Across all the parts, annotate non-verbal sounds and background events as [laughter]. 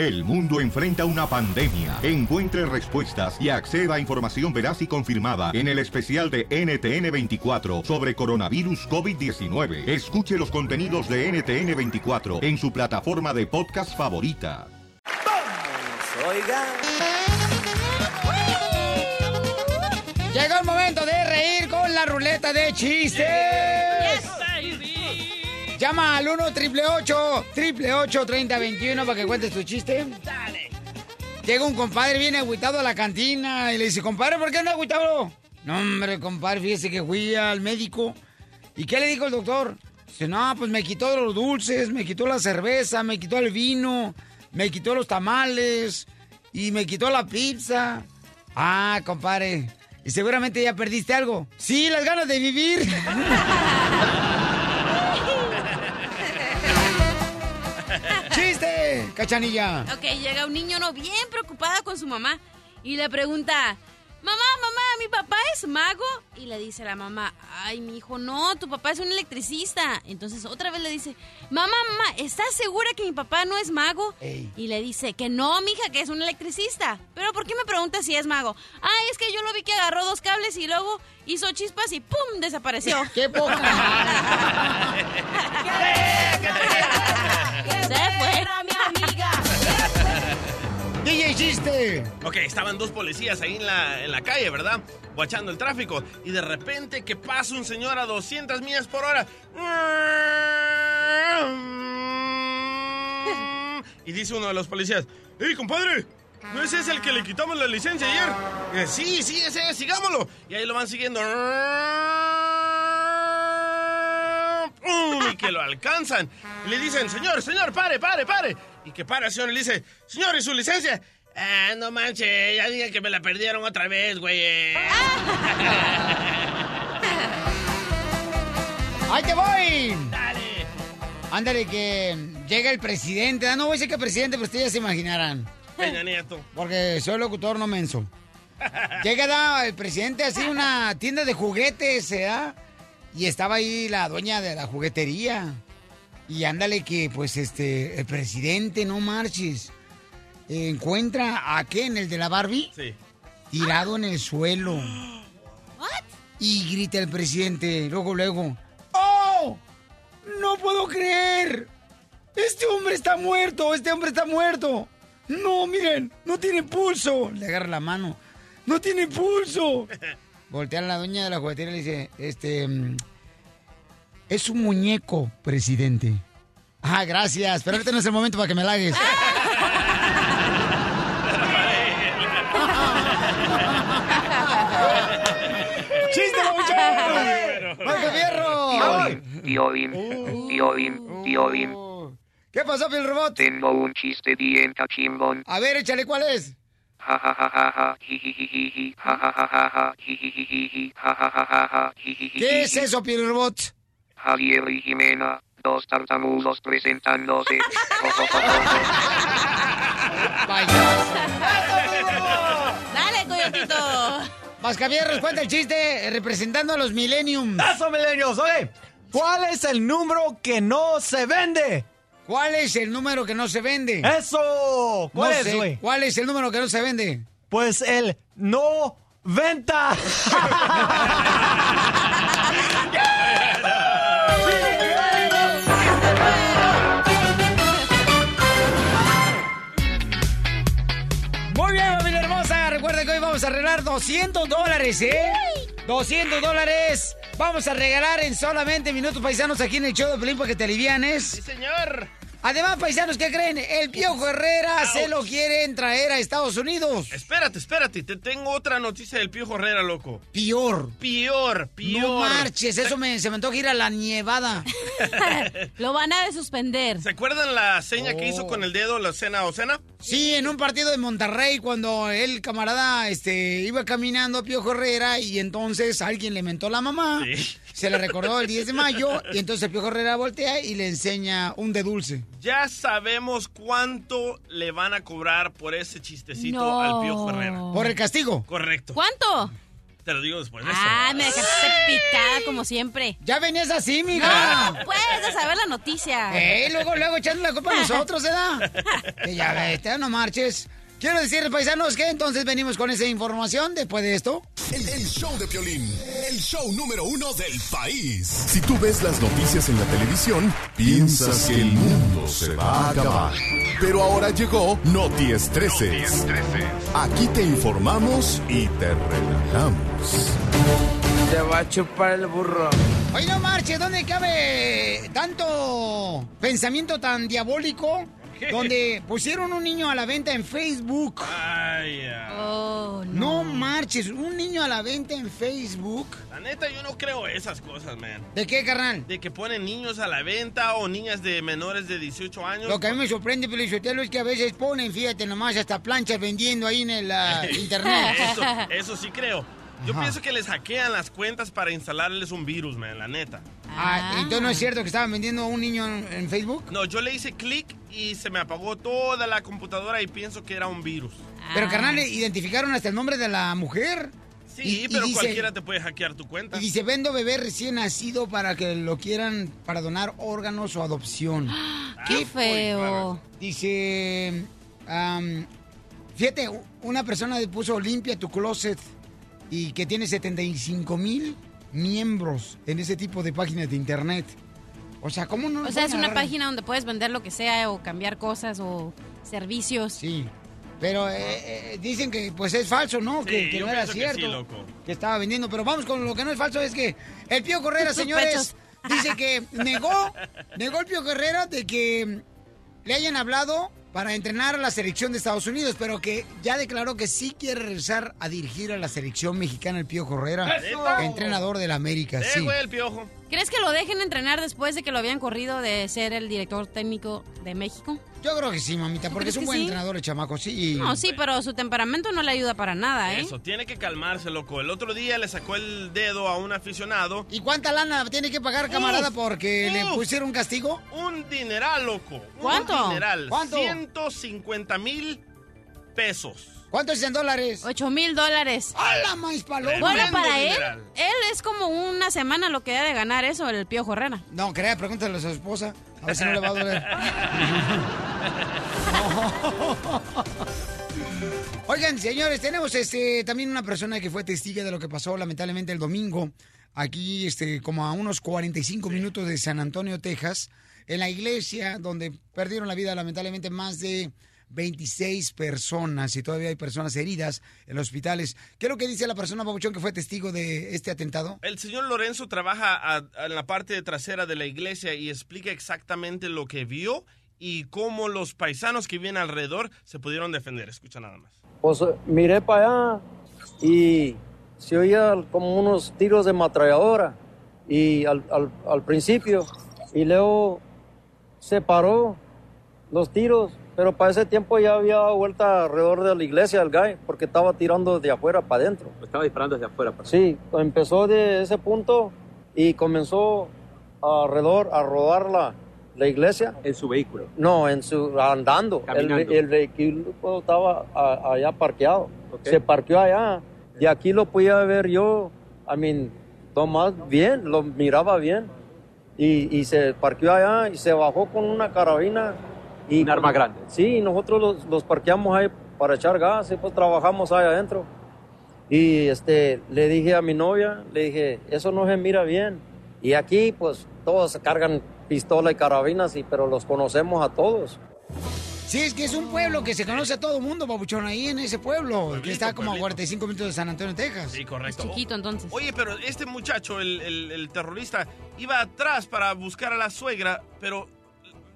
El mundo enfrenta una pandemia. Encuentre respuestas y acceda a información veraz y confirmada en el especial de NTN24 sobre coronavirus COVID-19. Escuche los contenidos de NTN24 en su plataforma de podcast favorita. Oiga. Llegó el momento de reír con la ruleta de chistes. Llama al 1 triple 8 3021 para que cuentes tu chiste. Dale. Llega un compadre viene agüitado a la cantina y le dice, compadre, ¿por qué anda agüitado? No, hombre, compadre, fíjese que fui al médico. ¿Y qué le dijo el doctor? Dice, no, pues me quitó los dulces, me quitó la cerveza, me quitó el vino, me quitó los tamales y me quitó la pizza. Ah, compadre. Y seguramente ya perdiste algo. Sí, las ganas de vivir. [laughs] ¡Cachanilla! Ok, llega un niño no bien preocupada con su mamá y le pregunta, mamá, mamá, ¿mi papá es mago? Y le dice la mamá, ay, mi hijo, no, tu papá es un electricista. Entonces otra vez le dice, mamá, mamá, ¿estás segura que mi papá no es mago? Y le dice que no, mija, que es un electricista. Pero ¿por qué me preguntas si es mago? Ay, es que yo lo vi que agarró dos cables y luego hizo chispas y ¡pum! desapareció. [laughs] ¡Qué poca! [laughs] Se fue. mi amiga. [laughs] DJ chiste. Ok, estaban dos policías ahí en la, en la calle, ¿verdad? Guachando el tráfico. Y de repente que pasa un señor a 200 millas por hora. [laughs] Y dice uno de los policías, ¡Ey, compadre! ¿No es ese el que le quitamos la licencia ayer? Y dice, sí, sí, ese es, sigámoslo. Y ahí lo van siguiendo. Y que lo alcanzan. Le dicen, señor, señor, pare, pare, pare. Y que para señor y le dice, señor, ¿y su licencia? Ah, no manches, ya dije que me la perdieron otra vez, güey. [laughs] ¡Ahí te voy! Dale. Ándale, que llega el presidente. Ah, no voy a decir que presidente, pero ustedes ya se imaginarán. Peña Nieto. Porque soy locutor, no menso. [laughs] Llega da, el presidente así una tienda de juguetes, ¿verdad? Y estaba ahí la dueña de la juguetería. Y ándale que, pues, este, el presidente, no marches, encuentra a Ken, el de la Barbie, Sí. tirado en el suelo. [gasps] What? Y grita el presidente, luego, luego, ¡Oh! ¡No puedo creer! ¡Este hombre está muerto! ¡Este hombre está muerto! ¡No, miren! ¡No tiene pulso! Le agarra la mano. ¡No tiene pulso! [laughs] Voltea a la dueña de la juguetería y le dice, este... mm, Es un muñeco, presidente. Ah, gracias. Pero ahorita no es el momento para que me lagues. [laughs] ¡Chiste, babuchón! ¡Marco Fierro! Violín, violín, violín. ¿Qué pasó, Phil Robot? Tengo un chiste bien cachimbón. A ver, échale, ¿cuál es? Ja ja ja ja ja, jijijijiji, ja ja ja ja ja, jijijijiji, ja ja ja ja ja, jijijijiji. ¿Qué es eso, Phil Robot? Javier y Jimena, dos tartamudos presentándose. Dale, coyotito. Mascavierros, cuenta el chiste representando a los Millennium. ¡Eso, milenios! Oye, ¿cuál es el número que no se vende? ¿Cuál es el número que no se vende? ¡Eso! ¿Cuál No es, güey? ¿Cuál es el número que no se vende? Pues el no venta. [laughs] Muy bien, familia hermosa. Recuerden que hoy vamos a regalar 200 dólares, ¿eh? 200 dólares. Vamos a regalar en solamente minutos paisanos aquí en el show de Pelín para que te alivianes. Sí, señor. Además, paisanos, ¿qué creen? El Piojo Herrera se lo quieren traer a Estados Unidos. Espérate, espérate. Te tengo otra noticia del Piojo Herrera, loco. Peor. Peor, peor. No marches, eso me, se me antoja ir a la nievada. [laughs] Lo van a suspender. ¿Se acuerdan la seña que Oh. hizo con el dedo la cena o cena? Sí, en un partido de Monterrey, cuando el camarada este, iba caminando Piojo Herrera y entonces alguien le mentó la mamá. Sí. Se le recordó el 10 de mayo y entonces el Piojo Herrera voltea y le enseña un de dulce. Ya sabemos cuánto le van a cobrar por ese chistecito No. al Piojo Herrera. Por el castigo. Correcto. ¿Cuánto? Te lo digo después de eso. Ah, me dejaste picada como siempre. Ya venías así, mija. No, puedes de saber la noticia. Eh, luego, luego echando la culpa a nosotros, ¿verdad? [laughs] Que ya ves, ya no marches. Quiero decirles, paisanos, que entonces venimos con esa información después de esto. El, el show de Piolín, el show número uno del país. Si tú ves las noticias en la televisión, piensas que el mundo se va a acabar. Pero ahora llegó Noti Estreses. Aquí te informamos y te relajamos. Te va a chupar el burro. Oye, no marches, ¿dónde cabe tanto pensamiento tan diabólico? [laughs] Donde pusieron un niño a la venta en Facebook. Ay, ya. Oh, No marches, un niño a la venta en Facebook. La neta, yo no creo esas cosas, man. ¿De qué, carnal? De que ponen niños a la venta o niñas de menores de 18 años. Lo que a mí me sorprende, Pelizotelo, es que a veces ponen, fíjate nomás, hasta planchas vendiendo ahí en el ah, [laughs] internet. Eso, eso sí creo. Yo Ajá. pienso que les hackean las cuentas para instalarles un virus, man, la neta. Ah, entonces no es cierto que estaban vendiendo a un niño en, en Facebook. No, yo le hice clic y se me apagó toda la computadora y pienso que era un virus. Pero, Ah. carnal, identificaron hasta el nombre de la mujer. Sí, Y- y pero dice- cualquiera te puede hackear tu cuenta. Y dice, vendo bebé recién nacido para que lo quieran para donar órganos o adopción. [gasps] Qué feo. Dice, am, fíjate, una persona puso limpia tu closet y que tiene 75 mil miembros en ese tipo de páginas de internet. O sea, ¿cómo no? O sea, es a una agarrar? página donde puedes vender lo que sea o cambiar cosas o servicios. Sí. Pero eh, eh, dicen que pues es falso, ¿no? Sí, que que yo no era que cierto. sí, loco. que estaba vendiendo. Pero vamos con lo que no es falso, es que el Pío Correra, [laughs] señores, dice que negó, negó el Pío Correra de que le hayan hablado para entrenar a la selección de Estados Unidos, pero que ya declaró que sí quiere regresar a dirigir a la selección mexicana el Pío Correra, ¡Eso! entrenador del América, sí. güey, el piojo. ¿Crees que lo dejen entrenar después de que lo habían corrido de ser el director técnico de México? Yo creo que sí, mamita, porque es un buen sí? entrenador el chamaco, sí. No, sí, pero su temperamento no le ayuda para nada, ¿eh? Eso, tiene que calmarse, loco. El otro día le sacó el dedo a un aficionado. ¿Y cuánta lana tiene que pagar, camarada, Uf, porque le pusieron un castigo? Un dineral, loco. ¿Cuánto? Un dineral. ¿Cuánto? 150 mil pesos. ¿Cuánto es en dólares? Ocho mil dólares. ¡Hala, maíz paloma! Bueno, para él, él es como una semana lo que debe de ganar eso, el Pío Herrera. No, crea, pregúntale a su esposa. A ver si no le va a doler. [laughs] Oigan, señores, tenemos este también una persona que fue testiga de lo que pasó lamentablemente el domingo, aquí este como a unos 45 minutos de San Antonio, Texas, en la iglesia donde perdieron la vida lamentablemente más de 26 personas y todavía hay personas heridas en los hospitales. ¿Qué es lo que dice la persona, Babuchón, que fue testigo de este atentado? El señor Lorenzo trabaja a- a- en la parte trasera de la iglesia y explica exactamente lo que vio y cómo los paisanos que viven alrededor se pudieron defender. Escucha nada más. Pues eh, miré para allá y se oía como unos tiros de ametralladora y al, al, al principio y luego se paró los tiros, pero para ese tiempo ya había dado vuelta alrededor de la iglesia el guy porque estaba tirando de afuera para adentro. Estaba disparando desde afuera. Para... Sí, empezó de ese punto y comenzó alrededor a rodar la, la iglesia. En su vehículo. No, en su andando. El, Caminando. el vehículo estaba a- allá parqueado. Ok. Se parqueó allá. Y aquí lo podía ver yo, I mean, Tomás bien, lo miraba bien. Y, y se parqueó allá y se bajó con una carabina. Y Un arma grande. Sí, nosotros los, los parqueamos ahí para echar gas y pues trabajamos ahí adentro. Y este, le dije a mi novia, le dije, eso no se mira bien. Y aquí pues todos cargan pistola y carabinas, y, pero los conocemos a todos. Sí, es que es un pueblo que se conoce a todo el mundo, babuchón, ahí en ese pueblo, que está como a pueblito. 45 minutos de San Antonio, Texas. Sí, correcto. Chiquito, entonces. Oye, pero este muchacho, el, el- el terrorista, iba atrás para buscar a la suegra, pero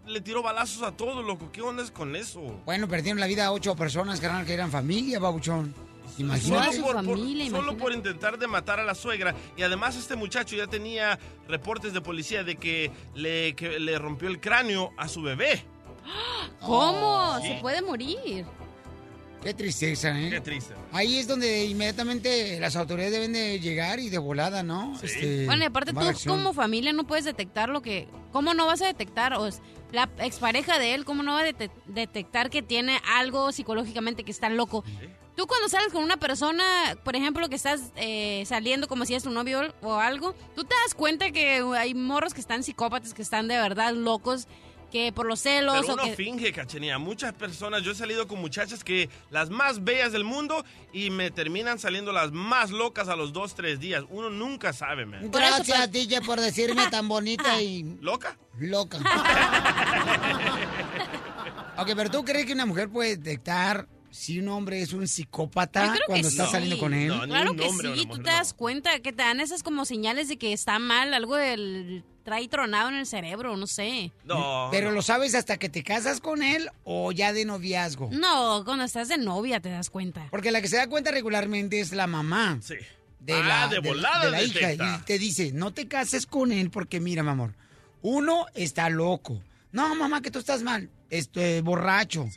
le tiró balazos a todos, loco. ¿Qué onda es con eso? Bueno, perdieron la vida a ocho personas, carnal, que eran familia, babuchón. Solo, Imagínate. su por, por- familia, solo imagínate. por intentar de matar a la suegra. Y además este muchacho ya tenía reportes de policía de que le, que le rompió el cráneo a su bebé. [gasps] ¿Cómo? Sí. Se puede morir. Qué tristeza, ¿eh? Qué triste. Ahí es donde inmediatamente las autoridades deben de llegar y de volada, ¿no? Este, Bueno, y aparte tú acción. como familia no puedes detectar lo que... ¿Cómo no vas a detectar? O es- la expareja de él, ¿cómo no va a dete- detectar que tiene algo psicológicamente que está loco? Tú cuando sales con una persona, por ejemplo, que estás eh, saliendo como si es tu novio o algo, tú te das cuenta que hay morros que están psicópatas, que están de verdad locos, que por los celos Pero o uno que... finge, cachenía. Muchas personas, yo he salido con muchachas que las más bellas del mundo y me terminan saliendo las más locas a los dos, tres días. Uno nunca sabe, man. Gracias, DJ, por decirme tan bonita y [laughs] ¿Loca? loca. [laughs] ok, pero ¿tú crees que una mujer puede detectar si un hombre es un psicópata cuando está sí. saliendo con él? claro que sí, tú te das cuenta que te dan esas como señales de que está mal, algo del trae tronado en el cerebro, no sé. No. ¿Pero lo sabes hasta que te casas con él o ya de noviazgo? No, cuando estás de novia te das cuenta. Porque la que se da cuenta regularmente es la mamá. Sí. De Ah, la, de de- volada de la hija. Y te dice, no te cases con él porque mira, mi amor, uno está loco. No, mamá, que tú estás mal. Estoy borracho.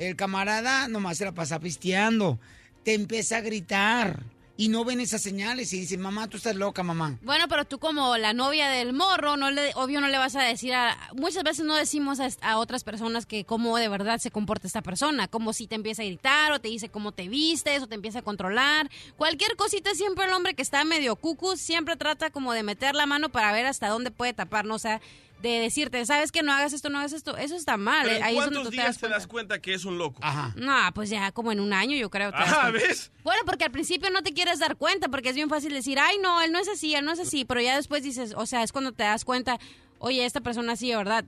El camarada nomás se la pasa pisteando. Te empieza a gritar. Y no ven esas señales y dice, mamá, tú estás loca, mamá. Bueno, pero tú como la novia del morro, no le, obvio no le vas a decir a... Muchas veces no decimos a, otras personas que cómo de verdad se comporta esta persona, como si te empieza a gritar o te dice cómo te vistes o te empieza a controlar. Cualquier cosita, siempre el hombre que está medio cucu siempre trata como de meter la mano para ver hasta dónde puede tapar, ¿no? O sea, de decirte, ¿sabes que No hagas esto, no hagas esto. Eso está mal. ¿Pero eh, en Ahí es donde cuántos tú te días das te cuenta. das cuenta que es un loco? Ajá. No, pues ya como en un año yo creo. te Ajá, cuenta. ¿ves? Bueno, porque al principio no te quieres dar cuenta, porque es bien fácil decir, ay, no, él no es así, él no es así, pero ya después dices, o sea, es cuando te das cuenta, oye, esta persona sí, verdad.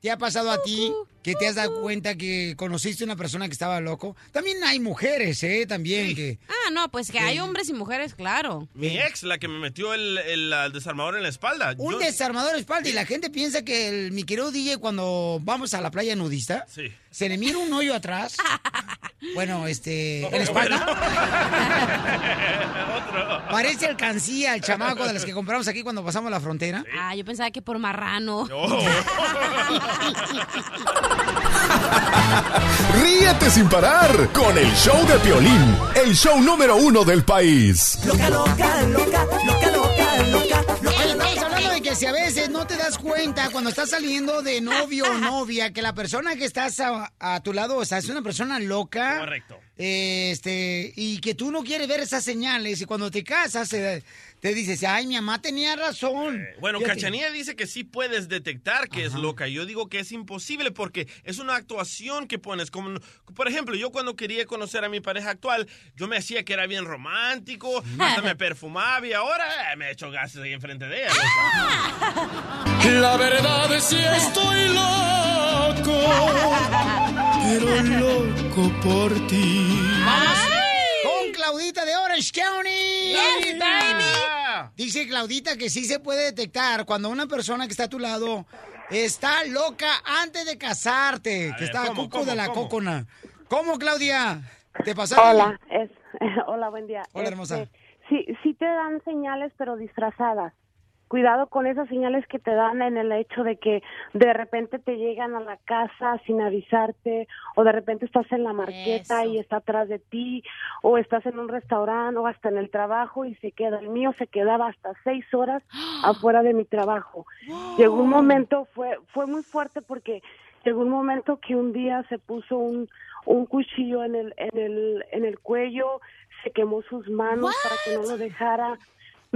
¿Te ha pasado a ti que te has dado cuenta que conociste una persona que estaba loco? También hay mujeres, ¿eh? También que... Ah, no, pues que hay hombres y mujeres, claro. Mi ex, la que me metió el, el, el desarmador en la espalda. Un Yo- desarmador de espalda y la gente piensa que el, mi querido DJ cuando vamos a la playa nudista, Sí. Se le mira un hoyo atrás. [laughs] bueno, este, en la espalda. [laughs] Parece alcancía el chamaco de los que compramos aquí cuando pasamos la frontera. Ah, yo pensaba que por marrano. [laughs] Ríete sin parar con el show de Piolín, el show número uno del país. Loca, loca, loca, loca, si a veces no te das cuenta cuando estás saliendo de novio o novia que la persona que estás a, a tu lado, o sea, es una persona loca. Correcto. Este, y que tú no quieres ver esas señales y cuando te casas eh, te dices, ay, mi mamá tenía razón. Bueno, Fíjate. Cachanía dice que sí puedes detectar que es loca. Yo digo que es imposible porque es una actuación que pones. Como, por ejemplo, yo cuando quería conocer a mi pareja actual, yo me hacía que era bien romántico, hasta me perfumaba y ahora eh, me echo gases ahí enfrente de ella. [laughs] La verdad es si estoy loco, pero loco por ti. Vamos con Claudita de Orange County. Yes, baby. Dice Claudita que sí se puede detectar cuando una persona que está a tu lado está loca antes de casarte, que ver, está ¿cómo, cuco cómo, de la cómo? cocona. ¿Cómo, Claudia? ¿Te pasó? Hola, es, [laughs] hola, buen día. Hola, Este, hermosa. Sí, sí te dan señales, pero disfrazadas. Cuidado con esas señales que te dan en el hecho de que de repente te llegan a la casa sin avisarte, o de repente estás en la marqueta y está atrás de ti, o estás en un restaurante o hasta en el trabajo y se queda. El mío se quedaba hasta seis horas afuera de mi trabajo. Llegó un momento, fue, fue muy fuerte porque llegó un momento que un día se puso un, un cuchillo en el, en el, en el cuello, se quemó sus manos para que no lo dejara,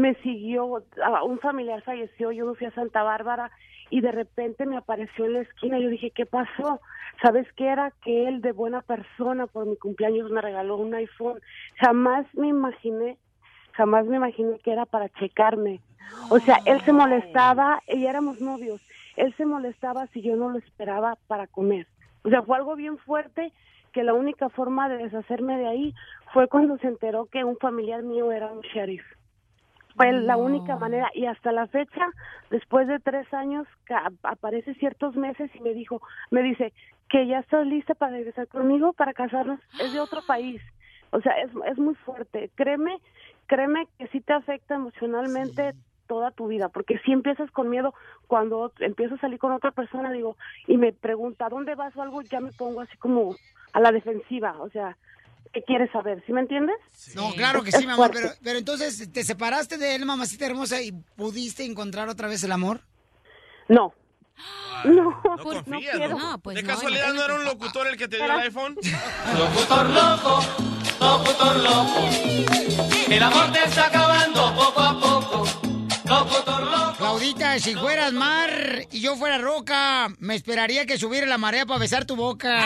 me siguió, un familiar falleció, yo me fui a Santa Bárbara y de repente me apareció en la esquina, yo dije, ¿qué pasó? ¿Sabes qué era? Que él de buena persona por mi cumpleaños me regaló un iPhone. Jamás me imaginé, jamás me imaginé que era para checarme. O sea, él se molestaba y éramos novios. Él se molestaba si yo no lo esperaba para comer. O sea, fue algo bien fuerte que la única forma de deshacerme de ahí fue cuando se enteró que un familiar mío era un sheriff. Fue la única manera y hasta la fecha, después de tres años, aparece ciertos meses y me dijo, me dice que ya estás lista para regresar conmigo para casarnos. Es de otro país. O sea, es, es muy fuerte. Créeme, créeme que sí te afecta emocionalmente toda tu vida, porque si empiezas con miedo, cuando empiezo a salir con otra persona, digo, y me pregunta, ¿dónde vas o algo? Ya me pongo así como, a la defensiva, o sea, ¿qué quieres saber? ¿Sí me entiendes? No, claro que sí, mi amor, pero, pero entonces, ¿te separaste de él, mamacita hermosa, y pudiste encontrar otra vez el amor? No. No, No pues, no quiero. ¿no? ¿De casualidad no era un locutor el que te dio el iPhone? Locutor loco, locutor loco. El amor te está acabando poco a poco. Locutor loco. Claudita, si fueras mar y yo fuera roca, me esperaría que subiera la marea para besar tu boca.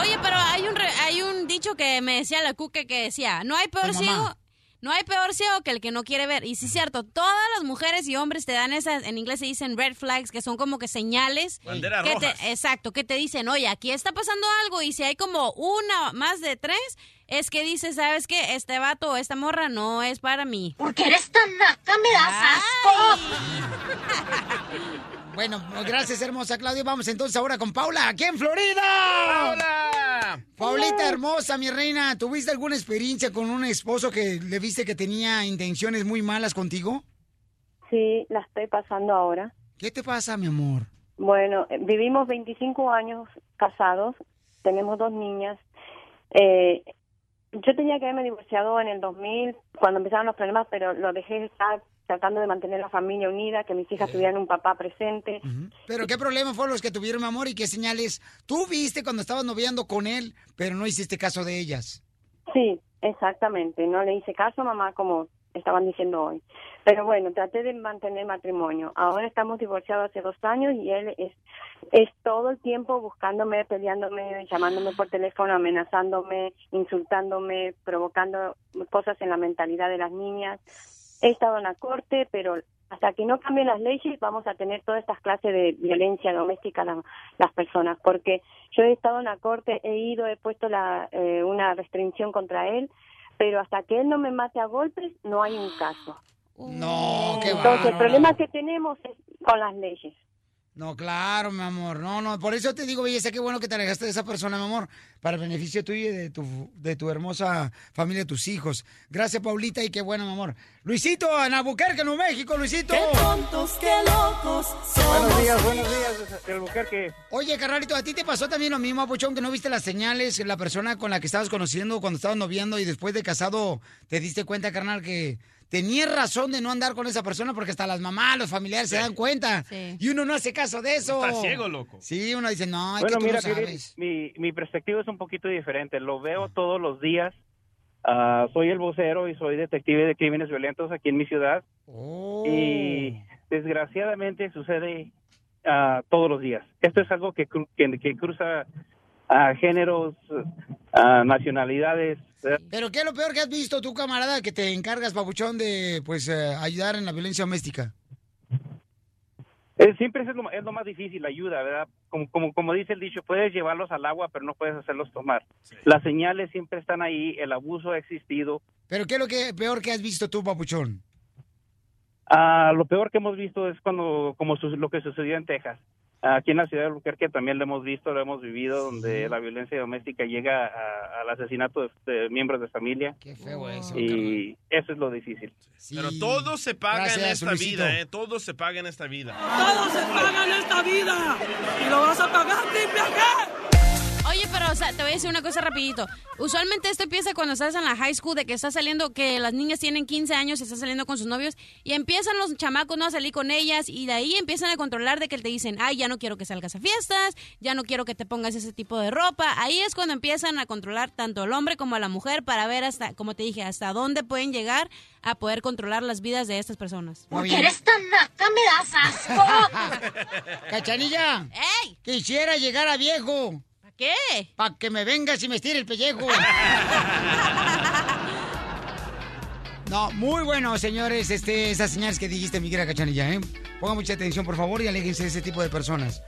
Oye, pero hay un, re- hay un dicho que me decía la cuca que decía, no hay peor ciego, no hay peor ciego que el que no quiere ver. Y sí es cierto, todas las mujeres y hombres te dan esas, en inglés se dicen red flags, que son como que señales. Banderas que te- exacto, que te dicen, oye, aquí está pasando algo. Y si hay como una más de tres, es que dices, ¿sabes qué? Este vato o esta morra no es para mí. Porque eres tan naca, me das asco. [laughs] Bueno, gracias, hermosa Claudia. Vamos entonces ahora con Paula, aquí en Florida. ¡Paula! Paulita hermosa, mi reina, ¿tuviste alguna experiencia con un esposo que le viste que tenía intenciones muy malas contigo? Sí, la estoy pasando ahora. ¿Qué te pasa, mi amor? Bueno, eh, vivimos 25 años casados, tenemos dos niñas. Eh, yo tenía que haberme divorciado en el 2000 cuando empezaron los problemas, pero lo dejé estar tratando de mantener la familia unida, que mis hijas tuvieran un papá presente. Pero qué problemas fueron los que tuvieron, amor, y qué señales tú viste cuando estabas noviando con él, pero no hiciste caso de ellas. Sí, exactamente. No le hice caso a mamá como estaban diciendo hoy. Pero bueno, traté de mantener matrimonio. Ahora estamos divorciados hace dos años y él es, es todo el tiempo buscándome, peleándome, llamándome por teléfono, amenazándome, insultándome, provocando cosas en la mentalidad de las niñas. He estado en la corte, pero hasta que no cambien las leyes vamos a tener todas estas clases de violencia doméstica la- las personas, porque yo he estado en la corte, he ido, he puesto la, eh, una restricción contra él, pero hasta que él no me mate a golpes no hay un caso. No, qué Entonces el problema que tenemos es con las leyes. No, claro, mi amor. No, no, por eso te digo, belleza, qué bueno que te alejaste de esa persona, mi amor, para el beneficio tuyo y de tu, de tu hermosa familia, de tus hijos. Gracias, Paulita, y qué bueno, mi amor. Luisito, en Albuquerque, Nuevo México, Luisito. Qué tontos, qué locos Buenos días, buenos días, desde Albuquerque. Oye, carnalito, ¿a ti te pasó también lo mismo, Apuchón, que no viste las señales, la persona con la que estabas conociendo cuando estabas noviando y después de casado te diste cuenta, carnal, que tenías razón de no andar con esa persona porque hasta las mamás, los familiares se dan cuenta y uno no hace caso de eso. Está ciego, loco. Sí, uno dice, no, es bueno, que tú mira, no sabes. mi, mi perspectiva es un poquito diferente. Lo veo todos los días. Ah, soy el vocero y soy detective de crímenes violentos aquí en mi ciudad. Oh. Y desgraciadamente sucede ah, todos los días. Esto es algo que, cru- que, que cruza ah, géneros, ah, nacionalidades. Pero ¿qué es lo peor que has visto tú, camarada, que te encargas, Papuchón, de pues eh, ayudar en la violencia doméstica? Eh, siempre es lo, es lo más difícil, la ayuda, ¿verdad? Como, como, como dice el dicho, puedes llevarlos al agua, pero no puedes hacerlos tomar. Las señales siempre están ahí, el abuso ha existido. ¿Pero qué es lo que peor que has visto tú, Papuchón? Ah, lo peor que hemos visto es cuando, como su- lo que sucedió en Texas. Aquí en la ciudad de Albuquerque también lo hemos visto, lo hemos vivido, donde la violencia doméstica llega a- al asesinato de, de miembros de familia. Qué feo eso. Y eso es lo difícil. Pero todo se paga en esta Luisito. vida, ¿eh? Todo se paga en esta vida. Todo se paga en esta vida. Y lo vas a pagar, triple. Oye, pero o sea, te voy a decir una cosa rapidito. Usualmente esto empieza cuando estás en la high school, de que estás saliendo, que las niñas tienen 15 años y están saliendo con sus novios, y empiezan los chamacos no a salir con ellas, y de ahí empiezan a controlar de que te dicen, ay, ya no quiero que salgas a fiestas, ya no quiero que te pongas ese tipo de ropa. Ahí es cuando empiezan a controlar tanto al hombre como a la mujer para ver hasta, como te dije, hasta dónde pueden llegar a poder controlar las vidas de estas personas. Porque eres tan naca, me das asco. [laughs] ¡Cachanilla! ¡Ey! Quisiera llegar a viejo. ¿Para qué? Para que me vengas y me estire el pellejo. [laughs] No, muy bueno, señores, este, esas señales que dijiste, mi querida Cachanilla, ¿eh? Pongan mucha atención, por favor, y aléjense de ese tipo de personas.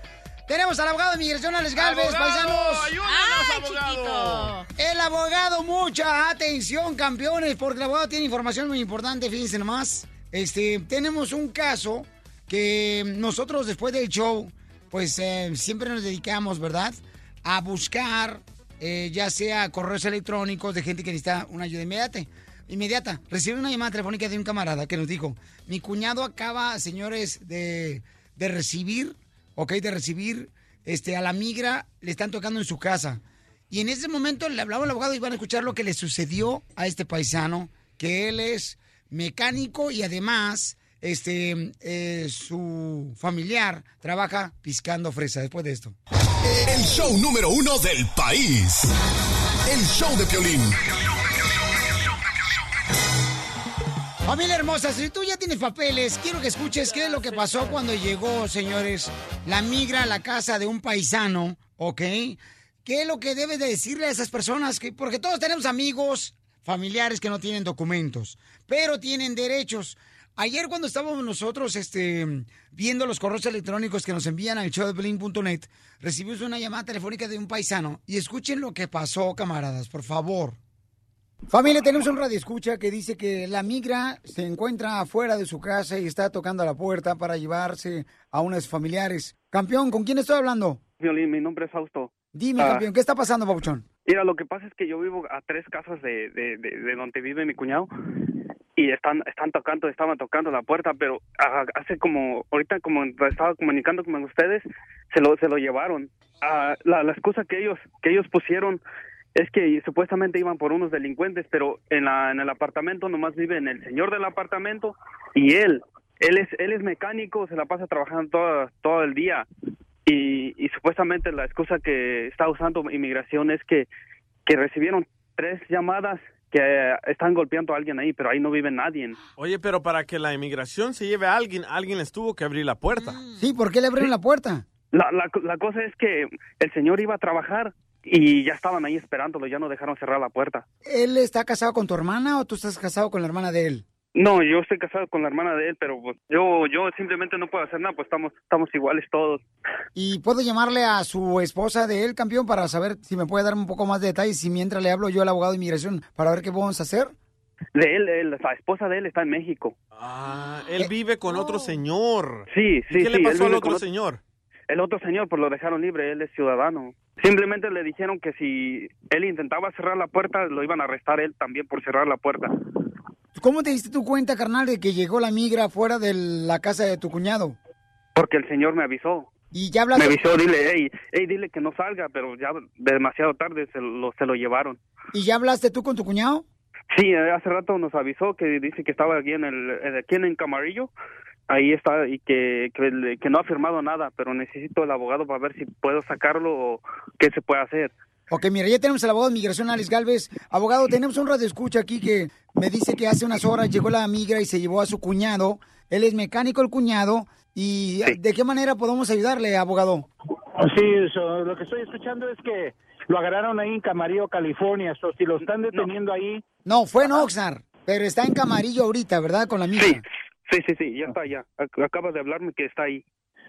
Tenemos al abogado de migración, Alex Galvez, paisanos. ¡Ayúdanos, abogado! El abogado, mucha atención, campeones, porque el abogado tiene información muy importante, fíjense nomás. Este, tenemos un caso que nosotros después del show, pues eh, siempre nos dedicamos, ¿verdad? A buscar, eh, ya sea correos electrónicos de gente que necesita una ayuda inmediata. Inmediata. Recibí una llamada telefónica de un camarada que nos dijo, mi cuñado acaba, señores, de, de recibir, ok, de recibir este, a la migra le están tocando en su casa. Y en ese momento le hablaba al abogado y van a escuchar lo que le sucedió a este paisano, que él es mecánico y además este eh, su familiar trabaja piscando fresa después de esto. El show número uno del país. El show de Piolín. Familia hermosa, si tú ya tienes papeles, quiero que escuches qué es lo que pasó cuando llegó, señores, la migra a la casa de un paisano, ¿ok? ¿Qué es lo que debes de decirle a esas personas? Que, porque todos tenemos amigos, familiares que no tienen documentos, pero tienen derechos. Ayer cuando estábamos nosotros este, viendo los correos electrónicos que nos envían al showdeblink.net, recibimos una llamada telefónica de un paisano y escuchen lo que pasó, camaradas, por favor. Familia, tenemos un radio escucha que dice que la migra se encuentra afuera de su casa y está tocando a la puerta para llevarse a unos familiares. Campeón, ¿con quién estoy hablando? Violín, mi nombre es Fausto. Dime, Ah. campeón, ¿qué está pasando, Pabuchón? Mira, lo que pasa es que yo vivo a tres casas de, de, de, de donde vive mi cuñado y están están tocando, estaban tocando la puerta, pero ah, hace como, ahorita como estaba comunicando con ustedes, se lo, se lo llevaron. Ah, la, la excusa que ellos, que ellos pusieron es que supuestamente iban por unos delincuentes, pero en, la, en el apartamento nomás viven el señor del apartamento y él. Él es, él es mecánico, se la pasa trabajando todo, todo el día y, y supuestamente la excusa que está usando inmigración es que, que recibieron tres llamadas que eh, están golpeando a alguien ahí, pero ahí no vive nadie. Oye, pero para que la inmigración se lleve a alguien, alguien les tuvo que abrir la puerta. Sí, ¿por qué le abrieron la puerta? La, la, la cosa es que el señor iba a trabajar y ya estaban ahí esperándolo, ya no dejaron cerrar la puerta. ¿Él está casado con tu hermana o tú estás casado con la hermana de él? No, yo estoy casado con la hermana de él, pero pues, yo yo simplemente no puedo hacer nada, pues estamos estamos iguales todos. ¿Y puedo llamarle a su esposa de él, campeón, para saber si me puede dar un poco más de detalles y mientras le hablo yo al abogado de inmigración para ver qué vamos a hacer? De él, él, la esposa de él está en México. Ah, él vive con otro señor. Sí, sí, ¿Y ¿Qué sí, le pasó él al otro señor? El otro señor, pues lo dejaron libre, él es ciudadano. Simplemente le dijeron que si él intentaba cerrar la puerta, lo iban a arrestar él también por cerrar la puerta. ¿Cómo te diste tu cuenta, carnal, de que llegó la migra fuera de la casa de tu cuñado? Porque el señor me avisó. Y ya Me hablaste... avisó, dile, hey, hey, dile que no salga, pero ya demasiado tarde se lo, se lo llevaron. ¿Y ya hablaste tú con tu cuñado? Sí, hace rato nos avisó que dice que estaba aquí en el, aquí en Camarillo, ahí está, y que, que, que no ha firmado nada, pero necesito el abogado para ver si puedo sacarlo o qué se puede hacer. Ok, mira, ya tenemos al abogado de migración, Alex Galvez. Abogado, tenemos un radio escucha aquí que me dice que hace unas horas llegó la migra y se llevó a su cuñado. Él es mecánico, el cuñado. ¿Y de qué manera podemos ayudarle, abogado? Sí, so, lo que estoy escuchando es que lo agarraron ahí en Camarillo, California. So, si lo están deteniendo ahí, No, fue en Oxnard, pero está en Camarillo ahorita, ¿verdad? Con la migra. Sí, sí, sí, ya está, ya. Ac- Acabas de hablarme que está ahí.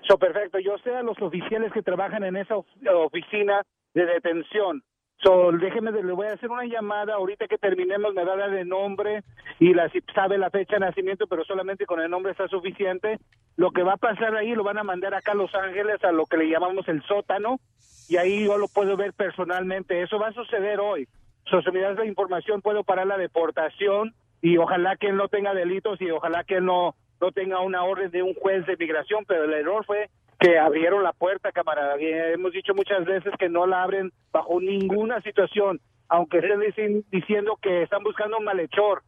so, perfecto. Yo sé a los oficiales que trabajan en esa of- oficina de detención. So, déjeme, le voy a hacer una llamada. Ahorita que terminemos, me va a dar el nombre y la, sabe la fecha de nacimiento, pero solamente con el nombre está suficiente. Lo que va a pasar ahí lo van a mandar acá a Los Ángeles a lo que le llamamos el sótano y ahí yo lo puedo ver personalmente. Eso va a suceder hoy. So, si me das la información, puedo parar la deportación y ojalá que él no tenga delitos y ojalá que él no, no tenga una orden de un juez de migración, pero el error fue que abrieron la puerta, camarada. Y hemos dicho muchas veces que no la abren bajo ninguna situación, aunque estén dicen- diciendo que están buscando un malhechor.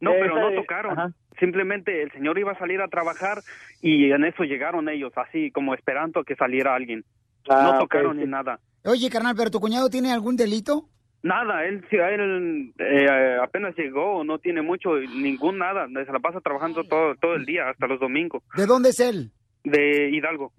No, pero no tocaron. Ajá. Simplemente el señor iba a salir a trabajar y en eso llegaron ellos, así como esperando a que saliera alguien. Ah, no ok, tocaron ni nada. Oye, carnal, ¿pero tu cuñado tiene algún delito? Nada, él, él eh, apenas llegó, no tiene mucho, ningún nada, se la pasa trabajando todo, todo el día, hasta los domingos, ¿De dónde es él? de Hidalgo.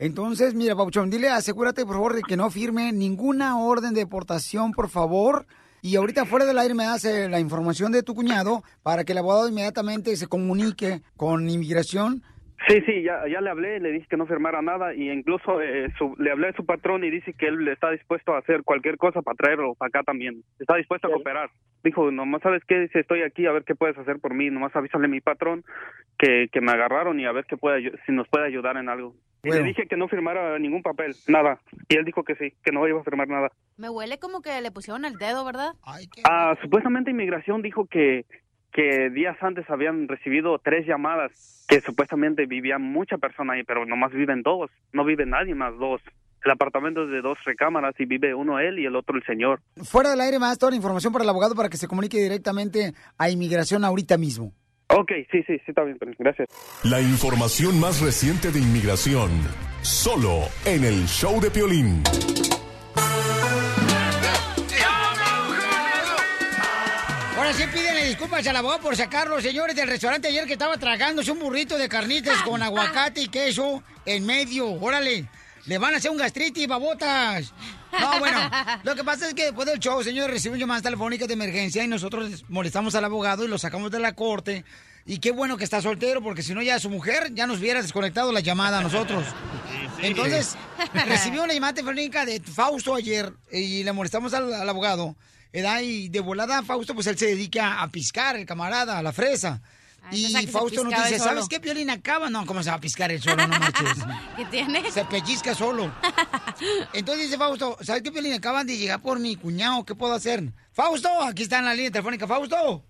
Entonces, mira, Pauchón, dile, asegúrate, por favor, de que no firme ninguna orden de deportación, por favor. Y ahorita fuera del aire me das eh, la información de tu cuñado para que el abogado inmediatamente se comunique con inmigración. Sí, sí, ya, ya le hablé, le dije que no firmara nada y incluso eh, su- le hablé a su patrón y dice que él está dispuesto a hacer cualquier cosa para traerlo para acá también. Está dispuesto a cooperar. Dijo, nomás sabes qué, dice, estoy aquí, a ver qué puedes hacer por mí. Nomás avísale a mi patrón que, que me agarraron y a ver qué puede, si nos puede ayudar en algo. Y Bueno. le dije que no firmara ningún papel, nada. Y él dijo que sí, que no iba a firmar nada. Me huele como que le pusieron el dedo, ¿verdad? Ah, supuestamente inmigración dijo que que días antes habían recibido tres llamadas que supuestamente vivían mucha persona ahí, pero nomás viven dos, no vive nadie más dos. el apartamento es de dos recámaras y vive uno él y el otro el señor. Fuera del aire más toda la información para el abogado para que se comunique directamente a inmigración ahorita mismo. Ok, sí, sí, sí, está bien, Piolín, gracias. La información más reciente de inmigración, solo en el show de Piolín. Ahora sí pídenle disculpas al abogado por sacarlo, señores del restaurante ayer que estaba tragándose un burrito de carnitas con aguacate y queso en medio. Órale, le van a hacer un gastritis, babotas. No, bueno, [laughs] lo que pasa es que después del show, señores, recibimos llamadas telefónicas de emergencia y nosotros molestamos al abogado y lo sacamos de la corte. Y qué bueno que está soltero, porque si no ya su mujer ya nos hubiera desconectado la llamada a nosotros. [laughs] Entonces, [laughs] recibí una llamada telefónica de Fausto ayer y le molestamos al, al abogado. ¿verdad? Y de volada, Fausto, pues él se dedica a piscar, el camarada, a la fresa. Ay, y Fausto nos dice. ¿sabes qué, Piolín? Acaba. No, ¿cómo se va a piscar él solo? No marches. [laughs] ¿Qué tiene? Se pellizca solo. [laughs] Entonces dice Fausto, ¿sabes qué, Piolín? Acaban de llegar por mi cuñado, ¿qué puedo hacer? Fausto, aquí está en la línea telefónica. Fausto.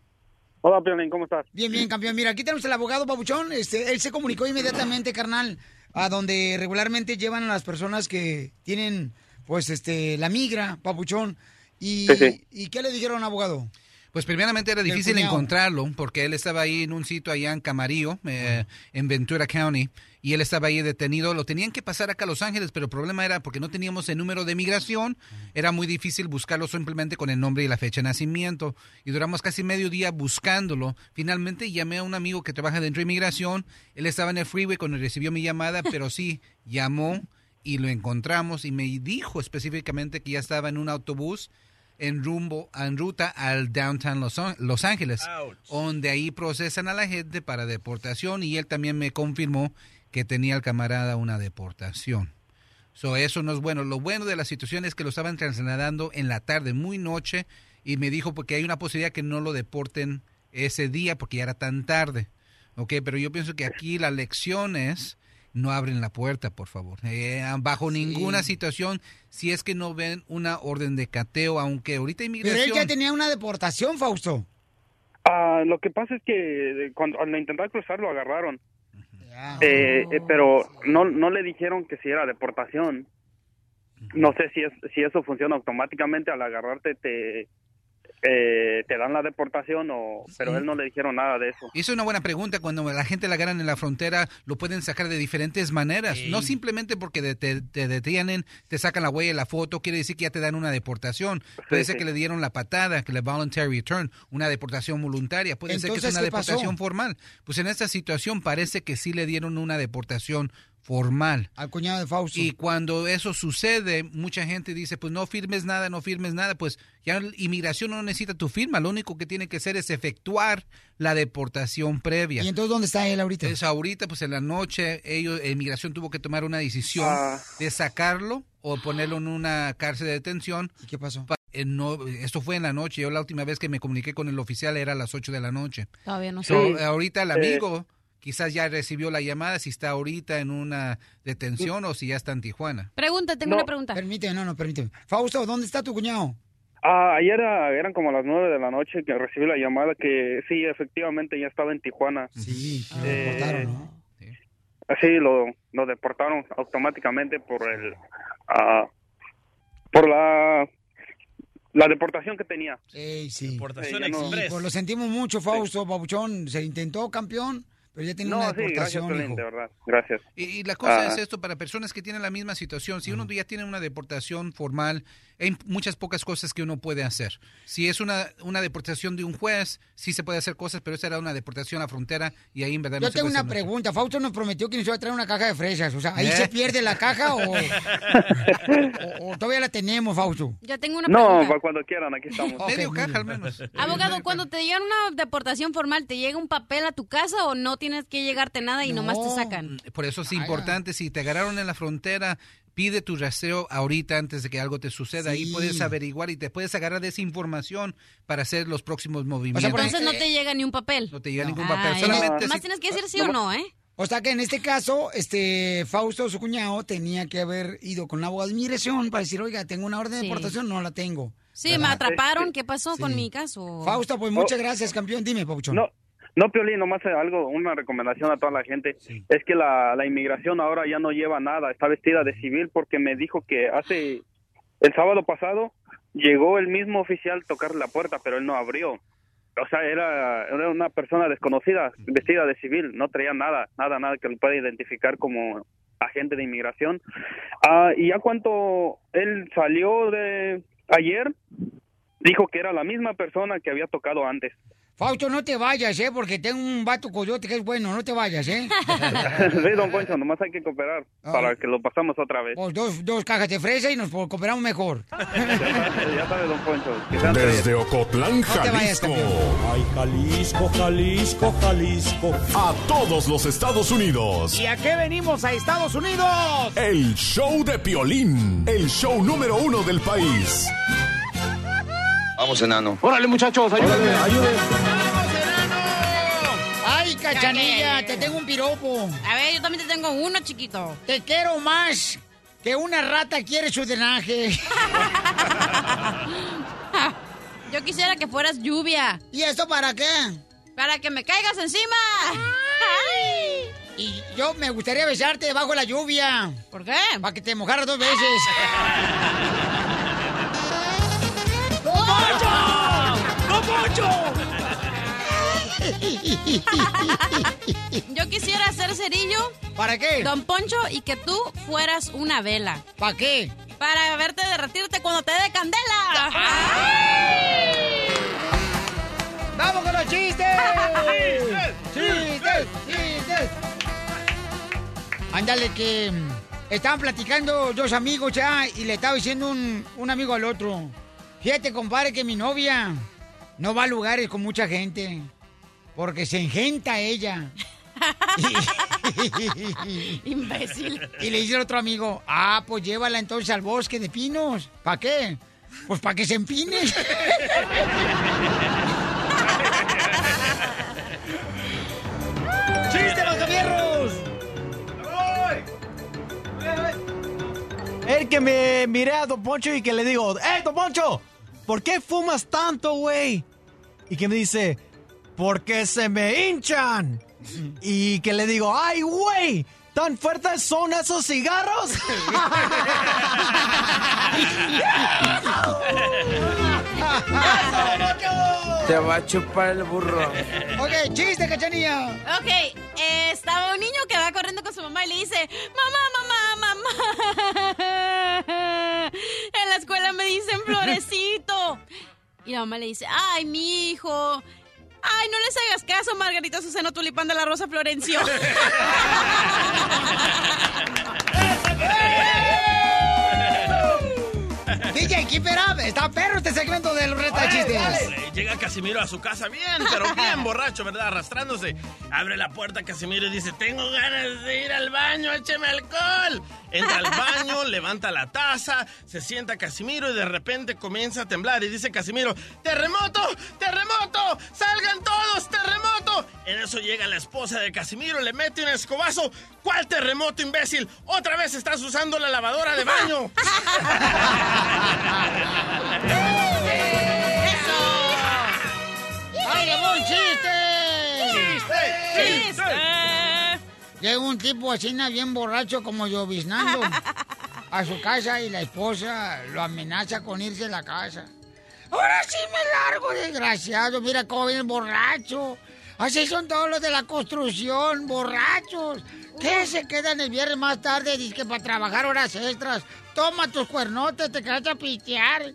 Hola, Piolín, ¿cómo estás? Bien, bien, campeón. Mira, aquí tenemos al abogado Pabuchón. Este, él se comunicó inmediatamente, carnal, a donde regularmente llevan a las personas que tienen, pues, este, la migra, Pabuchón. ¿Y, Sí, sí. ¿y qué le dijeron, abogado? Pues primeramente era difícil encontrarlo porque él estaba ahí en un sitio allá en Camarillo, eh, en Ventura County, y él estaba ahí detenido. Lo tenían que pasar acá a Los Ángeles, pero el problema era porque no teníamos el número de migración, era muy difícil buscarlo simplemente con el nombre y la fecha de nacimiento. Y duramos casi medio día buscándolo. Finalmente llamé a un amigo que trabaja dentro de inmigración. Él estaba en el freeway cuando recibió mi llamada, [laughs] pero sí llamó y lo encontramos y me dijo específicamente que ya estaba en un autobús en rumbo, en ruta al downtown Los, Los Ángeles, donde ahí procesan a la gente para deportación y él también me confirmó que tenía el camarada una deportación. So, eso no es bueno. Lo bueno de la situación es que lo estaban trasladando en la tarde, muy noche, y me dijo porque hay una posibilidad que no lo deporten ese día porque ya era tan tarde. Ok, pero yo pienso que aquí la lección es no abren la puerta, por favor. Eh, bajo ninguna situación, si es que no ven una orden de cateo, aunque ahorita Pero inmigración... él ya tenía una deportación, Fausto. Ah, lo que pasa es que cuando al intentar cruzar lo agarraron. Eh, eh, pero no no le dijeron que si era deportación. No sé si es si eso funciona automáticamente al agarrarte te eh, te dan la deportación o pero él no le dijeron nada de eso. Es una buena pregunta. Cuando la gente la agarran en la frontera, lo pueden sacar de diferentes maneras. No simplemente porque te, te detienen, te sacan la huella y la foto, quiere decir que ya te dan una deportación. Puede Sí, ser sí. que le dieron la patada, que le voluntary return, una deportación voluntaria. Puede ser que sea una deportación formal. Pues en esta situación parece que sí le dieron una deportación formal. Al cuñado de Fausto. Y cuando eso sucede, mucha gente dice, pues no firmes nada, no firmes nada, pues ya la inmigración no necesita tu firma, lo único que tiene que hacer es efectuar la deportación previa. ¿Y entonces dónde está él ahorita? Ahorita, pues en la noche, ellos, inmigración tuvo que tomar una decisión Ah. de sacarlo o ponerlo en una cárcel de detención. ¿Y qué pasó? Pa- eh, no, esto fue en la noche. Yo la última vez que me comuniqué con el oficial era a las 8 de la noche. Todavía no sé. So, ahorita el Eh. Quizás ya recibió la llamada, si está ahorita en una detención o si ya está en Tijuana. Pregunta, tengo No. una pregunta. Permíteme, no, no, permíteme. Fausto, ¿dónde está tu cuñado? Ah, ayer era- eran como las nueve de la noche que recibí la llamada que sí, efectivamente ya estaba en Tijuana. Sí, lo deportaron, ¿no? Sí, lo, lo deportaron automáticamente por el, ah, por la, la deportación que tenía. Ey, sí. Deportación Sí, express. pues lo sentimos mucho, Fausto, Pabuchón. Se intentó campeón, pero ya tiene No, una sí, gracias, deportación, Piolín, hijo. de verdad. Gracias. Y, y la cosa Ah. es esto, para personas que tienen la misma situación, si uno ya tiene una deportación formal, hay muchas pocas cosas que uno puede hacer. Si es una, una deportación de un juez, sí se puede hacer cosas, pero esa era una deportación a fronera y ahí en verdad no Yo se tengo puede una hacer mucho. pregunta. Fausto nos prometió que nos iba a traer una caja de fresas. O sea, ¿ahí ¿Eh? se pierde la caja o, [laughs] o- o todavía la tenemos, Fausto? Ya tengo una No, pregunta. para cuando quieran, aquí estamos. Medio caja al menos. Abogado, cuando te llegan una deportación formal, ¿te llega un papel a tu casa o no tienes que llegarte nada y nomás te sacan? Por eso es importante, si te agarraron en la frontera, pide tu rastreo ahorita antes de que algo te suceda. Ahí Sí. puedes averiguar y te puedes agarrar de esa información para hacer los próximos movimientos. Entonces no te llega ni un papel. No te llega ningún Ah, papel. ya. Solamente si- tienes que decir sí o no, ¿eh? O sea que en este caso, este Fausto, su cuñado, tenía que haber ido con un abogado de inmigración para decir, oiga, tengo una orden de Sí. deportación, no la tengo. Sí, me ¿Verdad? atraparon. ¿Qué pasó Sí. con mi caso? Fausto, pues muchas gracias, campeón. Dime, Pabuchón. No, No, Piolín, nomás algo, una recomendación a toda la gente. Es que la, la inmigración ahora ya no lleva nada, está vestida de civil porque me dijo que hace el sábado pasado llegó el mismo oficial a tocar la puerta, pero él no abrió. O sea, era, era una persona desconocida, vestida de civil, no traía nada, nada, nada que lo pueda identificar como agente de inmigración. Ah, y ya cuando él salió de ayer, dijo que era la misma persona que había tocado antes. Fausto, no te vayas, ¿eh? Porque tengo un vato coyote que es bueno, no te vayas, ¿eh? [laughs] sí, don Poncho, nomás hay que cooperar para que lo pasamos otra vez. Pues dos, dos cajas de fresa y nos cooperamos mejor. [laughs] ya sabe, don Poncho. Desde Ocotlán, No te vayas, Jalisco. Ay, Jalisco, Jalisco, Jalisco. A todos los Estados Unidos. ¿Y a qué venimos a Estados Unidos? El show de Piolín. El show número uno del país. Vamos, enano. Órale, muchachos, ayúdenme, ayúdenme. Ay, cachanilla, te tengo un piropo. A ver, yo también te tengo uno, chiquito. Te quiero más que una rata quiere su drenaje. [laughs] Yo quisiera que fueras lluvia. ¿Y esto para qué? Para que me caigas encima. Y yo me gustaría besarte bajo la lluvia. ¿Por qué? Para que te mojaras dos veces. [laughs] Poncho! Yo quisiera ser cerillo. ¿Para qué? Don Poncho, y que tú fueras una vela. ¿Para qué? Para verte derretirte cuando te dé candela. ¡Vamos con los chistes! ¡Chistes! ¡Chistes! Ándale, que mm, estaban platicando dos amigos ya y le estaba diciendo un, un amigo al otro. Fíjate, compadre, que mi novia no va a lugares con mucha gente porque se engenta ella. [laughs] Imbécil. Y le dice el otro amigo, ah, pues llévala entonces al bosque de pinos. ¿Para qué? Pues para que se empine. [laughs] ¡Chiste, los gobiernos! El que me miré a Don Poncho y que le digo, ¡Eh, Don Poncho! ¿Por qué fumas tanto, güey? Y que me dice, porque se me hinchan. Y que le digo, ¡ay, güey! ¿Tan fuertes son esos cigarros? Te va a chupar el burro. Ok, chiste, cachanilla. Ok, eh, estaba un niño que va corriendo con su mamá y le dice, mamá, mamá, mamá. [laughs] En la escuela me dicen florecito. Y la mamá le dice, ay, mi hijo. Ay, no les hagas caso, Margarita Susano Tulipán de la Rosa Florencio. [laughs] [laughs] DJ, up. Está perro este segmento del reto de chistes. Llega Casimiro a su casa bien, pero bien [laughs] borracho, ¿verdad? Arrastrándose. Abre la puerta Casimiro y dice, tengo ganas de ir al baño, écheme alcohol. Entra al baño, [laughs] levanta la taza, se sienta Casimiro y de repente comienza a temblar. Y dice Casimiro, ¡terremoto! ¡terremoto! ¡Salgan todos! ¡terremoto! En eso llega la esposa de Casimiro, le mete un escobazo. ¿Cuál terremoto, imbécil? Otra vez estás usando la lavadora de baño. [laughs] ¡Ay, le voy un chiste! ¡Chiste! ¡Chiste! Llega un tipo así, bien borracho como lloviznando a su casa y la esposa lo amenaza con irse a la casa. Ahora sí me largo, desgraciado. Mira cómo viene borracho. Así son todos los de la construcción, borrachos. ¿Qué se quedan el viernes más tarde? Dice para trabajar horas extras. Toma tus cuernotes, te quedas a pistear.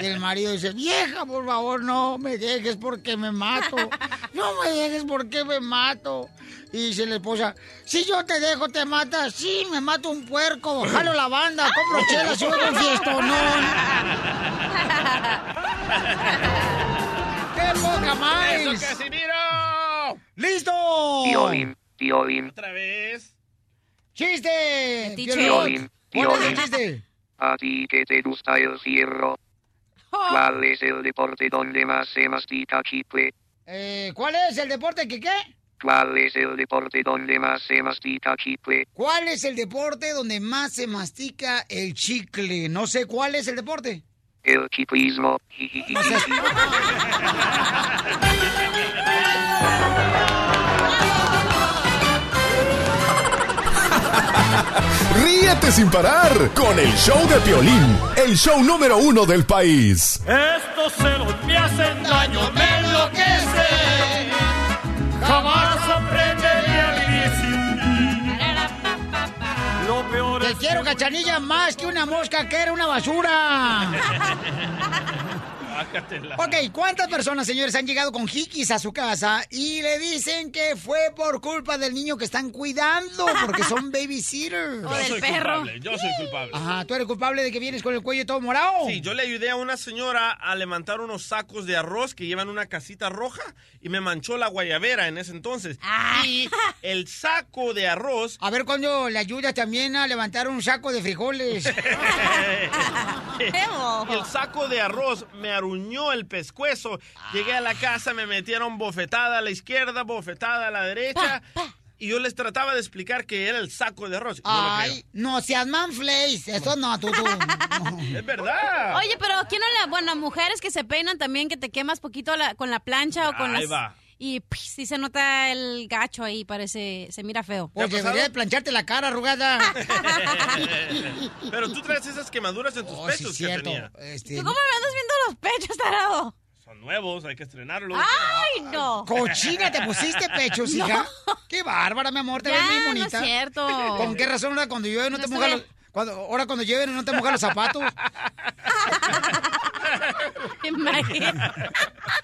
Y el marido dice, vieja, por favor, no me dejes porque me mato. No me dejes porque me mato. Y dice la esposa, si yo te dejo, te matas. Sí, me mato un puerco. Jalo la banda, compro chelas y voy a un fiestonón. ¡Qué poca más! ¡Eso, Casimiro! ¡Listo! Piolín, Piolín, Otra vez. ¡Chiste! Piolín, Piolín, chiste! a ti que te gusta el fierro. ¿Cuál es el deporte donde más se mastica chicle? Eh, ¿Cuál es el deporte que qué? ¿Cuál es el deporte donde más se mastica chicle? ¿Cuál es el deporte donde más se mastica el chicle? No sé cuál es el deporte. El ciclismo. [laughs] [laughs] Ríete sin parar con el show de Piolín, el show número uno del país. Estos celos me hacen daño, me enloquecen. Jamás aprenderé a vivir sin ti. Lo peor Te es quiero, que- cachanilla, más que una mosca que era una basura. [laughs] Bájatela. Ok, ¿cuántas personas, señores, han llegado con jiquis a su casa y le dicen que fue por culpa del niño que están cuidando porque son [laughs] babysitters? Yo soy culpable, yo soy culpable. Ajá, ¿tú eres culpable de que vienes con el cuello todo morado? Sí, yo le ayudé a una señora a levantar unos sacos de arroz que llevan una casita roja y me manchó la guayabera en ese entonces. Y el saco de arroz... A ver cuándo le ayudas también a levantar un saco de frijoles. [laughs] [laughs] El saco de arroz me aruñó el pescuezo. Llegué a la casa, me metieron bofetada a la izquierda, bofetada a la derecha. Y yo les trataba de explicar que era el saco de arroz. No Ay, no seas manflays. Eso no, tú. [laughs] Es verdad. Oye, pero ¿quién no le... Bueno, mujeres que se peinan también, que te quemas poquito la- con la plancha o con Ahí las... va. Y pff, sí se nota el gacho ahí, parece... Se mira feo. Pues debería de plancharte la cara arrugada. [laughs] Pero tú traes esas quemaduras en tus Oh, sí, pechos que cierto. tenía. Este, ¿Tú cómo me andas viendo los pechos, tarado? Son nuevos, hay que estrenarlos. ¡Ay, no! Cochina, ¿te pusiste pechos, [laughs] No. hija? Qué bárbara, mi amor, te Ya, ves bien no bonita. es cierto. ¿Con qué razón ahora cuando llueve no, No te mojan los... Cuando, ahora cuando llueve no te mojan los zapatos? [laughs] [laughs] Imagínate.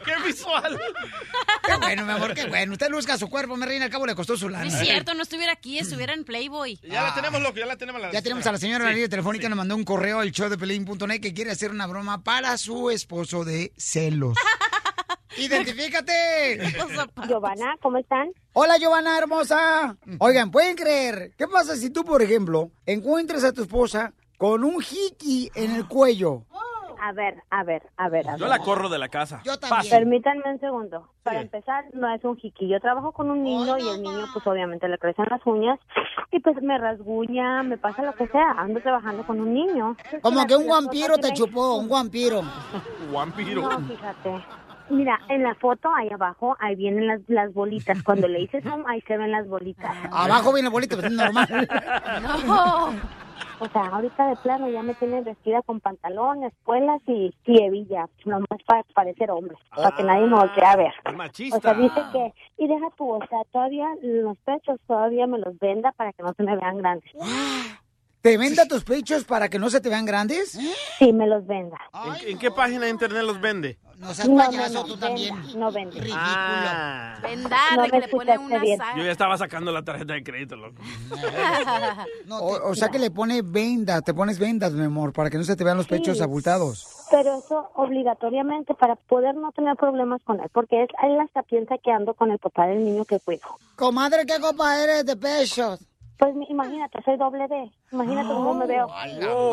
¡Qué visual! Qué bueno, mi amor, qué bueno. Usted luzca su cuerpo, mi reina, al cabo le costó su No lana. es cierto, no estuviera aquí, estuviera en Playboy. Ya la tenemos, loco, ya la tenemos. Ya tenemos a la señora en la línea telefónica, nos mandó un correo al show de Pelín.net que quiere hacer una broma para su esposo de celos. [laughs] ¡Identifícate! Giovanna, ¿cómo están? Hola, Giovanna hermosa. Oigan, ¿pueden creer? ¿Qué pasa si tú, por ejemplo, encuentras a tu esposa con un jiqui en el cuello? A ver, a ver, a ver. A Yo ver. la corro de la casa. Yo Permítanme un segundo. Para empezar, no es un jiqui. Yo trabajo con un niño y el niño, pues obviamente le crecen las uñas y pues me rasguña, me pasa lo que sea. Ando trabajando con un niño. Como que un vampiro te chupó, un vampiro. [laughs] Vampiro. No, fíjate. Mira, en la foto ahí abajo, ahí vienen las, las bolitas. Cuando le hice zoom, ahí se ven las bolitas. Abajo viene el bolito, pero es normal. [laughs] No. O sea, ahorita de plano ya me tienen vestida con pantalones, espuelas y, hebilla, nomás para parecer hombre, para que nadie me voltee a ver. machista. O sea, dice que, y deja tú, o sea, todavía los pechos todavía me los venda para que no se me vean grandes. ¿Te venda tus pechos para que no se te vean grandes? Sí, me los venda. ¿En, en qué página de internet los vende? No seas payaso, tú también. No vende. Ah. Vendar, No de que le escuchaste una bien. saga. Yo ya estaba sacando la tarjeta de crédito, loco. [laughs] O, o sea que le pone venda, te pones vendas, mi amor, para que no se te vean los pechos Sí. abultados. Pero eso obligatoriamente para poder no tener problemas con él, porque es, él hasta piensa que ando con el papá del niño que cuido. Comadre, ¿qué copa eres de pechos? Pues mi- imagínate, soy doble D. Imagínate cómo me veo.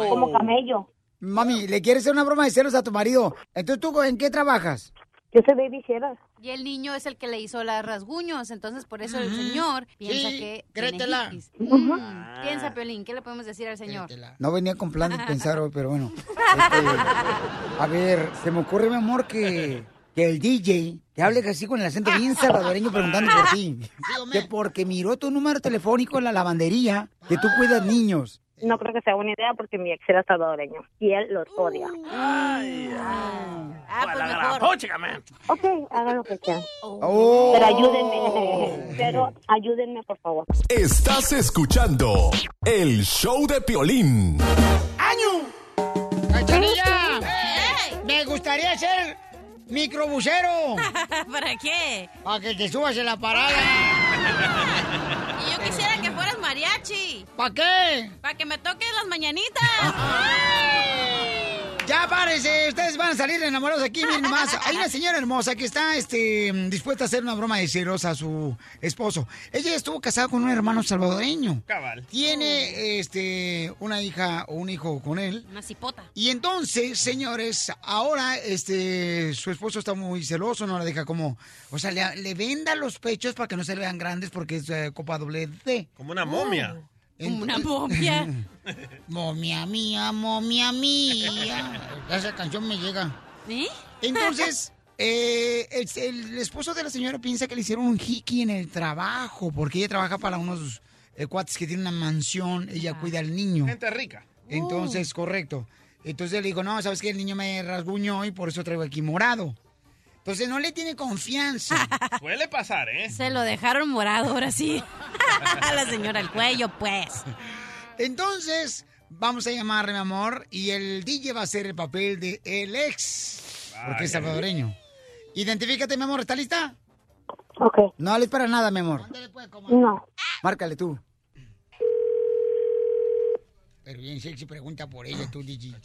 Como camello. Mami, ¿le quieres hacer una broma de celos a tu marido? Entonces, ¿tú en qué trabajas? Yo soy babysitter. Y el niño es el que le hizo las rasguños, entonces por eso el señor piensa Sí, que créetela. tiene. Mm, Piensa, Piolín, ¿qué le podemos decir al señor? No venía con plan de [laughs] pensar hoy, pero bueno. Este, a ver, se me ocurre, mi amor, que, que el DJ te hable así con el acento bien salvadoreño preguntando por ti. Que porque miró tu número telefónico en la lavandería, que tú cuidas niños. No creo que sea buena idea porque mi ex era salvadoreño y él los odia. Ah, pues mejor. Ok, hagan lo que quieran. Oh. Pero ayúdenme. [laughs] Pero ayúdenme, por favor. Estás escuchando el show de Piolín. ¡Año! ¡Cachanilla! Me gustaría ser microbusero. [laughs] ¿Para qué? Para que te subas en la parada. Y yo quisiera que fueras mariachi. ¿Para qué? Para que me toques las mañanitas. [laughs] Ya párese, ustedes van a salir enamorados aquí, miren más. Hay una señora hermosa que está este, dispuesta a hacer una broma de celos a su esposo. Ella estuvo casada con un hermano salvadoreño. Cabal. Tiene este, una hija o un hijo con él. Una cipota. Y entonces, señores, ahora este su esposo está muy celoso, no la deja como, o sea, le, le venda los pechos para que no se le vean grandes porque es eh, copa doble D. Como una momia. Como una momia. [laughs] momia mía, momia mía. Esa canción me llega. ¿Eh? Entonces, [laughs] eh, el, el esposo de la señora piensa que le hicieron un hiki en el trabajo, porque ella trabaja para unos eh, cuates que tienen una mansión, ella cuida al niño. Gente rica. Entonces, correcto. Entonces le digo, no, ¿sabes qué? El niño me rasguñó y por eso traigo aquí morado. Entonces no le tiene confianza. [laughs] Suele pasar, ¿eh? Se lo dejaron morado, ahora sí. [laughs] A la señora el cuello, pues. Entonces, vamos a llamarle, mi amor, y el DJ va a hacer el papel de el ex, porque es salvadoreño. Identifícate, mi amor, ¿está lista? Ok. No hables para nada, mi amor. No. Márcale tú. Pero bien sexy pregunta por ella, tú, DJ.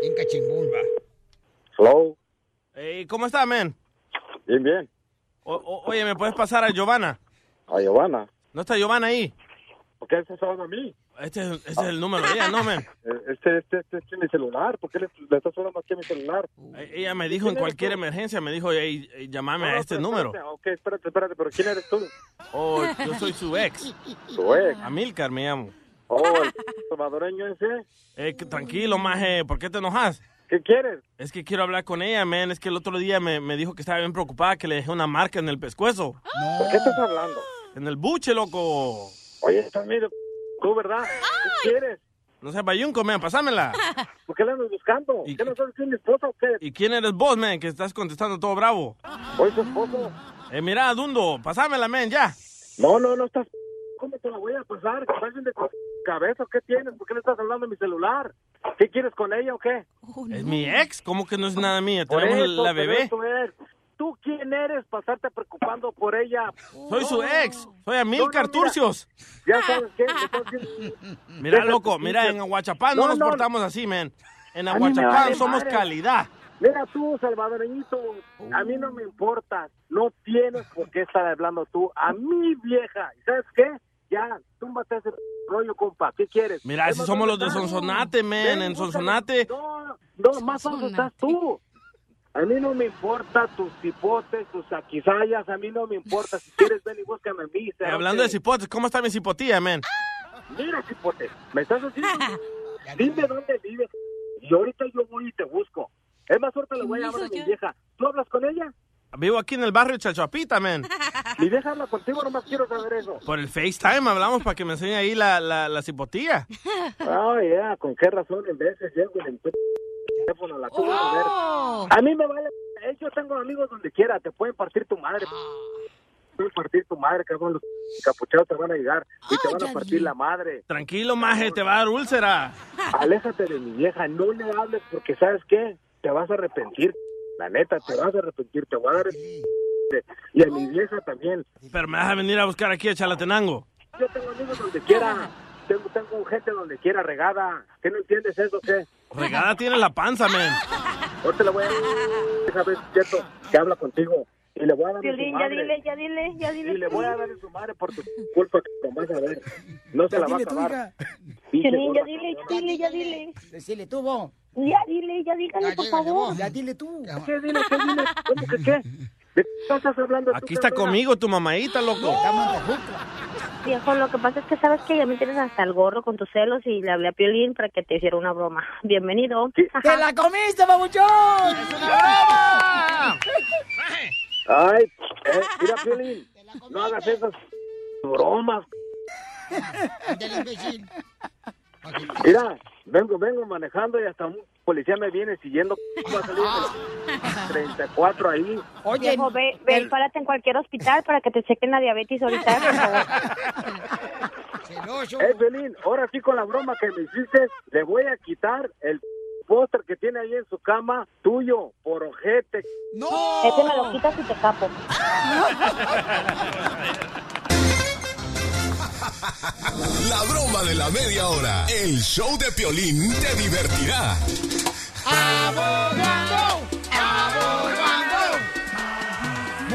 Bien cachimbón. Hello. Hey, ¿Cómo está, man? Bien, bien. O- o- oye, ¿me puedes pasar a Giovanna? A Giovanna. ¿No está Giovanna ahí? ¿Por qué estás hablando a mí? Este, es- este es el número de ella, ¿no, man? [laughs] Eh, Este, este, este, es mi celular. ¿Por qué le, le estás hablando aquí a mi celular? Eh, Ella me dijo en cualquier emergencia, me dijo, hey, hey, llamame No, a este número. espérate, Ok, espérate, espérate, pero ¿quién eres tú? [laughs] Oh, yo soy su ex. [laughs] ¿Tu ex? Amilcar me llamo. Oh, el salvadoreño ese. Eh, tranquilo, maje, ¿por qué te enojas? ¿Qué quieres? Es que quiero hablar con ella, man. Es que el otro día me, me dijo que estaba bien preocupada, que le dejé una marca en el pescuezo. ¿Por qué estás hablando? En el buche, loco. Oye, estás medio... ¿Tú, verdad? ¿Qué quieres? No seas bayunco, man, pasámela. [laughs] ¿Por qué la andas buscando? ¿Qué no sabes quién es mi esposa o qué? ¿Y quién eres vos, man, que estás contestando todo bravo? Soy su esposo. Eh, mira, Dundo, pasámela, man, ya. No, no, no estás... ¿Cómo te la voy a pasar? ¿Estás bien de tu cabeza? ¿Qué tienes? ¿Por qué le estás hablando a mi celular? ¿Qué quieres con ella o qué? Es mi ex, ¿cómo que no es nada mía? Tenemos eso, la bebé. ¿Tú quién eres para estarte preocupando por ella? Soy su No, ex, soy Amilcar No, no. Turcios. Ya sabes qué. [laughs] Mira, loco, mira, en Aguachapán no, No, nos no. portamos así, man. En Aguachapán vale somos madre. calidad. Mira tú, salvadoreñito, a mí no me importa, no tienes por qué estar hablando tú a mi vieja. ¿Y sabes qué? Ya, túmbate ese rollo, compa, ¿qué quieres? Mira, si somos los de. Sonsonate, man. Ven, En. Sonsonate. No, no, más donde estás tú. A mí no me importa tus cipotes, tus aquisayas, a mí no me importa. Si quieres, ven y búscame a mí. [laughs] Hablando de cipotes, ¿cómo está mi cipotía, man? Mira, cipote, ¿me estás haciendo? [laughs] Dime dónde vives y ahorita yo voy y te busco. Es más, ahorita le voy a llamar a mi vieja. ¿Tú hablas con ella? Vivo aquí en el barrio Chachuapita, man. [laughs] Mi vieja habla contigo, nomás quiero saber eso. Por el FaceTime hablamos para que me enseñe ahí la, la, la cipotía. Ah, ya, ¿con qué razón en veces llego y le encuentro el teléfono a la? A Oh. ver. A mí me vale. eh, Yo tengo amigos donde quiera, te pueden partir tu madre. Pueden partir tu madre, cabrón. Los capuchados te van a llegar y te van a partir la madre. Tranquilo, maje, te va a dar úlcera. Aléjate de mi vieja, no le hables porque, ¿sabes qué? Te vas a arrepentir. La neta, te vas a arrepentir. Te voy a dar. Y a mi vieja también. Pero me vas a venir a buscar aquí a Chalatenango. Yo tengo amigos donde quiera. Tengo, tengo gente donde quiera regada. ¿Qué no entiendes eso, qué? Regada tiene la panza, man. Ahorita le voy a esa vez, cierto, que habla contigo. Y le voy a dar en su Violín, ya madre. dile, ya dile, ya dile. Y le voy a dar en su madre por tu culpa que te vas a ver. No se la va a acabar. Violín, ya dile, dile, ya dile. Decile tú, vos. Ya dile, ya dígale, por favor. Ya dile tú. ¿Qué? Dile, ¿qué? Dile. ¿Cómo que qué? ¿De qué estás hablando tú, Aquí está cabrona? conmigo tu mamadita, loco. Viejo, lo que pasa es que sabes que ya me tienes hasta el gorro con tus celos y le hablé a Piolín para que te hiciera una broma. Bienvenido. ¡Te la comiste, babuchón! ¡Es una broma! [laughs] Ay, eh, mira, [laughs] Piolín, no hagas esas bromas. [laughs] Del imbécil. Mira, vengo, vengo manejando y hasta un policía me viene siguiendo. Va a salir el 34 [laughs] ahí. Oye, Viejo, ve, ve y párate en cualquier hospital para que te chequen la diabetes ahorita, por favor. Eh, Piolín, ahora sí con la broma que me hiciste, le voy a quitar el póster que tiene ahí en su cama, tuyo, por ojete. ¡No! Ese me lo quitas y te capo. La broma de la media hora. El show de Piolín te divertirá. ¡Abogado! ¡Abogado!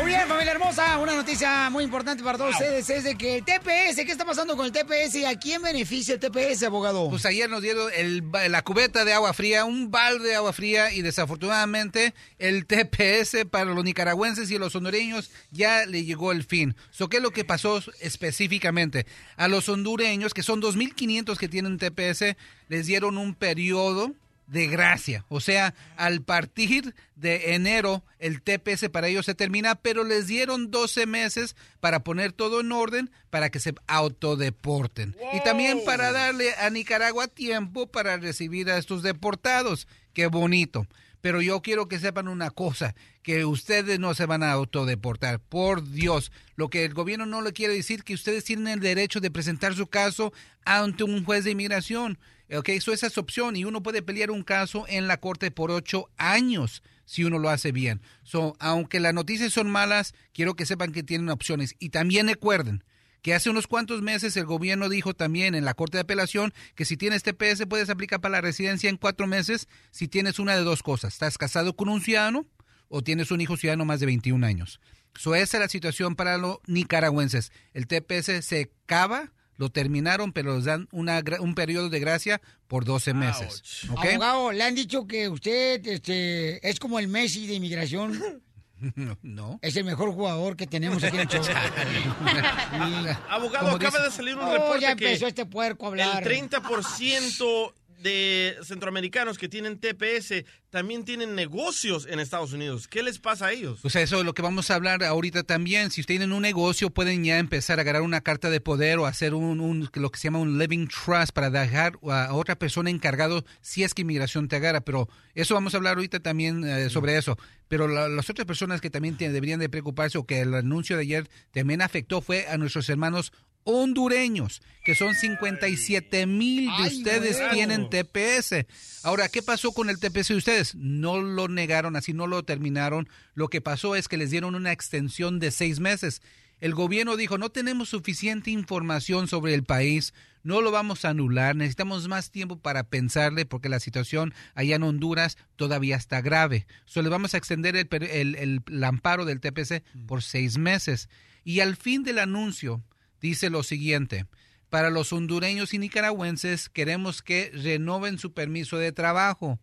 Bien, familia hermosa. Una noticia muy importante para todos ustedes es de que el TPS, ¿qué está pasando con el TPS y a quién beneficia el TPS, abogado? Pues ayer nos dieron el la cubeta de agua fría, un balde de agua fría y desafortunadamente el TPS para los nicaragüenses y los hondureños ya le llegó el fin. So, ¿Qué es lo que pasó específicamente? A los hondureños, que son 2.500 que tienen TPS, les dieron un periodo de gracia. O sea, al partir de enero, el TPS para ellos se termina, pero les dieron 12 meses para poner todo en orden para que se autodeporten. Y también para darle a Nicaragua tiempo para recibir a estos deportados. Qué bonito. Pero yo quiero que sepan una cosa, que ustedes no se van a autodeportar. Por Dios, lo que el gobierno no le quiere decir que ustedes tienen el derecho de presentar su caso ante un juez de inmigración. Ok, eso esa es opción y uno puede pelear un caso en la corte por ocho años si uno lo hace bien. So, aunque las noticias son malas, quiero que sepan que tienen opciones. Y también recuerden que hace unos cuantos meses el gobierno dijo también en la Corte de Apelación que si tienes TPS puedes aplicar para la residencia en cuatro meses si tienes una de dos cosas. Estás casado con un ciudadano o tienes un hijo ciudadano más de 21 años. So, esa es la situación para los nicaragüenses. El TPS se acaba, lo terminaron, pero les dan una, un periodo de gracia por 12 meses. Abogado, le han dicho que usted este, es como el Messi de inmigración. [laughs] [laughs] No. Es el mejor jugador que tenemos aquí en el. [laughs] Abogado, acaba dice- de salir un Oh, reporte ya que empezó este puerco a hablar. el 30% de centroamericanos que tienen TPS también tienen negocios en Estados Unidos. ¿Qué les pasa a ellos? O sea, eso es lo que vamos a hablar ahorita también. Si ustedes tienen un negocio, pueden ya empezar a agarrar una carta de poder o hacer un, un- lo que se llama un living trust para dejar a otra persona encargado si es que inmigración te agarra. Pero eso vamos a hablar ahorita también eh, sobre eso. Pero la- las otras personas que también deberían de preocuparse o que el anuncio de ayer también afectó fue a nuestros hermanos hondureños, que son 57 mil de ustedes tienen TPS. Ahora, ¿qué pasó con el TPS de ustedes? No lo negaron, así no lo terminaron. Lo que pasó es que les dieron una extensión de seis meses. El gobierno dijo, no tenemos suficiente información sobre el país, no lo vamos a anular, necesitamos más tiempo para pensarle porque la situación allá en Honduras todavía está grave. Solo le vamos a extender el, el- el- el amparo del TPC por seis meses. Y al fin del anuncio dice lo siguiente, para los hondureños y nicaragüenses queremos que renoven su permiso de trabajo.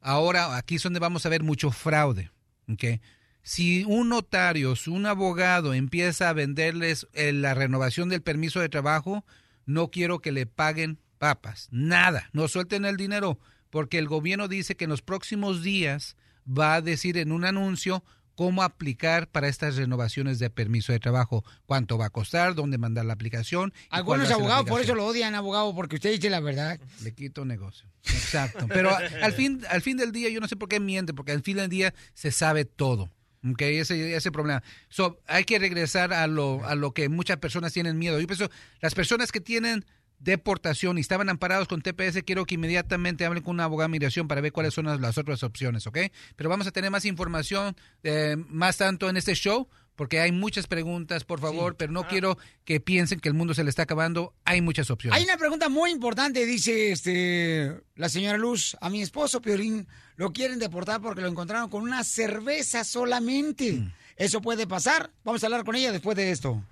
Ahora, aquí es donde vamos a ver mucho fraude. ¿ok? Si un notario, si un abogado empieza a venderles eh, la renovación del permiso de trabajo, no quiero que le paguen papas, nada, no suelten el dinero, porque el gobierno dice que en los próximos días va a decir en un anuncio cómo aplicar para estas renovaciones de permiso de trabajo, cuánto va a costar, dónde mandar la aplicación. Algunos abogados por eso lo odian, abogado, porque usted dice la verdad. Le quito negocio. Exacto. Pero al fin, al fin del día, yo no sé por qué miente, porque al fin del día se sabe todo. ¿ok? Ese, ese problema. So, hay que regresar a lo, a lo que muchas personas tienen miedo. Yo pienso, las personas que tienen deportación y estaban amparados con TPS, quiero que inmediatamente hablen con un abogado de migración para ver cuáles son las, las otras opciones, ¿ok? Pero vamos a tener más información, eh, más tanto en este show, porque hay muchas preguntas, por favor, pero no quiero que piensen que el mundo se le está acabando. Hay muchas opciones. Hay una pregunta muy importante, dice este la señora Luz. A mi esposo, Piolín, lo quieren deportar porque lo encontraron con una cerveza solamente. Mm. ¿Eso puede pasar? Vamos a hablar con ella después de esto.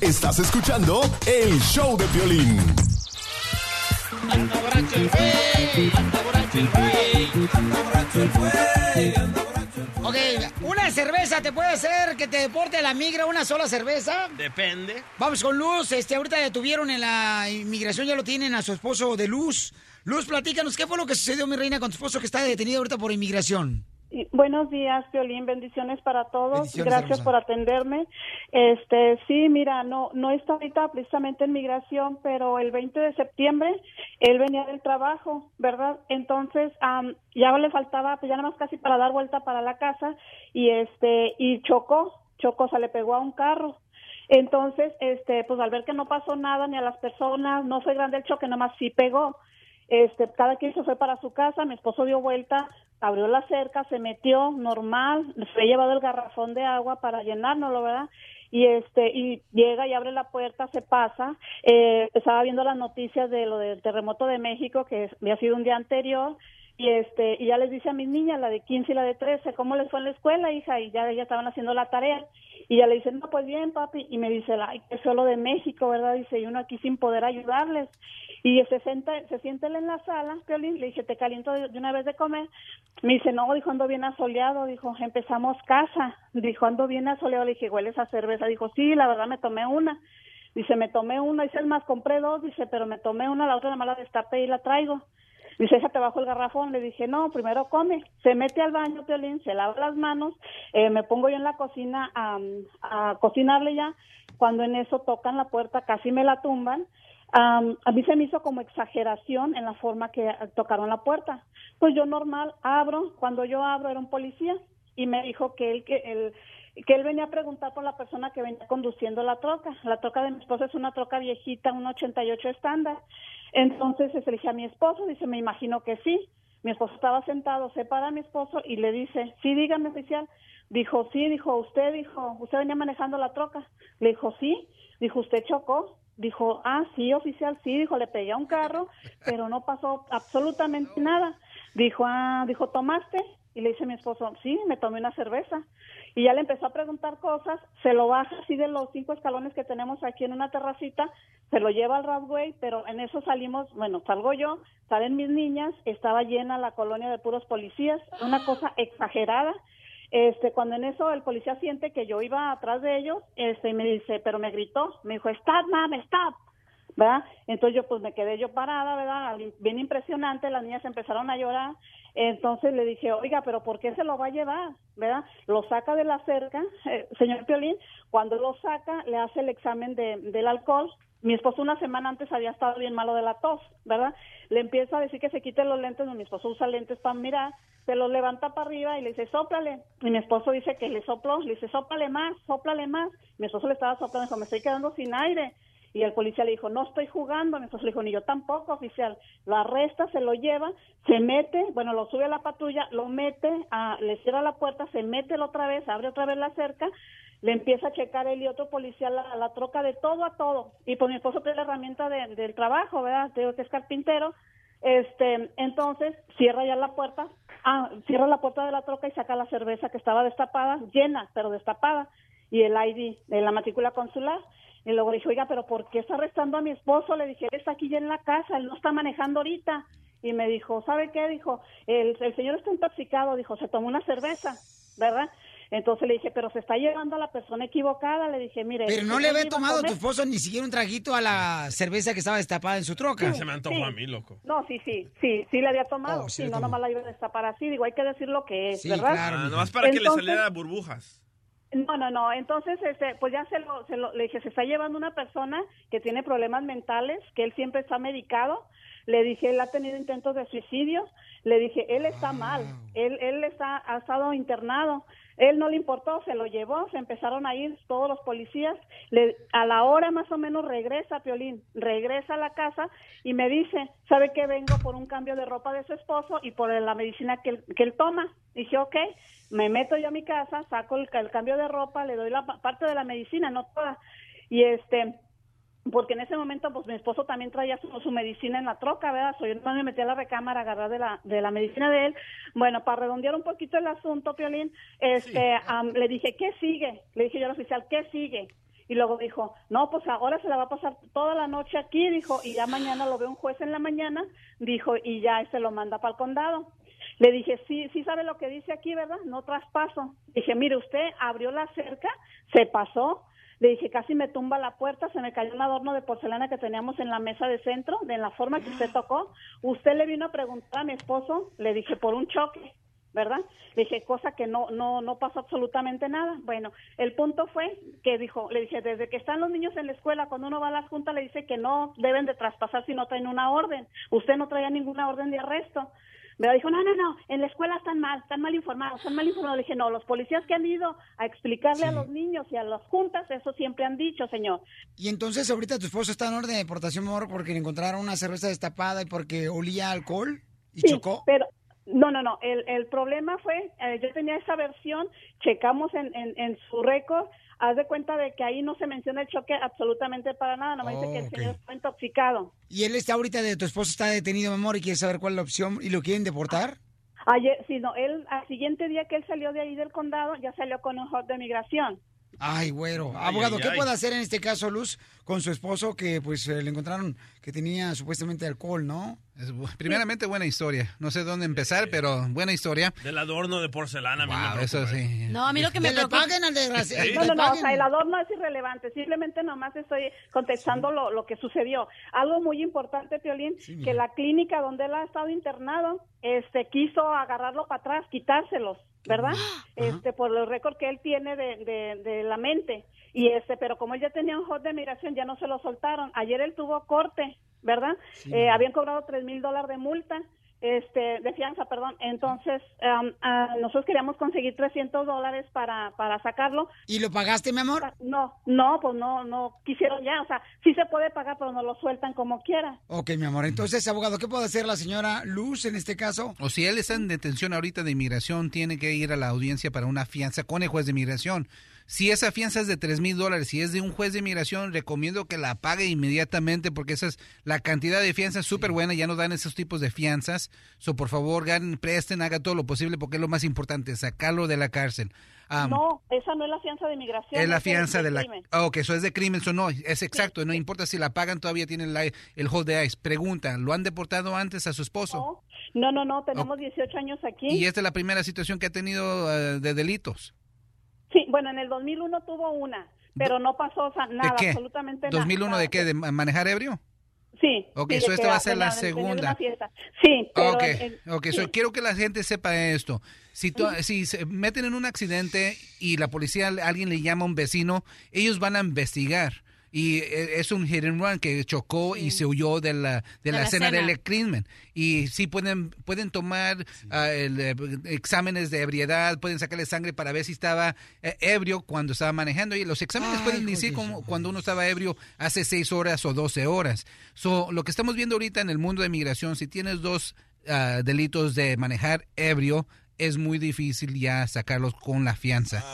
Estás escuchando el show de violín. Ok, ¿una cerveza te puede hacer que te deporte a la migra una sola cerveza? Depende. Vamos con Luz. Este, ahorita detuvieron en la inmigración, ya lo tienen a su esposo de Luz. Luz, platícanos, ¿qué fue lo que sucedió, mi reina, con tu esposo que está detenido ahorita por inmigración? Y Buenos días, Violín. Bendiciones para todos. Bendiciones, Gracias hermosa. por atenderme. Este, sí, mira, no, no está ahorita precisamente en migración, pero el 20 de septiembre él venía del trabajo, ¿verdad? Entonces, am, ya le faltaba, pues ya nada más casi para dar vuelta para la casa y este, y chocó, chocó, se le pegó a un carro. Entonces, este, pues al ver que no pasó nada ni a las personas, no fue grande el choque, nada más sí pegó. Este, cada quien se fue para su casa, mi esposo dio vuelta, abrió la cerca, se metió normal, ha llevado el garrafón de agua para llenárnoslo, ¿verdad? Y este, y llega y abre la puerta, se pasa, eh, estaba viendo las noticias de lo del terremoto de México, que había sido un día anterior, y este, y ya les dice a mis niñas, la de 15 y la de 13, ¿cómo les fue en la escuela, hija? Y ya ya estaban haciendo la tarea. Y ya le dicen, no, pues bien, papi. Y me dice, ay, que solo de México, ¿verdad? Dice, y uno aquí sin poder ayudarles. Y se sienta, se él en la sala, Piolín, le dije, te caliento de una vez de comer. Me dice, no, dijo, ando bien asoleado. Dijo, empezamos casa. Dijo, ando bien asoleado. Le dije, huele esa cerveza. Dijo, sí, la verdad me tomé una. Dice, me tomé una. Dice, es más, compré dos. Dice, pero me tomé una, la otra nada más la destapé y la traigo. Dice, déjate bajo el garrafón. Le dije, no, primero come. Se mete al baño, Piolín, se lava las manos. eh, me pongo yo en la cocina a, a cocinarle ya. Cuando en eso tocan la puerta, casi me la tumban. Am, a mí se me hizo como exageración en la forma que eh, tocaron la puerta. Pues yo normal abro, cuando yo abro era un policía y me dijo que él que él que él venía a preguntar por la persona que venía conduciendo la troca. La troca de mi esposo es una troca viejita, un 88 estándar. Entonces se le dije a mi esposo, dice, me imagino que sí. Mi esposo estaba sentado, se para a mi esposo y le dice, sí, dígame oficial. Dijo, sí, dijo, usted dijo, usted venía manejando la troca. Le dijo, sí. Dijo, usted chocó. Dijo, ah, sí, oficial, sí. Dijo, le pegué a un carro, pero no pasó absolutamente nada. Dijo, ah, dijo, ¿tomaste? Y le dice mi esposo, sí, me tomé una cerveza. Y ya le empezó a preguntar cosas, se lo baja así de los cinco escalones que tenemos aquí en una terracita, se lo lleva al Radway, pero en eso salimos, bueno, salgo yo, salen mis niñas, estaba llena la colonia de puros policías, una cosa exagerada. Este, cuando en eso el policía siente que yo iba atrás de ellos, este, y me dice, pero me gritó, me dijo, stop, ma'am, stop. ¿Verdad? Entonces yo pues me quedé yo parada, ¿verdad? Bien impresionante, las niñas empezaron a llorar. Entonces le dije, oiga, pero ¿por qué se lo va a llevar? ¿Verdad? Lo saca de la cerca, eh, señor Piolín, cuando lo saca le hace el examen de, del alcohol. Mi esposo una semana antes había estado bien malo de la tos, ¿verdad? Le empieza a decir que se quite los lentes, mi esposo usa lentes para mirar, se los levanta para arriba y le dice, sóplale. Y mi esposo dice que le sopló, le dice, sóplale más, sóplale más. Mi esposo le estaba soplando, dijo, me estoy quedando sin aire. Y el policía le dijo, no estoy jugando. Mi esposo le dijo, ni yo tampoco, oficial. Lo arresta, se lo lleva, se mete, bueno, lo sube a la patrulla, lo mete, a, le cierra la puerta, se mete otra vez, abre otra vez la cerca, le empieza a checar él y otro policía la, la troca de todo a todo. Y pues mi esposo tiene la herramienta de- del trabajo, ¿verdad? Digo que es carpintero. Este, entonces cierra ya la puerta, ah, cierra la puerta de la troca y saca la cerveza que estaba destapada, llena, pero destapada, y el ID de la matrícula consular. Y luego le dije, oiga, pero ¿por qué está arrestando a mi esposo? Le dije, él está aquí ya en la casa, él no está manejando ahorita. Y me dijo, ¿sabe qué? Dijo, el, el señor está intoxicado, dijo, se tomó una cerveza, ¿verdad? Entonces le dije, pero se está llevando a la persona equivocada. Le dije, mire. Pero no le había tomado a tu comer". esposo ni siquiera un traguito a la cerveza que estaba destapada en su troca. Se me antojó Sí. a mí, loco. No, sí, sí, sí, sí le había tomado. Oh, sí sí, le no tomó. nomás la iba a destapar así. Digo, hay que decir lo que es, ¿verdad? Ah, nomás para que le salieran burbujas. No, no, no. Entonces, este, pues ya se lo, se lo, le dije, se está llevando una persona que tiene problemas mentales, que él siempre está medicado. Le dije, él ha tenido intentos de suicidio. Le dije, él está mal. Él, él está, ha estado internado. Él no le importó, se lo llevó, se empezaron a ir todos los policías. Le, a la hora más o menos regresa Piolín, regresa a la casa y me dice, ¿sabe qué? Vengo por un cambio de ropa de su esposo y por la medicina que él, que él toma. Dije, ok, me meto yo a mi casa, saco el, el cambio de ropa, le doy la pa- parte de la medicina, no toda. Y este, porque en ese momento pues mi esposo también traía su, su medicina en la troca, ¿verdad? So, yo nomás me metí a la recámara a agarrar de la, de la medicina de él. Bueno, para redondear un poquito el asunto, Piolín, este, am, le dije, ¿qué sigue? Le dije yo al oficial, ¿qué sigue? Y luego dijo, no, pues ahora se la va a pasar toda la noche aquí, dijo, y ya mañana lo ve un juez en la mañana, dijo, y ya se lo manda para el condado. Le dije, sí, sí sabe lo que dice aquí, ¿verdad? No traspaso. Dije, mire, usted abrió la cerca, se pasó. Le dije, casi me tumba la puerta, se me cayó un adorno de porcelana que teníamos en la mesa de centro, de la forma que usted tocó. Usted le vino a preguntar a mi esposo, le dije, por un choque, ¿verdad? Le dije, cosa que no, no, no pasó absolutamente nada. Bueno, el punto fue que dijo, le dije, desde que están los niños en la escuela, cuando uno va a las juntas, le dice que no deben de traspasar si no traen una orden. Usted no traía ninguna orden de arresto. Me dijo, no, no, no, en la escuela están mal, están mal informados, están mal informados. Le dije, no, los policías que han ido a explicarle a los niños y a las juntas, eso siempre han dicho, señor. Y entonces ahorita tu esposo está en orden de deportación, amor, porque le encontraron una cerveza destapada y porque olía alcohol y Sí, chocó. Pero no, no, no. El, el problema fue, eh, yo tenía esa versión, checamos en, en, en su récord, haz de cuenta de que ahí no se menciona el choque absolutamente para nada, nomás dice Oh, que el señor está intoxicado. Y él está ahorita de tu esposo está detenido, mi amor, y quiere saber cuál es la opción y lo quieren deportar. Ayer, sí, no, él, al siguiente día que él salió de ahí del condado, ya salió con un hot de migración. Ay, güero. Abogado, ay, ¿qué ay. puede hacer en este caso, Luz, con su esposo que pues eh, le encontraron que tenía supuestamente alcohol, ¿no? Es primeramente, buena historia. No sé dónde empezar, pero buena historia. Del adorno de porcelana. a mí me Wow, eso sí. No, a mí lo que me preocupa... paguen al desgraciado. Sí. No, no, no, o sea, el adorno es irrelevante, simplemente nomás estoy contestando lo, lo que sucedió. Algo muy importante, Piolín, que la clínica donde él ha estado internado, este, quiso agarrarlo para atrás, quitárselos, ¿verdad? Este, por el récord que él tiene de, de, de la mente. Y este, pero como él ya tenía un hot de migración, ya no se lo soltaron. Ayer él tuvo corte, ¿verdad? Eh, habían cobrado tres mil dólares de multa. Este, de fianza, perdón. Entonces, ah, nosotros queríamos conseguir 300 dólares para, para sacarlo. ¿Y lo pagaste, mi amor? No, no, pues no, no quisieron ya. O sea, sí se puede pagar, pero no lo sueltan como quiera. Ok, mi amor. Entonces, abogado, ¿qué puede hacer la señora Luz en este caso? O si él está en detención ahorita de inmigración, tiene que ir a la audiencia para una fianza con el juez de inmigración. Si esa fianza es de tres mil dólares, si es de un juez de inmigración, recomiendo que la pague inmediatamente porque esa es la cantidad de fianza es súper buena, ya no dan esos tipos de fianzas. So, por favor, ganen, presten, haga todo lo posible porque es lo más importante, sacarlo de la cárcel. Am, no, esa no es la fianza de migración. es la fianza de la... crimen. Ah, ok, eso es de crimen, eso no, es exacto, no importa si la pagan, todavía tienen la- el hold de ICE. Pregunta, ¿lo han deportado antes a su esposo? No, no, no, tenemos 18 años aquí. Y esta es la primera situación que ha tenido eh, de delitos. Sí, bueno, en el 2001 tuvo una, pero no pasó nada, ¿De qué? absolutamente nada. ¿2001 de qué? ¿De ma- manejar ebrio? Sí. Ok, sí, de so que esta va a ser la segunda. Sí, pero... Ok, el- ok, sí. so quiero que la gente sepa esto. Si, tú- si se meten en un accidente y la policía, alguien le llama a un vecino, ellos van a investigar. Y eh, es un hit and run que chocó y se huyó de la, de la, la escena escena. del crimen. Y sí pueden, pueden tomar ah, el, eh, exámenes de ebriedad, pueden sacarle sangre para ver si estaba eh, ebrio cuando estaba manejando. Y los exámenes Ay, pueden decir de como cuando uno estaba ebrio hace seis horas o 12 horas. So, lo que estamos viendo ahorita en el mundo de migración, si tienes dos ah, delitos de manejar ebrio, es muy difícil ya sacarlos con la fianza.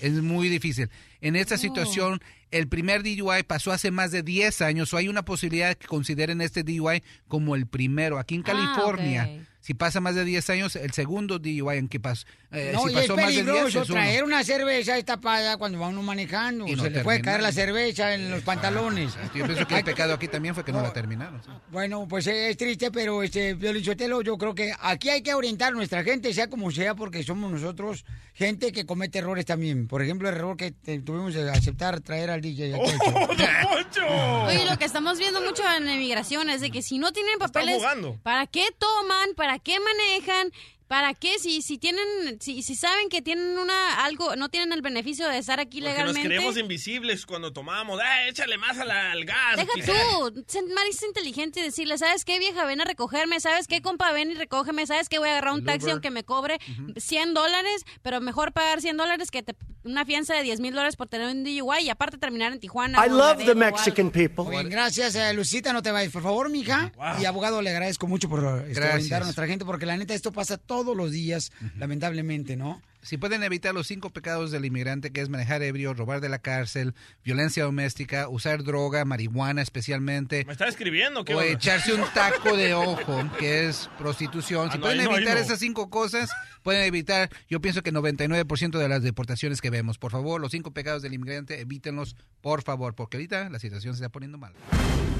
Es muy difícil. En esta situación, el primer DUI pasó hace más de 10 años, o hay una posibilidad que consideren este DUI como el primero. Aquí en California, ok. Si pasa más de 10 años, el segundo DUI en que pasó, eh, no, si y es pasó más de 10 peligroso es uno. traer una cerveza estapada cuando va uno manejando. Y no se le puede caer la cerveza en los pantalones. Yo pienso que el pecado aquí también fue que no la terminaron. sí. Bueno, pues eh, es triste, pero este Violín Sotelo, yo creo que aquí hay que orientar a nuestra gente, sea como sea, porque somos nosotros gente que comete errores también. Por ejemplo, el error que te- tuvimos de aceptar traer al DJ. aquí [laughs] show. Oye, lo que estamos viendo mucho en inmigración es de que si no tienen papeles. ¿para qué toman? ¿Para qué manejan? ¿Para qué? Si, si tienen, si, si saben que tienen una algo, no tienen el beneficio de estar aquí Porque nos legalmente. creemos invisibles cuando tomamos. ¡Ah, échale más la- al gas! Deja pisa". tú, más inteligente y decirle, ¿sabes qué, vieja? Ven a recogerme, ¿sabes qué, compa? Ven y recógeme, ¿sabes qué? Voy a agarrar un El taxi Uber. aunque me cobre 100 dólares, pero mejor pagar 100 dólares que te- una fianza de 10 mil dólares por tener un DUI y aparte terminar en Tijuana. I love the. Mexican people. Bien, gracias, eh, Lucita, no te vayas, por favor, mija. Y abogado, le agradezco mucho por este, a nuestra gente, porque la neta esto pasa todos los días, lamentablemente, ¿no? Si pueden evitar los cinco pecados del inmigrante, que es manejar ebrio, robar de la cárcel, violencia doméstica, usar droga, marihuana especialmente, ¿Me está escribiendo? ¿Qué o onda? echarse un taco de [laughs] ojo, que es prostitución. Si Ah, no, pueden no, evitar no. esas cinco cosas, pueden evitar, yo pienso que 99% de las deportaciones que vemos. Por favor, los cinco pecados del inmigrante, evítenlos, por favor, porque ahorita la situación se está poniendo mal.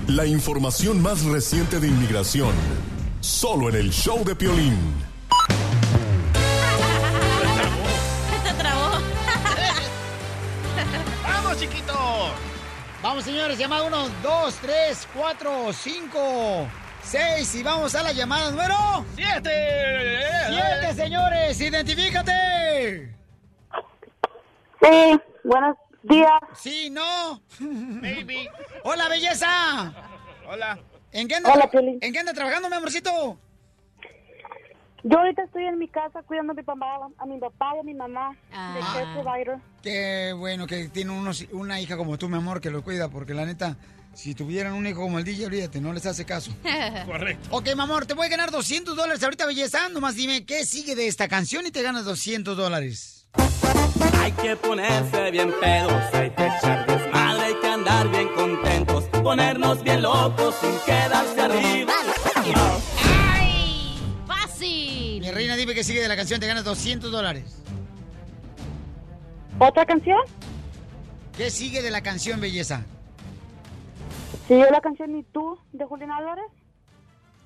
La información más reciente de inmigración. Solo en el show de Piolín. Vamos, señores, llamada 1, 2, 3, 4, 5, 6 y vamos a la llamada número ¡Siete! 7, señores, identifícate. Sí, buenos días. Sí, no. Baby. Hola, belleza. Hola. ¿En qué anda, Hola. ¿En qué anda trabajando, mi amorcito? Yo ahorita estoy en mi casa cuidando a mi papá, a mi papá y a mi mamá de Ah. care provider. Qué bueno que tiene unos, una hija como tú, mi amor, que lo cuida, porque la neta, si tuvieran un hijo como el DJ, olvídate, no les hace caso. [laughs] Correcto. Ok, mi amor, te voy a ganar 200 dólares ahorita, belleza. Nomás dime qué sigue de esta canción y te ganas 200 dólares. Hay que ponerse bien pedos, hay que echar desmadre, hay que andar bien contentos, ponernos bien locos sin quedarse arriba. ¡Ay! Reina, dime qué sigue de la canción, te ganas 200 dólares. ¿Otra canción? ¿Qué sigue de la canción, belleza? ¿Siguió la canción ¿Y tú? de Julián Álvarez.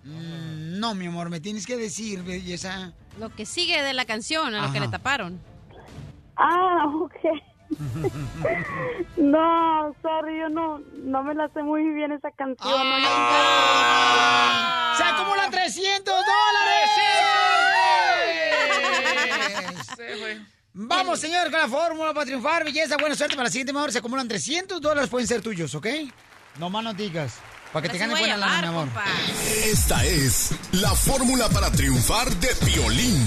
Mm, no, mi amor, me tienes que decir, belleza. Lo que sigue de la canción, a lo que Ajá. le taparon. Ah, ok. [laughs] no, sorry, yo no, no me la sé muy bien esa canción. no Ah. ¡Se acumulan 300 dólares! Vamos, señor, con la fórmula para triunfar. Belleza, buena suerte para la siguiente mejor. Se acumulan 300 dólares, pueden ser tuyos, ¿ok? No más no digas. Para que te ganes buena lana, mi amor. Esta es la fórmula para triunfar de violín.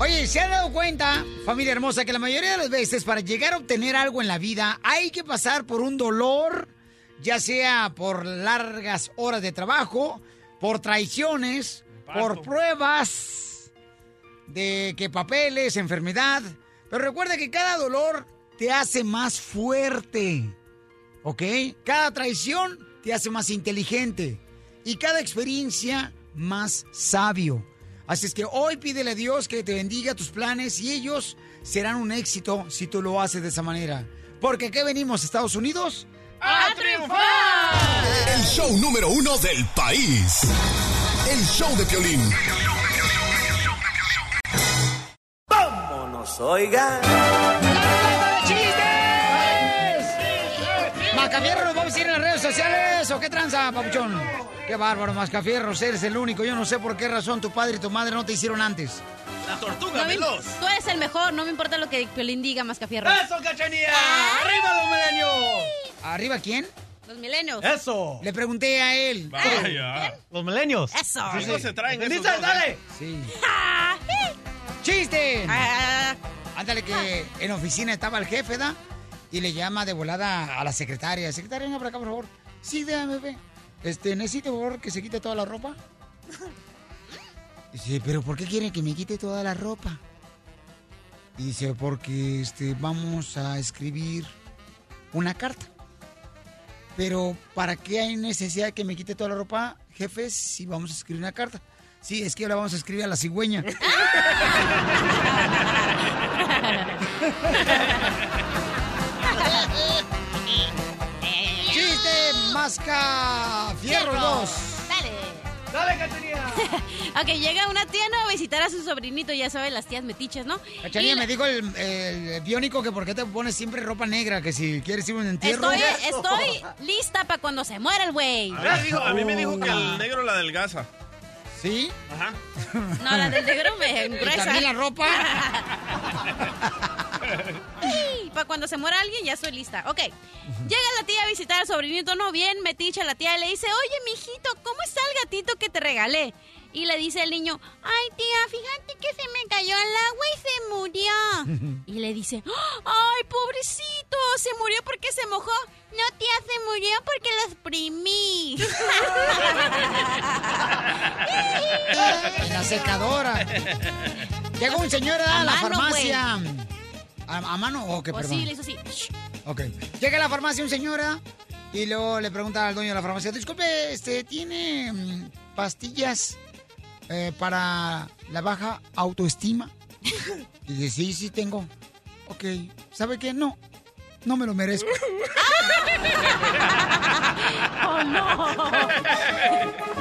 Oye, ¿se han dado cuenta, familia hermosa, que la mayoría de las veces para llegar a obtener algo en la vida hay que pasar por un dolor, ya sea por largas horas de trabajo, por traiciones, por pruebas de que papeles, enfermedad. Pero recuerda que cada dolor te hace más fuerte, ¿ok? Cada traición te hace más inteligente y cada experiencia más sabio. Así es que hoy pídele a Dios que te bendiga tus planes y ellos serán un éxito si tú lo haces de esa manera. Porque aquí venimos, Estados Unidos, ¡A triunfar! El show número uno del país. El show de violín. ¡Vámonos, oigan! Mascafierro, nos vamos a ir en las redes sociales o qué tranza, papuchón. Qué bárbaro, Mascafierros, eres el único. Yo no sé por qué razón tu padre y tu madre no te hicieron antes. La tortuga No me- tú eres el mejor, no me importa lo que Piolín diga, más Fierro. ¡Eso, cachanilla! ¡Arriba los milenios! ¿Arriba quién? Los milenios. Eso. Le pregunté a él. Vaya. Los milenios. Eso. Sí, no se traen esos Dale. ¿eh? Sí. [laughs] ¡Chiste! Ah. Ándale que en oficina estaba el jefe, ¿da? Y le llama de volada a la secretaria. Secretaria, venga para acá, por favor. Sí, déjame ver. Este, necesito, por favor, que se quite toda la ropa. Dice, pero ¿por qué quieren que me quite toda la ropa? Y dice, porque este, vamos a escribir una carta. Pero ¿para qué hay necesidad de que me quite toda la ropa, jefe, si vamos a escribir una carta? Sí, es que ahora vamos a escribir a la cigüeña. [laughs] ¡Chiste, masca, fierro 2! Dale. ¡Dale, cachanilla! [laughs] ok, llega una tía ¿no? a visitar a su sobrinito, ya saben, las tías metiches, ¿no? La- me dijo el, el biónico que por qué te pones siempre ropa negra, que si quieres ir a un entierro. Estoy, estoy lista para cuando se muera el güey. A mí, me dijo, a mí me dijo que el negro la adelgaza. ¿Sí? Ajá. No, la del negro me engruesa. también la ropa? [laughs] Para cuando se muera alguien, ya estoy lista. Ok. Llega la tía a visitar al sobrinito, no bien, meticha la tía, y le dice, oye, mijito, ¿cómo está el gatito que te regalé? Y le dice el niño, ay, tía, fíjate que se me cayó al agua y se murió. [laughs] Y le dice, ay, pobrecito, se murió porque se mojó. No, tía, se murió porque lo exprimí. En [laughs] la secadora. Llega un señor a, A la mano, farmacia. ¿A, a mano? Ok, O perdón. sí, le hizo así. Ok. Llega a la farmacia un señora y luego le pregunta al dueño de la farmacia, disculpe, este, ¿tiene mm, pastillas eh, para la baja autoestima? Y dice, sí, sí tengo. Ok. ¿Sabe qué? No. No me lo merezco. [laughs] ¡Oh, no!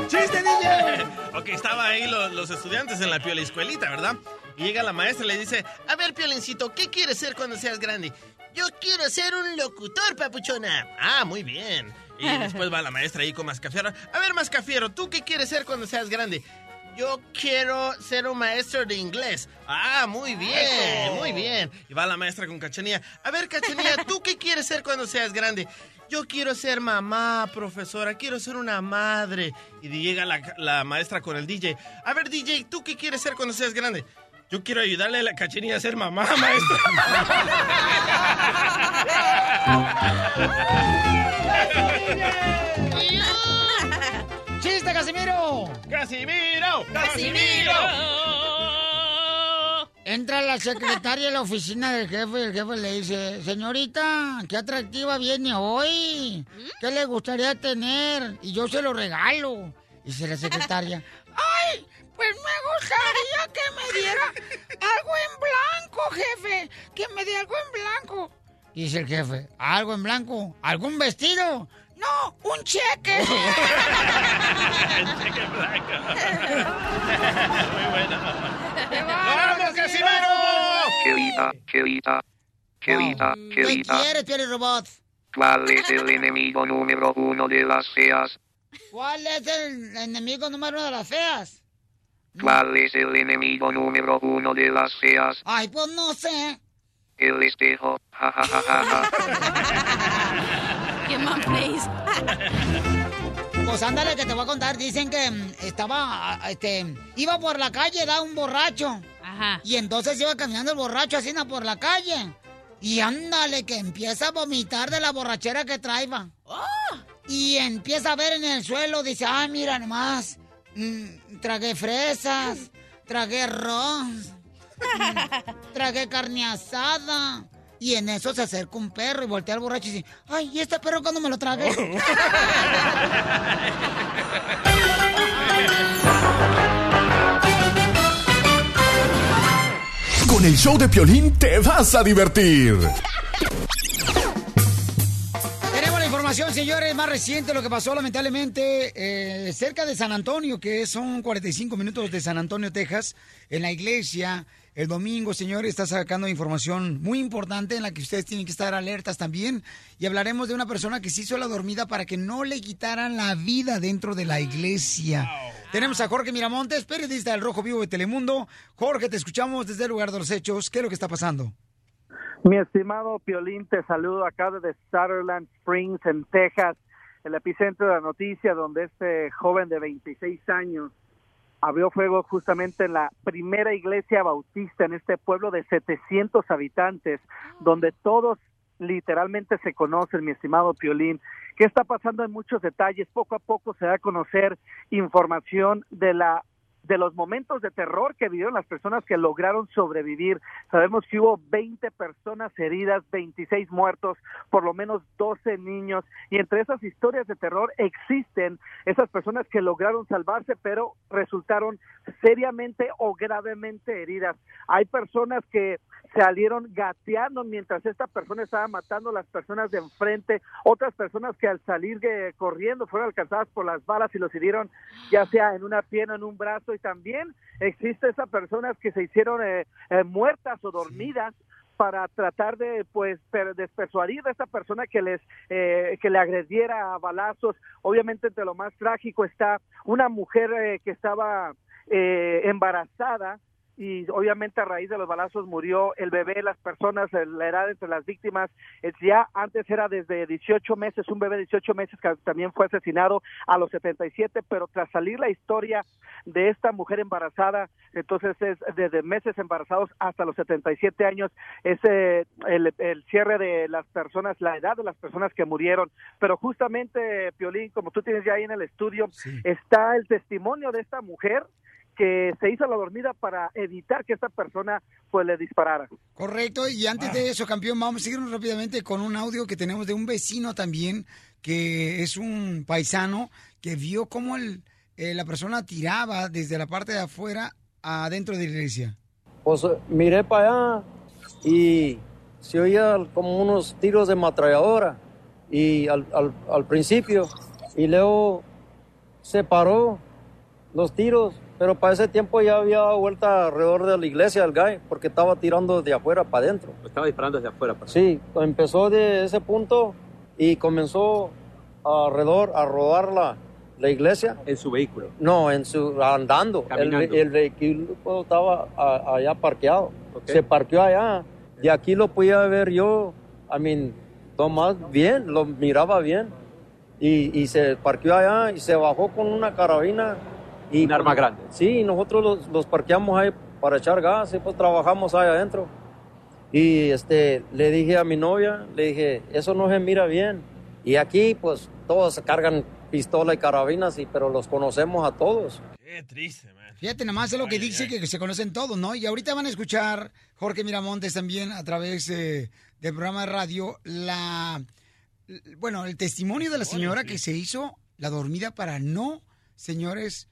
¡Chiste, DJ! Ok, estaba ahí lo- los, estudiantes en la piola escuelita, ¿verdad? Y llega la maestra y le dice, a ver, Piolincito, ¿qué quieres ser cuando seas grande? Yo quiero ser un locutor, papuchona. Ah, muy bien. Y después va la maestra ahí con Mascafiero. A ver, Mascafiero, ¿tú qué quieres ser cuando seas grande? Yo quiero ser un maestro de inglés. Ah, muy bien, Eso. muy bien. Y va la maestra con Cachanía. A ver, Cachanía, ¿tú qué quieres ser cuando seas grande? Yo quiero ser mamá, profesora, quiero ser una madre. Y llega la, la maestra con el DJ. A ver, DJ, ¿tú qué quieres ser cuando seas grande? Yo quiero ayudarle a la Cachanía a ser mamá, [laughs] maestra. [laughs] [laughs] ¡Chiste, Casimiro! ¡Casimiro! ¡Casimiro! Entra la secretaria a la oficina del jefe y el jefe le dice, señorita, qué atractiva viene hoy. ¿Qué le gustaría tener? Y yo se lo regalo. Dice la secretaria, [laughs] ¡ay! Pues me gustaría que me diera algo en blanco, jefe. Que me dé algo en blanco. Dice el jefe, ¿algo en blanco? ¿Algún vestido? No, un cheque. [laughs] cheque blanco. Muy bueno. ¡Vamos, Casimiro! Querida, querida, querida, ¿Qué querida. quieres, Pioli Robot? ¿Cuál es el enemigo número uno de las feas? ¿Cuál es el enemigo número uno de las feas? ¿Cuál es el enemigo número uno de las feas? Ay, pues no sé. El espejo. Ja, ja, ja, ja, [laughs] ja. ¡Qué man face! Pues ándale, que te voy a contar. Dicen que mm, estaba, ah, este, iba por la calle, da un borracho. Ajá. Y entonces iba caminando el borracho así por la calle. Y ándale, que empieza a vomitar de la borrachera que traía. Y empieza a ver en el suelo, dice, ay, mira nomás, mm, tragué fresas, tragué arroz, mm, [laughs] tragué carne asada. Y en eso se acerca un perro y voltea al borracho y dice, ay, ¿y este perro cuándo me lo tragué? Con el show de Piolín te vas a divertir. Información, señores, más reciente, lo que pasó lamentablemente eh, cerca de San Antonio, que son 45 minutos de San Antonio, Texas, en la iglesia. El domingo, señores, está sacando información muy importante en la que ustedes tienen que estar alertas también. Y hablaremos de una persona que se hizo la dormida para que no le quitaran la vida dentro de la iglesia. Tenemos a Jorge Miramontes, periodista del Rojo Vivo de Telemundo. Jorge, te escuchamos desde el lugar de los hechos. ¿Qué es lo que está pasando? Mi estimado Piolín, te saludo acá desde Sutherland Springs, en Texas, el epicentro de la noticia donde este joven de 26 años abrió fuego justamente en la primera iglesia bautista en este pueblo de 700 habitantes, donde todos literalmente se conocen, mi estimado Piolín. ¿Qué está pasando en muchos detalles? Poco a poco se da a conocer información de la de los momentos de terror que vivieron las personas que lograron sobrevivir. Sabemos que hubo 20 personas heridas, 26 muertos, por lo menos 12 niños, y entre esas historias de terror existen esas personas que lograron salvarse, pero resultaron seriamente o gravemente heridas. Hay personas que salieron gateando mientras esta persona estaba matando a las personas de enfrente, otras personas que al salir eh, corriendo fueron alcanzadas por las balas y los hirieron ya sea en una pierna, en un brazo y también existe esas personas que se hicieron eh, eh, muertas o dormidas para tratar de pues per- despersuadir a esta persona que les eh, que le agrediera a balazos. Obviamente entre lo más trágico está una mujer eh, que estaba eh, embarazada y obviamente a raíz de los balazos murió el bebé, las personas, eh, la edad entre las víctimas, es ya antes era desde 18 meses, un bebé de 18 meses que también fue asesinado a los 77, pero tras salir la historia de esta mujer embarazada, entonces es desde meses embarazados hasta los 77 años, es eh, el, el cierre de las personas, la edad de las personas que murieron, pero justamente, Piolín, como tú tienes ya ahí en el estudio, está el testimonio de esta mujer que se hizo la dormida para evitar que esta persona pues le disparara. Correcto, y antes de eso, campeón, vamos a seguirnos rápidamente con un audio que tenemos de un vecino también, que es un paisano, que vio cómo el, eh, la persona tiraba desde la parte de afuera adentro de la iglesia. Pues eh, miré para allá y se oía como unos tiros de ametralladora y al, al, al principio y luego se paró los tiros, pero para ese tiempo ya había dado vuelta alrededor de la iglesia el guy porque estaba tirando de afuera para adentro. Estaba disparando desde afuera. pues. Sí, empezó de ese punto y comenzó alrededor a rodar la, la iglesia. En su vehículo. No, en su andando. El, Caminando. el vehículo estaba a- allá parqueado. Se parqueó allá y aquí lo podía ver yo. I mean, más bien, lo miraba bien. Y, y se parqueó allá y se bajó con una carabina. Y, Un arma grande. Sí, nosotros los, los parqueamos ahí para echar gas y pues trabajamos ahí adentro. Y este, le dije a mi novia, le dije, eso no se mira bien. Y aquí pues todos se cargan pistola y carabinas, y, pero los conocemos a todos. Qué triste, man. Fíjate, nada más es lo que dice que se conocen todos, ¿no? Y ahorita van a escuchar Jorge Miramontes también a través eh, del programa de radio la bueno, el testimonio de la señora que se hizo la dormida para no, señores,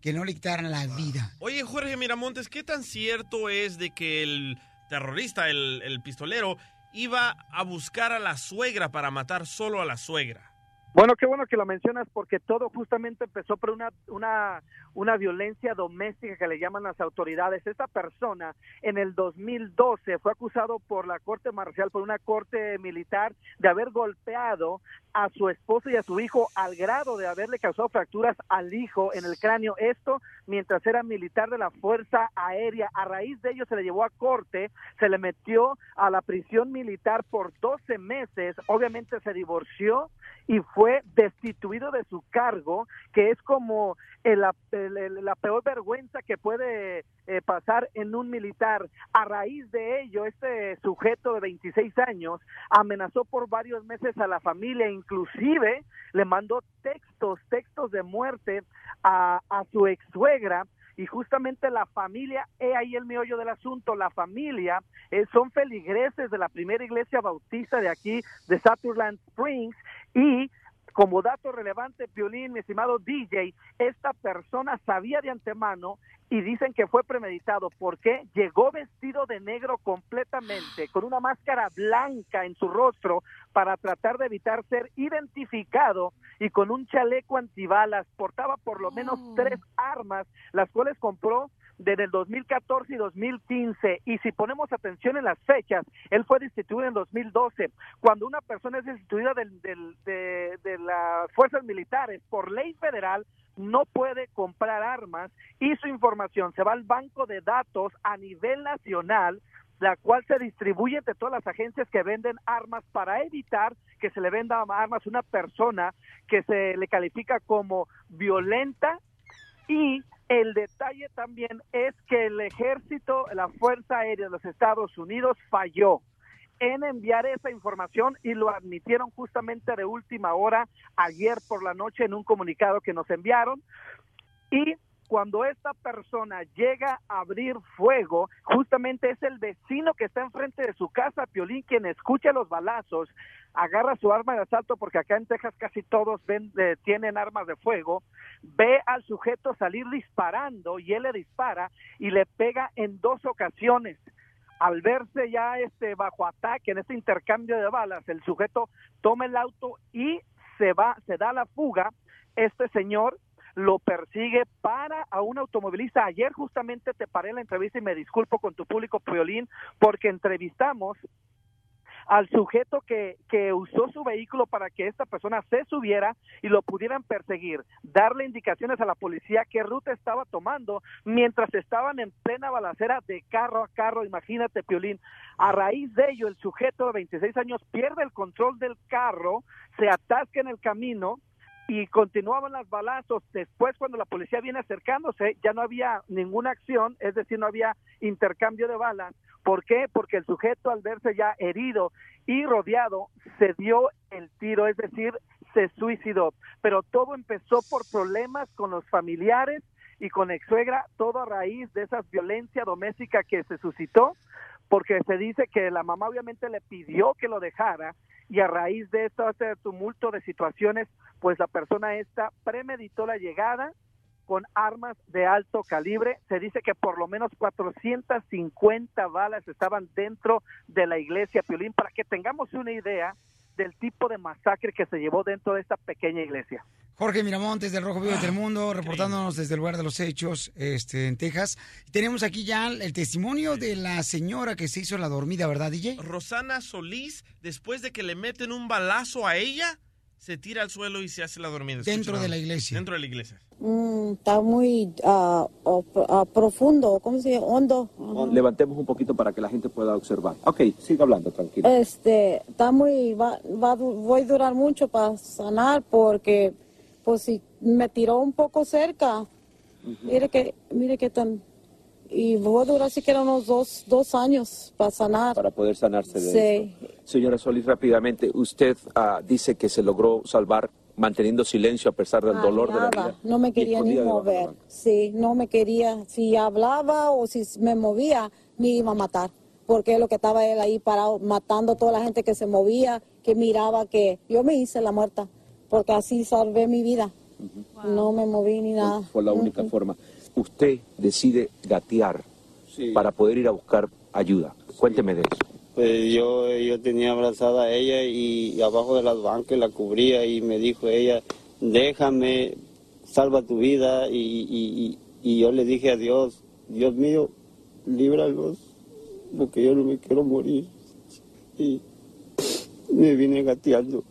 que no le quitaran la vida. Oye, Jorge Miramontes, ¿qué tan cierto es de que el terrorista, el, el pistolero, iba a buscar a la suegra para matar solo a la suegra? Bueno, qué bueno que lo mencionas porque todo justamente empezó por una, una, una violencia doméstica que le llaman las autoridades. Esta persona en el 2012 fue acusado por la corte marcial, por una corte militar, de haber golpeado a su esposo y a su hijo al grado de haberle causado fracturas al hijo en el cráneo. Esto mientras era militar de la Fuerza Aérea. A raíz de ello se le llevó a corte, se le metió a la prisión militar por 12 meses. Obviamente se divorció y fue destituido de su cargo, que es como el- el- el- la peor vergüenza que puede eh, pasar en un militar. A raíz de ello, este sujeto de 26 años amenazó por varios meses a la familia, inclusive le mandó textos, textos de muerte a, a su ex suegra y justamente la familia, he ahí el meollo del asunto, la familia eh, son feligreses de la primera iglesia bautista de aquí, de Sutherland Springs, y como dato relevante, Violín, mi estimado DJ, esta persona sabía de antemano y dicen que fue premeditado porque llegó vestido de negro completamente, con una máscara blanca en su rostro para tratar de evitar ser identificado y con un chaleco antibalas. Portaba por lo menos tres armas, las cuales compró desde el 2014 y 2015. Y si ponemos atención en las fechas, él fue destituido en 2012. Cuando una persona es destituida del- del- de, de las fuerzas militares por ley federal, no puede comprar armas y su información se va al banco de datos a nivel nacional la cual se distribuye entre todas las agencias que venden armas para evitar que se le venda armas a una persona que se le califica como violenta y el detalle también es que el ejército, la Fuerza Aérea de los Estados Unidos falló en enviar esa información y lo admitieron justamente de última hora ayer por la noche en un comunicado que nos enviaron. Y cuando esta persona llega a abrir fuego, justamente es el vecino que está enfrente de su casa, Piolín, quien escucha los balazos, agarra su arma de asalto, porque acá en Texas casi todos ven, eh, tienen armas de fuego, ve al sujeto salir disparando y él le dispara y le pega en dos ocasiones. Al verse ya este bajo ataque en este intercambio de balas, el sujeto toma el auto y se va, se da la fuga. Este señor lo persigue para a un automovilista. Ayer justamente te paré la entrevista y me disculpo con tu público, Piolín, porque entrevistamos al sujeto que, que usó su vehículo para que esta persona se subiera y lo pudieran perseguir, darle indicaciones a la policía qué ruta estaba tomando mientras estaban en plena balacera de carro a carro, imagínate Piolín. A raíz de ello, el sujeto de 26 años pierde el control del carro, se atasca en el camino y continuaban los balazos. Después, cuando la policía viene acercándose, ya no había ninguna acción, es decir, no había intercambio de balas. ¿Por qué? Porque el sujeto, al verse ya herido y rodeado, se dio el tiro, es decir, se suicidó. Pero todo empezó por problemas con los familiares y con ex suegra, todo a raíz de esa violencia doméstica que se suscitó, porque se dice que la mamá obviamente le pidió que lo dejara y a raíz de esto, este tumulto de situaciones, pues la persona esta premeditó la llegada con armas de alto calibre. Se dice que por lo menos 450 balas estaban dentro de la iglesia Piolín, para que tengamos una idea del tipo de masacre que se llevó dentro de esta pequeña iglesia. Jorge Miramontes del Rojo Vivo de Telemundo, reportándonos desde el lugar de los hechos este, en Texas. Tenemos aquí ya el testimonio de la señora que se hizo la dormida, ¿verdad, DJ? Rosana Solís, después de que le meten un balazo a ella, se tira al suelo y se hace la dormida. Dentro de la iglesia. Dentro de la iglesia. Mm, está muy op- ah, profundo, ¿cómo se dice? Hondo. Levantemos un poquito para que la gente pueda observar. Ok, siga hablando, tranquilo. Este, está muy, va, va voy a durar mucho para sanar porque, pues si me tiró un poco cerca, mire que, mire que tan, y voy a durar siquiera unos dos, dos años para sanar. Para poder sanarse de Sí. esto. Señora Solís, rápidamente, usted ah, dice que se logró salvar manteniendo silencio a pesar del Ah, dolor de la vida. no me quería ni mover. Sí, no me quería. Si hablaba o si me movía, me iba a matar. Porque lo que estaba él ahí parado, matando a toda la gente que se movía, que miraba, que yo me hice la muerta. Porque así salvé mi vida. No me moví ni nada. Fue la única forma. Usted decide gatear Sí. para poder ir a buscar ayuda. Cuénteme de eso. pues yo, yo tenía abrazada a ella y abajo de las bancas la cubría y me dijo ella, déjame, salva tu vida. Y, y- y- y yo le dije a Dios, Dios mío, líbralos, porque yo no me quiero morir. Y me vine gateando,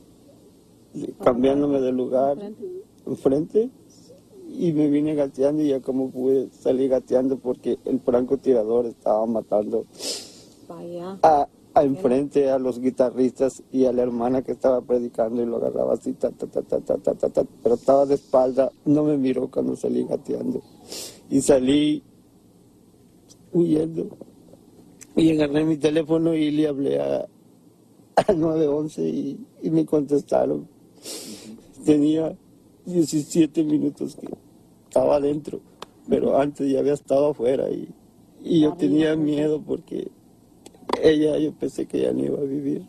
cambiándome de lugar enfrente y me vine gateando y ya como pude salir gateando porque el francotirador estaba matando a, a enfrente a los guitarristas y a la hermana que estaba predicando y lo agarraba así, ta, ta, ta, ta, ta, ta, ta, ta, pero estaba de espalda, no me miró cuando salí gateando. Y salí huyendo. Y agarré mi teléfono y le hablé a, al 911 y, y me contestaron. Tenía 17 minutos que estaba adentro, pero antes ya había estado afuera y, y yo tenía miedo porque ella, yo pensé que ya no iba a vivir.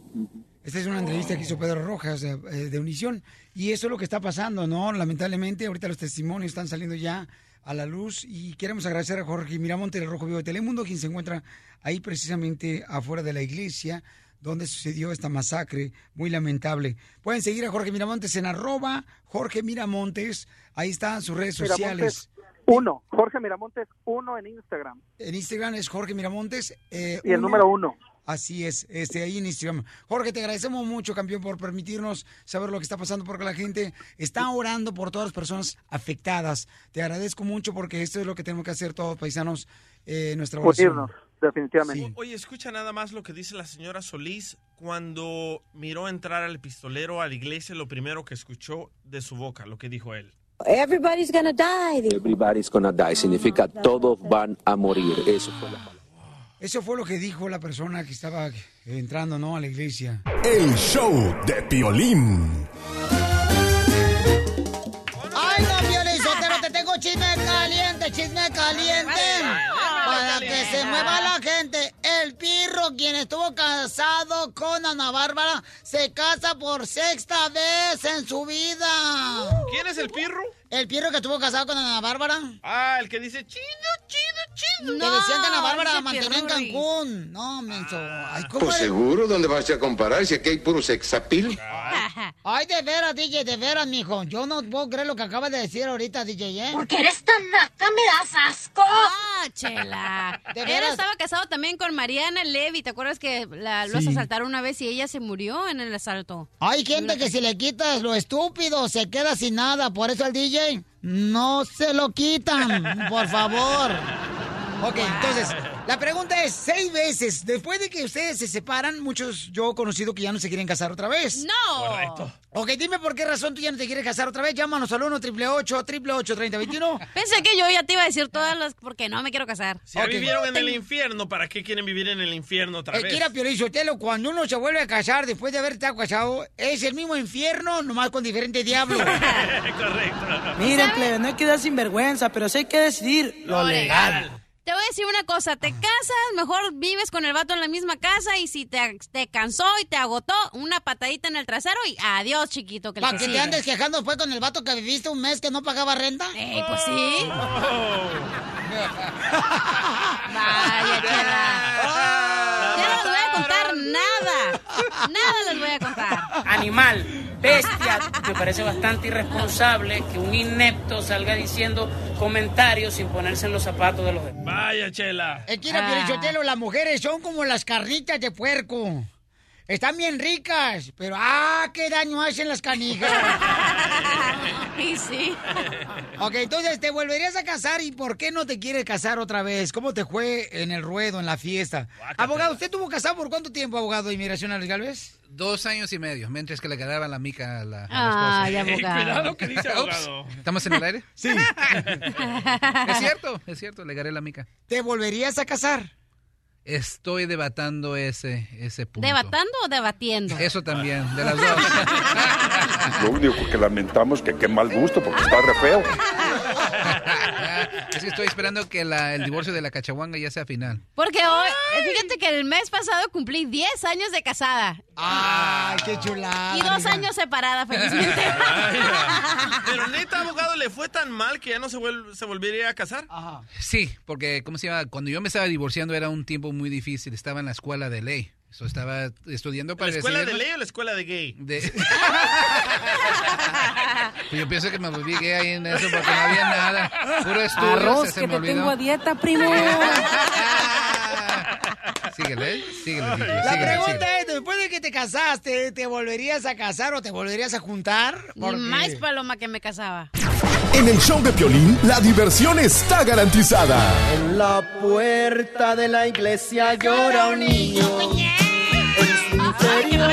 Esta es una entrevista que hizo Pedro Rojas eh, eh, de Unisión. Y eso es lo que está pasando, ¿no? Lamentablemente, ahorita los testimonios están saliendo ya a la luz. Y queremos agradecer a Jorge Miramonte del Rojo Vivo de Telemundo, quien se encuentra ahí precisamente afuera de la iglesia donde sucedió esta masacre muy lamentable. Pueden seguir a Jorge Miramontes en arroba Jorge Miramontes. Ahí están sus redes sociales. Miramontes uno, Jorge Miramontes uno en Instagram. En Instagram es Jorge Miramontes. eh, Y el número uno. Así es, este, ahí en Instagram. Jorge, te agradecemos mucho, campeón, por permitirnos saber lo que está pasando, porque la gente está orando por todas las personas afectadas. Te agradezco mucho porque esto es lo que tenemos que hacer todos, paisanos, eh, nuestra oración. Unirnos, definitivamente. Oye, escucha nada más lo que dice la señora Solís cuando miró entrar al pistolero a la iglesia, lo primero que escuchó de su boca, lo que dijo él. Everybody's gonna die. Everybody's gonna die significa todos van a morir. Eso fue la Eso fue lo que dijo la persona que estaba entrando, ¿no? A la iglesia. El show de Piolín. ¡Ay, no, Piolín Sotelo, te tengo chisme caliente, chisme caliente! Se mueva la gente, el pirro, quien estuvo casado con Ana Bárbara, se casa por sexta vez en su vida. ¿Quién es el pirro? El pirro que estuvo casado con Ana Bárbara. Ah, el que dice chido, chido, chido. que decían que Ana Bárbara ese mantenía en. Cancún. No, menso. Ay, ¿cómo Pues eres? seguro, ¿dónde vas a comparar si aquí hay puro sexapil? [laughs] Ay, de veras, DJ, de veras, mijo. Yo no puedo creer lo que acabas de decir ahorita, DJ, ¿eh? Porque eres tan naca, me das asco. Ah, chela. [laughs] ¿De Él veras? estaba casado también con Mariana Levy. ¿Te acuerdas que la, los Sí. asaltaron una vez y ella se murió en el asalto? Hay gente que si le quitas lo estúpido se queda sin nada. Por eso al DJ no se lo quitan, por favor. [laughs] Ok, entonces, [laughs] la pregunta es, seis veces, después de que ustedes se separan, muchos yo he conocido que ya no se quieren casar otra vez. ¡No! Correcto. Ok, dime por qué razón tú ya no te quieres casar otra vez. Llámanos al 1 888 888 3021 Pensé que yo ya te iba a decir todas las... Porque no me quiero casar. Si ya vivieron en el infierno, ¿para qué quieren vivir en el infierno otra Eh, vez? Kira Piolín Sotelo, cuando uno se vuelve a casar después de haber estado casado, es el mismo infierno, nomás con diferente diablo. [laughs] Correcto. Miren, plebe, no hay que dar sinvergüenza, pero sí hay que decidir lo legal. Te voy a decir una cosa, te casas, mejor vives con el vato en la misma casa y si te, te cansó y te agotó, una patadita en el trasero y adiós, chiquito. Que ¿Para que te andes quejando después con el vato que viviste un mes que no pagaba renta? Eh, pues sí. Vaya, [laughs] chela. Ya no les voy a contar nada. Nada les voy a contar. Animal, bestia, me parece bastante irresponsable que un inepto salga diciendo comentarios sin ponerse en los zapatos de los demás. Vaya, chela. Es que, Piolichotelo, las mujeres son como las carnitas de puerco. Están bien ricas, pero ¡ah! ¡Qué daño hacen las canijas! [laughs] Y sí. ok, entonces, ¿te volverías a casar y por qué no te quieres casar otra vez? ¿Cómo te fue en el ruedo, en la fiesta? Abogado, ¿usted tuvo casado por cuánto tiempo, abogado de inmigración, Alex Galvez? Dos años y medio, mientras que le quedaba la mica a la, a la Ay, esposa. abogado. [laughs] Cuidado que dice abogado. ¿Estamos en el aire? Sí. [laughs] es cierto, es cierto, le agarré la mica. ¿Te volverías a casar? Estoy debatando ese, ese punto. ¿Debatando o debatiendo? Eso también, de las dos. [laughs] Lo único que lamentamos que qué mal gusto porque está re feo. Que estoy esperando que la- el divorcio de la cachahuanga ya sea final. Porque hoy, fíjate que el mes pasado cumplí 10 años de casada. ¡Ay, qué chulada! Y dos años separada, [laughs] felizmente. Pero neta, abogado, ¿le fue tan mal que ya no se, vuel- se volvería a casar? Sí, porque, ¿cómo se llama? Cuando yo me estaba divorciando era un tiempo muy difícil, estaba en la escuela de ley. Eso estaba estudiando para ¿La escuela de ley o la escuela de gay? De- [laughs] Pues yo pienso que me volví gay ahí en eso porque no había nada. Puro estudio, Arroz, se, que me te tengo a dieta, primo. [laughs] Síguele, síguele, DJ, La síguele, pregunta síguele. es, después de que te casaste, ¿te volverías a casar o te volverías a juntar? Ni más paloma que me casaba. En el show de Piolín, la diversión está garantizada. En la puerta de la iglesia llora un niño. En su interior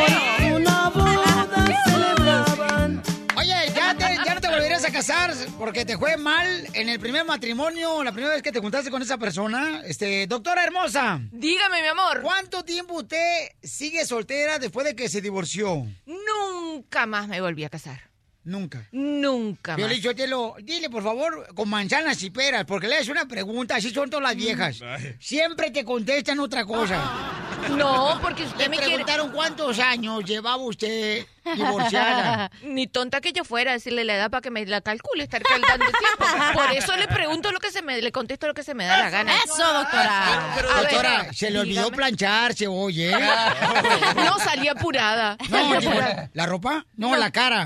una boda celebraban. Oye, ¿ya, te- ya no te volverías a casar porque te fue mal en el primer matrimonio, la primera vez que te juntaste con esa persona. Este, doctora hermosa. Dígame, mi amor. ¿Cuánto tiempo usted sigue soltera después de que se divorció? Nunca más me volví a casar. Nunca. Nunca más. Violín Sotelo, dile por favor con manzanas y peras, porque le haces una pregunta, así son todas las viejas. Siempre te contestan otra cosa. [laughs] No, porque usted Le me quiere- preguntaron cuántos años llevaba usted [laughs] divorciada. Ni tonta que yo fuera, decirle la edad para que me la calcule, estar calculando el tiempo. Por eso le pregunto lo que se me, le contesto lo que se me da la gana. Eso, doctora. Pero, a ver, Doctora, se le olvidó dígame. plancharse, oye. [laughs] No, salí apurada. No, Salí digo, apurada. ¿la ropa? No, la cara.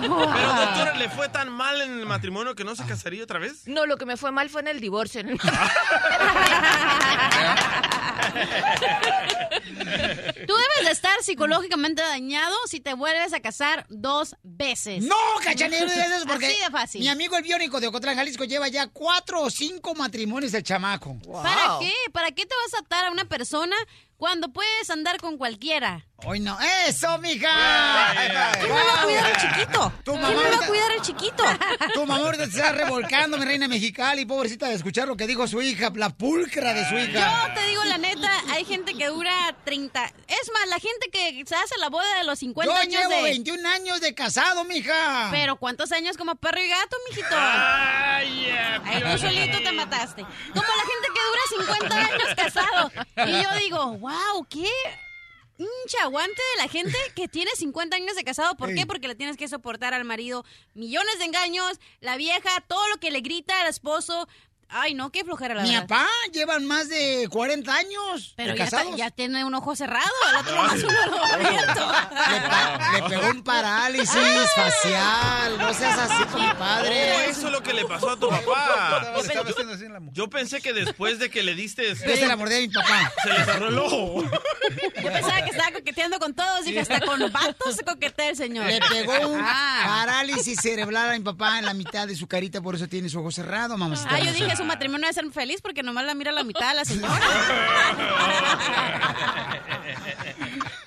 Pero, doctora, ¿le fue tan mal en el matrimonio que no se casaría otra vez? No, lo que me fue mal fue en el divorcio. en el- [laughs] Tú debes de estar psicológicamente dañado si te vuelves a casar dos veces. No, cachanero, eso porque Así de fácil. mi amigo el biónico de Ocotlán, Jalisco, lleva ya cuatro o cinco matrimonios del chamaco. ¿Para qué? ¿Para qué te vas a atar a una persona cuando puedes andar con cualquiera? Hoy no. ¡Eso, mija! ¿Quién me va a cuidar al chiquito? Tu ¿Quién mamá me va a cuidar al chiquito? [laughs] Tu mamá ahorita te está revolcando, mi reina mexicali, pobrecita de escuchar lo que dijo su hija, la pulcra de su hija. Yo te digo la neta, hay gente que dura 30. Es más, la gente que se hace la boda de los 50 Yo años llevo de. 21 años de casado, mija. Pero ¿cuántos años como perro y gato, mijito? Ay, Ay, tú solito te mataste. Como la gente que dura 50 años casado. Y yo digo, wow, qué hincha aguante de la gente que tiene 50 años de casado. ¿Por qué? Porque le tienes que soportar al marido millones de engaños, la vieja, todo lo que le grita al esposo. Ay, no, qué flojera la Mi verdad. papá llevan más de 40 años Pero de ya, casados. ya tiene un ojo cerrado, el otro nomás uno lo abierto. Le pegó un parálisis facial. No seas así con mi padre. Oh, eso es lo que le pasó a tu papá. Yo pensé que después de que le diste... Yo se la mordí a mi papá. Se le cerró el ojo. Yo pensaba que estaba coqueteando con todos. Dije, hasta con vatos se coquetea el señor. Le pegó un Ah. parálisis cerebral a mi papá en la mitad de su carita, por eso tiene su ojo cerrado, mamacita. Ah, yo dije, su matrimonio debe ser feliz porque nomás la mira la mitad de la señora. [laughs]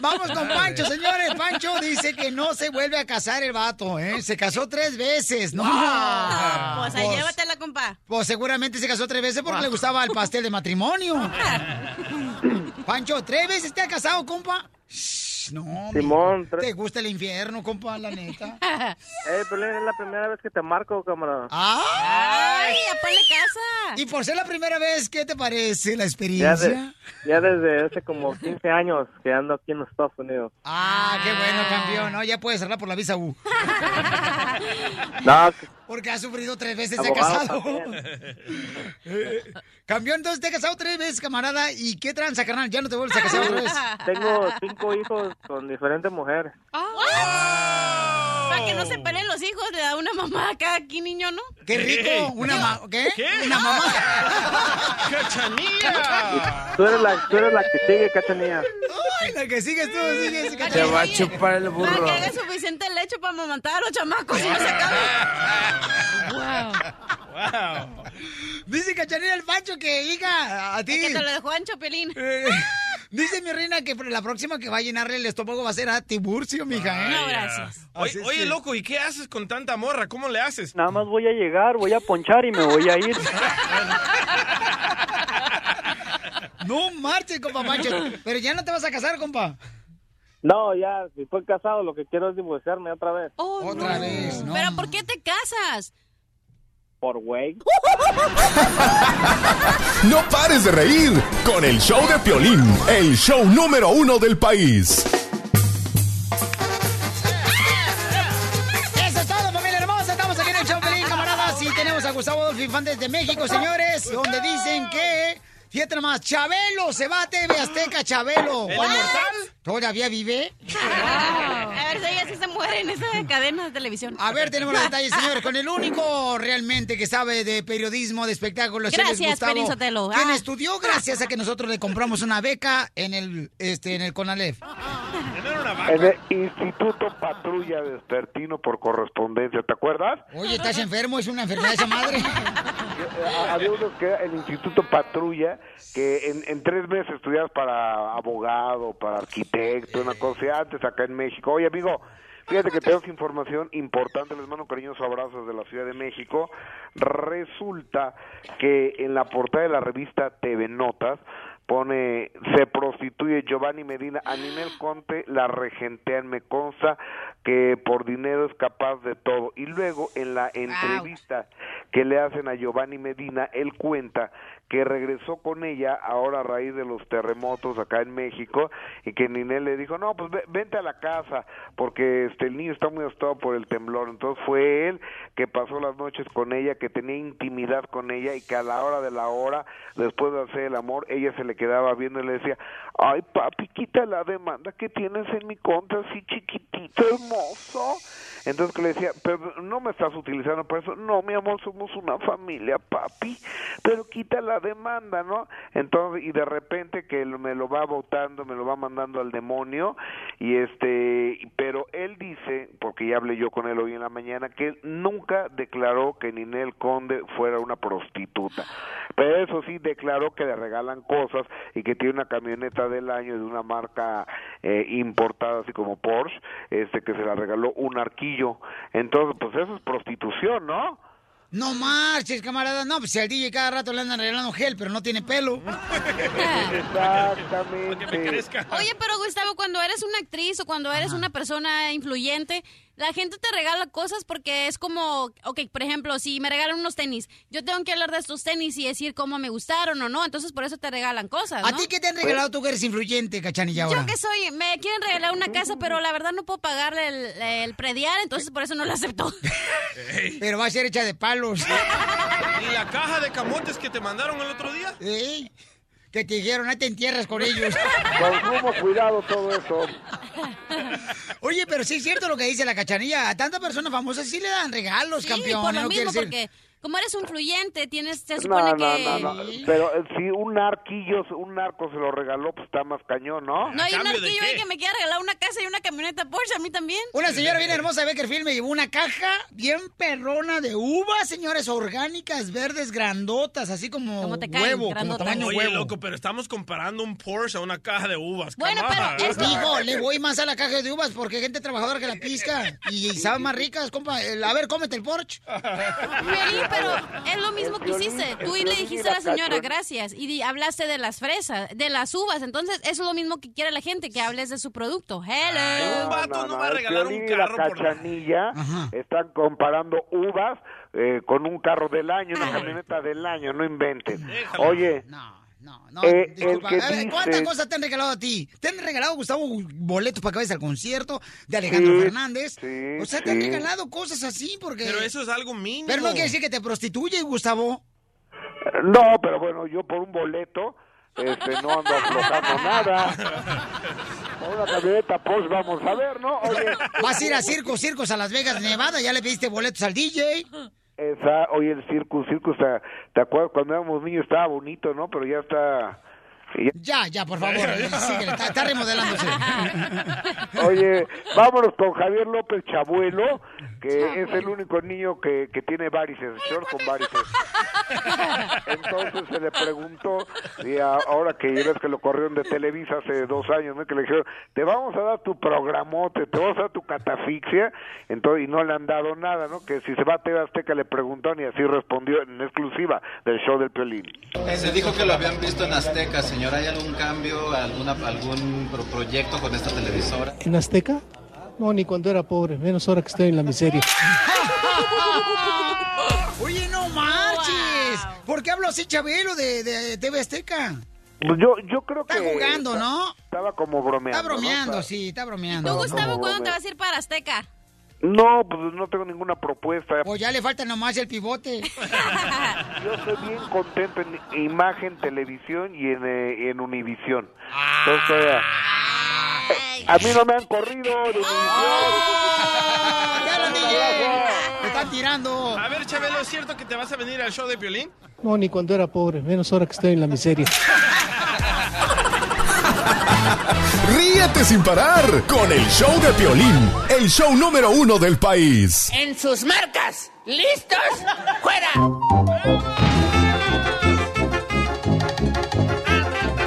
Vamos con Pancho, señores. Pancho dice que no se vuelve a casar el vato, ¿eh? Se casó tres veces, ¿no? Pues ahí llévatela, compa. Pues seguramente se casó tres veces porque le gustaba el pastel de matrimonio. [laughs] Pancho, ¿tres veces te has casado, compa? No, Simón, ¿Te gusta el infierno, compa, la neta? [laughs] Eh, Pelín, es la primera vez que te marco, camarada. ¡Ay! ponle casa! Y por ser la primera vez, ¿qué te parece la Ya, experiencia? de- ya desde hace como 15 años que ando aquí en los Estados Unidos. Ah, qué bueno, campeón, ¿no? Ya puedes hablar por la visa U. [laughs] No, Porque ha sufrido tres veces de casado. [laughs] Eh, campeón, entonces te has casado tres veces, camarada. ¿Y qué tranza, carnal? ¿Ya no te vuelves a casar otra vez? Tengo cinco hijos con diferentes mujeres. Para que no se peleen los hijos, le da una mamá a cada aquí niño, ¿no? ¡Qué rico! ¿Una ma ¿Qué? ¿Qué? ¿Una mamá? [laughs] ¡Cachanilla! Tú eres la, tú eres la que sigue, cachanilla. Ay, la que sigues tú, sigues, Te va a chupar el Para burro. que haga suficiente leche para amamantar a los chamacos y no se acabe. [laughs] Wow. Dice Cachanilla el Pancho que, hija, a ti. Es que te lo dejó Ancho Pelín. Eh, dice mi reina que la próxima que va a llenarle el estómago va a ser a Tiburcio, mija, ¿eh? No, gracias. Oye, loco, ¿y qué haces con tanta morra? ¿Cómo le haces? Nada más voy a llegar, voy a ponchar y me voy a ir. [laughs] No marches, compa Pancho. Pero ya no te vas a casar, compa. No, ya, si estoy casado, lo que quiero es divorciarme otra vez. Oh, Otra no. vez, no. ¿Pero por qué te casas? Por güey. [laughs] No pares de reír con el show de Piolín, el show número uno del país. Eso es todo, familia hermosa. Estamos aquí en el show Pelín, camaradas. Y tenemos a Gustavo Adolfo Infante de México, señores, donde dicen que Fíjate nomás, Chabelo se va a TV Azteca, Chabelo. ¿El inmortal? ¿Todavía vive? A ver si ella sí se muere en esa cadena de televisión. A ver, tenemos los [laughs] detalles, señores, con el único realmente que sabe de periodismo, de espectáculos. Gracias, Gustavo, Sotelo. Quien Ah. estudió gracias a que nosotros le compramos una beca en el, este, en el CONALEF. [laughs] En el Instituto Patrulla Despertino por correspondencia, ¿te acuerdas? Oye, ¿estás enfermo? ¿Es una enfermedad esa madre? [laughs] Eh, Había uno que era el Instituto Patrulla, que en, en tres meses estudiabas para abogado, para arquitecto, una cosa antes acá en México. Oye, amigo, fíjate que tenemos información importante, les mando un cariñoso abrazo desde la Ciudad de México. Resulta que en la portada de la revista TV Notas pone se prostituye Giovanni Medina a Ninel Conte la regentean me consta que por dinero es capaz de todo. Y luego en la entrevista que le hacen a Giovanni Medina él cuenta que regresó con ella ahora a raíz de los terremotos acá en México y que Ninel le dijo no pues ve- vente a la casa porque este el niño está muy asustado por el temblor entonces fue él que pasó las noches con ella que tenía intimidad con ella y que a la hora de la hora después de hacer el amor ella se le quedaba viendo y le decía ay papi quita la demanda que tienes en mi contra así chiquitito hermoso entonces que le decía pero no me estás utilizando para eso no mi amor somos una familia papi pero quita la demanda no entonces y de repente que me lo va votando me lo va mandando al demonio y este pero él dice porque ya hablé yo con él hoy en la mañana que nunca declaró que Ninel Conde fuera una prostituta. Pero eso sí declaró que le regalan cosas y que tiene una camioneta del año de una marca eh, importada así como Porsche este que se la regaló un arquillo entonces pues eso es prostitución no No marches, camarada. No, pues si al DJ cada rato le andan regalando gel, pero no tiene pelo. [laughs] Exactamente. Oye, pero Gustavo, cuando eres una actriz o cuando eres una persona influyente, la gente te regala cosas porque es como, ok, por ejemplo, si me regalan unos tenis, yo tengo que hablar de estos tenis y decir cómo me gustaron o no, entonces por eso te regalan cosas, ¿A ti qué te han regalado tú que eres influyente, cachanilla, ahora? Yo que soy, me quieren regalar una casa, pero la verdad no puedo pagarle el, el predial, entonces por eso no lo acepto. [laughs] Pero va a ser hecha de palos. ¿Y la caja de camotes que te mandaron el otro día? Ey, Que te dijeron, ahí te entierras con ellos. [laughs] Con sumo cuidado todo eso. Oye, pero sí es cierto lo que dice la cachanilla. A tanta persona famosa sí le dan regalos, Sí, campeón. por lo ¿no? mismo, Quiere decir- porque como eres un influyente, tienes, se No, supone no, que... no, no. Pero eh, si un narquillo, un narco se lo regaló, pues está más cañón, ¿no? No hay un arquillo ahí que me quiera regalar una casa y una camioneta Porsche, a mí también. Una señora bien hermosa de Beckerfield me llevó una caja bien perrona de uvas, señores, orgánicas, verdes, grandotas, así como huevo, como tamaño Oye, huevo. loco, pero estamos comparando un Porsche a una caja de uvas. Bueno, pero Digo, le voy más a la caja de uvas porque hay gente trabajadora que la pisca y saben más ricas, compa. El- A ver, cómete el Porsche. Piolín, pero es lo mismo que hiciste. Tú y le dijiste a la señora, gracias, y di- hablaste de las fresas, de las uvas. Entonces, eso es lo mismo que quiere la gente, que hables de su producto. Hello. el Piolín y la cachanilla están comparando uvas eh, con un carro del año, una camioneta del año, no inventen. Oye, No, eh, el disculpa. que A ver, ¿Cuántas cosas te han regalado a ti? ¿Te han regalado, Gustavo, boletos para que vayas al concierto de Alejandro Sí, Fernández? o sea, te han regalado cosas así porque... Pero eso es algo mínimo. Pero no quiere decir que te prostituyes, Gustavo. No, pero bueno, yo por un boleto este, no ando aflojando nada. Por una camioneta Porsche vamos a ver, ¿no? Oye, Vas a ir a circos, circos a Las Vegas, Nevada, ya le pediste boletos al DJ. Esa, oye, el circus, circus, ¿te, te acuerdas cuando éramos niños estaba bonito, ¿no? Pero ya está... ya- Ya, por favor, [laughs] síguele, está, está remodelándose. [laughs] Oye, vámonos con Javier López Chabuelo, que es el único niño que, que tiene varices, short con varices. [laughs] Entonces se le preguntó, y ahora que ya ves que lo corrieron de Televisa hace dos años, ¿no? que le dijeron, te vamos a dar tu programote, te vamos a dar tu catafixia, entonces, y no le han dado nada, ¿no? Que si se va a TV Azteca le preguntaron y así respondió en exclusiva del show del Piolín. Se dijo que lo habían visto en Azteca, señor. ¿Hay algún cambio, alguna, algún pro- proyecto con esta televisora? ¿En Azteca? No, ni cuando era pobre, menos ahora que estoy en la miseria. [laughs] Oye, no marches. ¿Por qué habló así Chabelo de, de TV Azteca? Pues yo, yo creo que... Está jugando, ¿no? Estaba como bromeando. Está bromeando, ¿no? sí, está bromeando. Tú, No, Gustavo, no, ¿cuándo te vas a ir para Azteca? No, pues no tengo ninguna propuesta. Pues ya le falta nomás el pivote. [laughs] Yo estoy bien contento en Imagen, Televisión y en, eh, en Univisión. Entonces, eh, a mí no me han corrido de ¡Ya lo DJ! ¡Me están tirando! A ver, Chabelo, ¿es cierto que te vas a venir al show de Piolín? No, ni cuando era pobre, menos ahora que estoy en la miseria. [laughs] Ríete sin parar con el show de Piolín, el show número uno del país. En sus marcas, listos, fuera.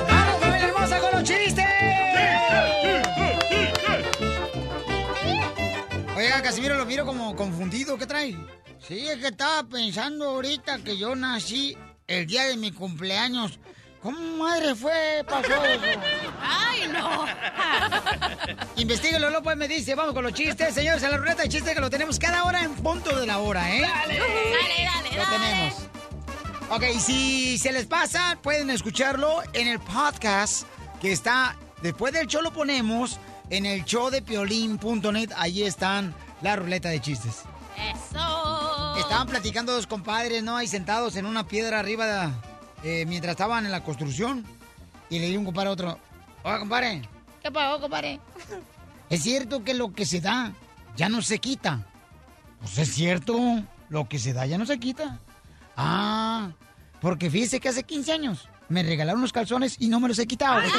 ¡Vamos, familia hermosa, con los chistes! Oiga, Casimiro, lo miro como confundido. ¿Qué trae? Sí, es que estaba pensando ahorita que yo nací el día de mi cumpleaños. ¿Cómo madre fue? Pasó eso. [laughs] ¡Ay, no! [laughs] Investíguelo, pues me dice. Vamos con los chistes. Señores, en la ruleta de chistes que lo tenemos cada hora en punto de la hora, ¿eh? Dale, dale, dale. Lo tenemos. Ok, si se les pasa, pueden escucharlo en el podcast que está, después del show lo ponemos en el show de piolín.net. Ahí están la ruleta de chistes. ¡Eso! Estaban platicando dos compadres, ¿no? Ahí sentados en una piedra arriba de- eh, mientras estaban en la construcción. Y le dio un compadre a otro, oiga, compadre, ¿Qué pasó, compadre? ¿es cierto que lo que se da ya no se quita? Pues es cierto, lo que se da ya no se quita. Ah, porque fíjese que hace 15 años me regalaron unos calzones y no me los he quitado. [laughs]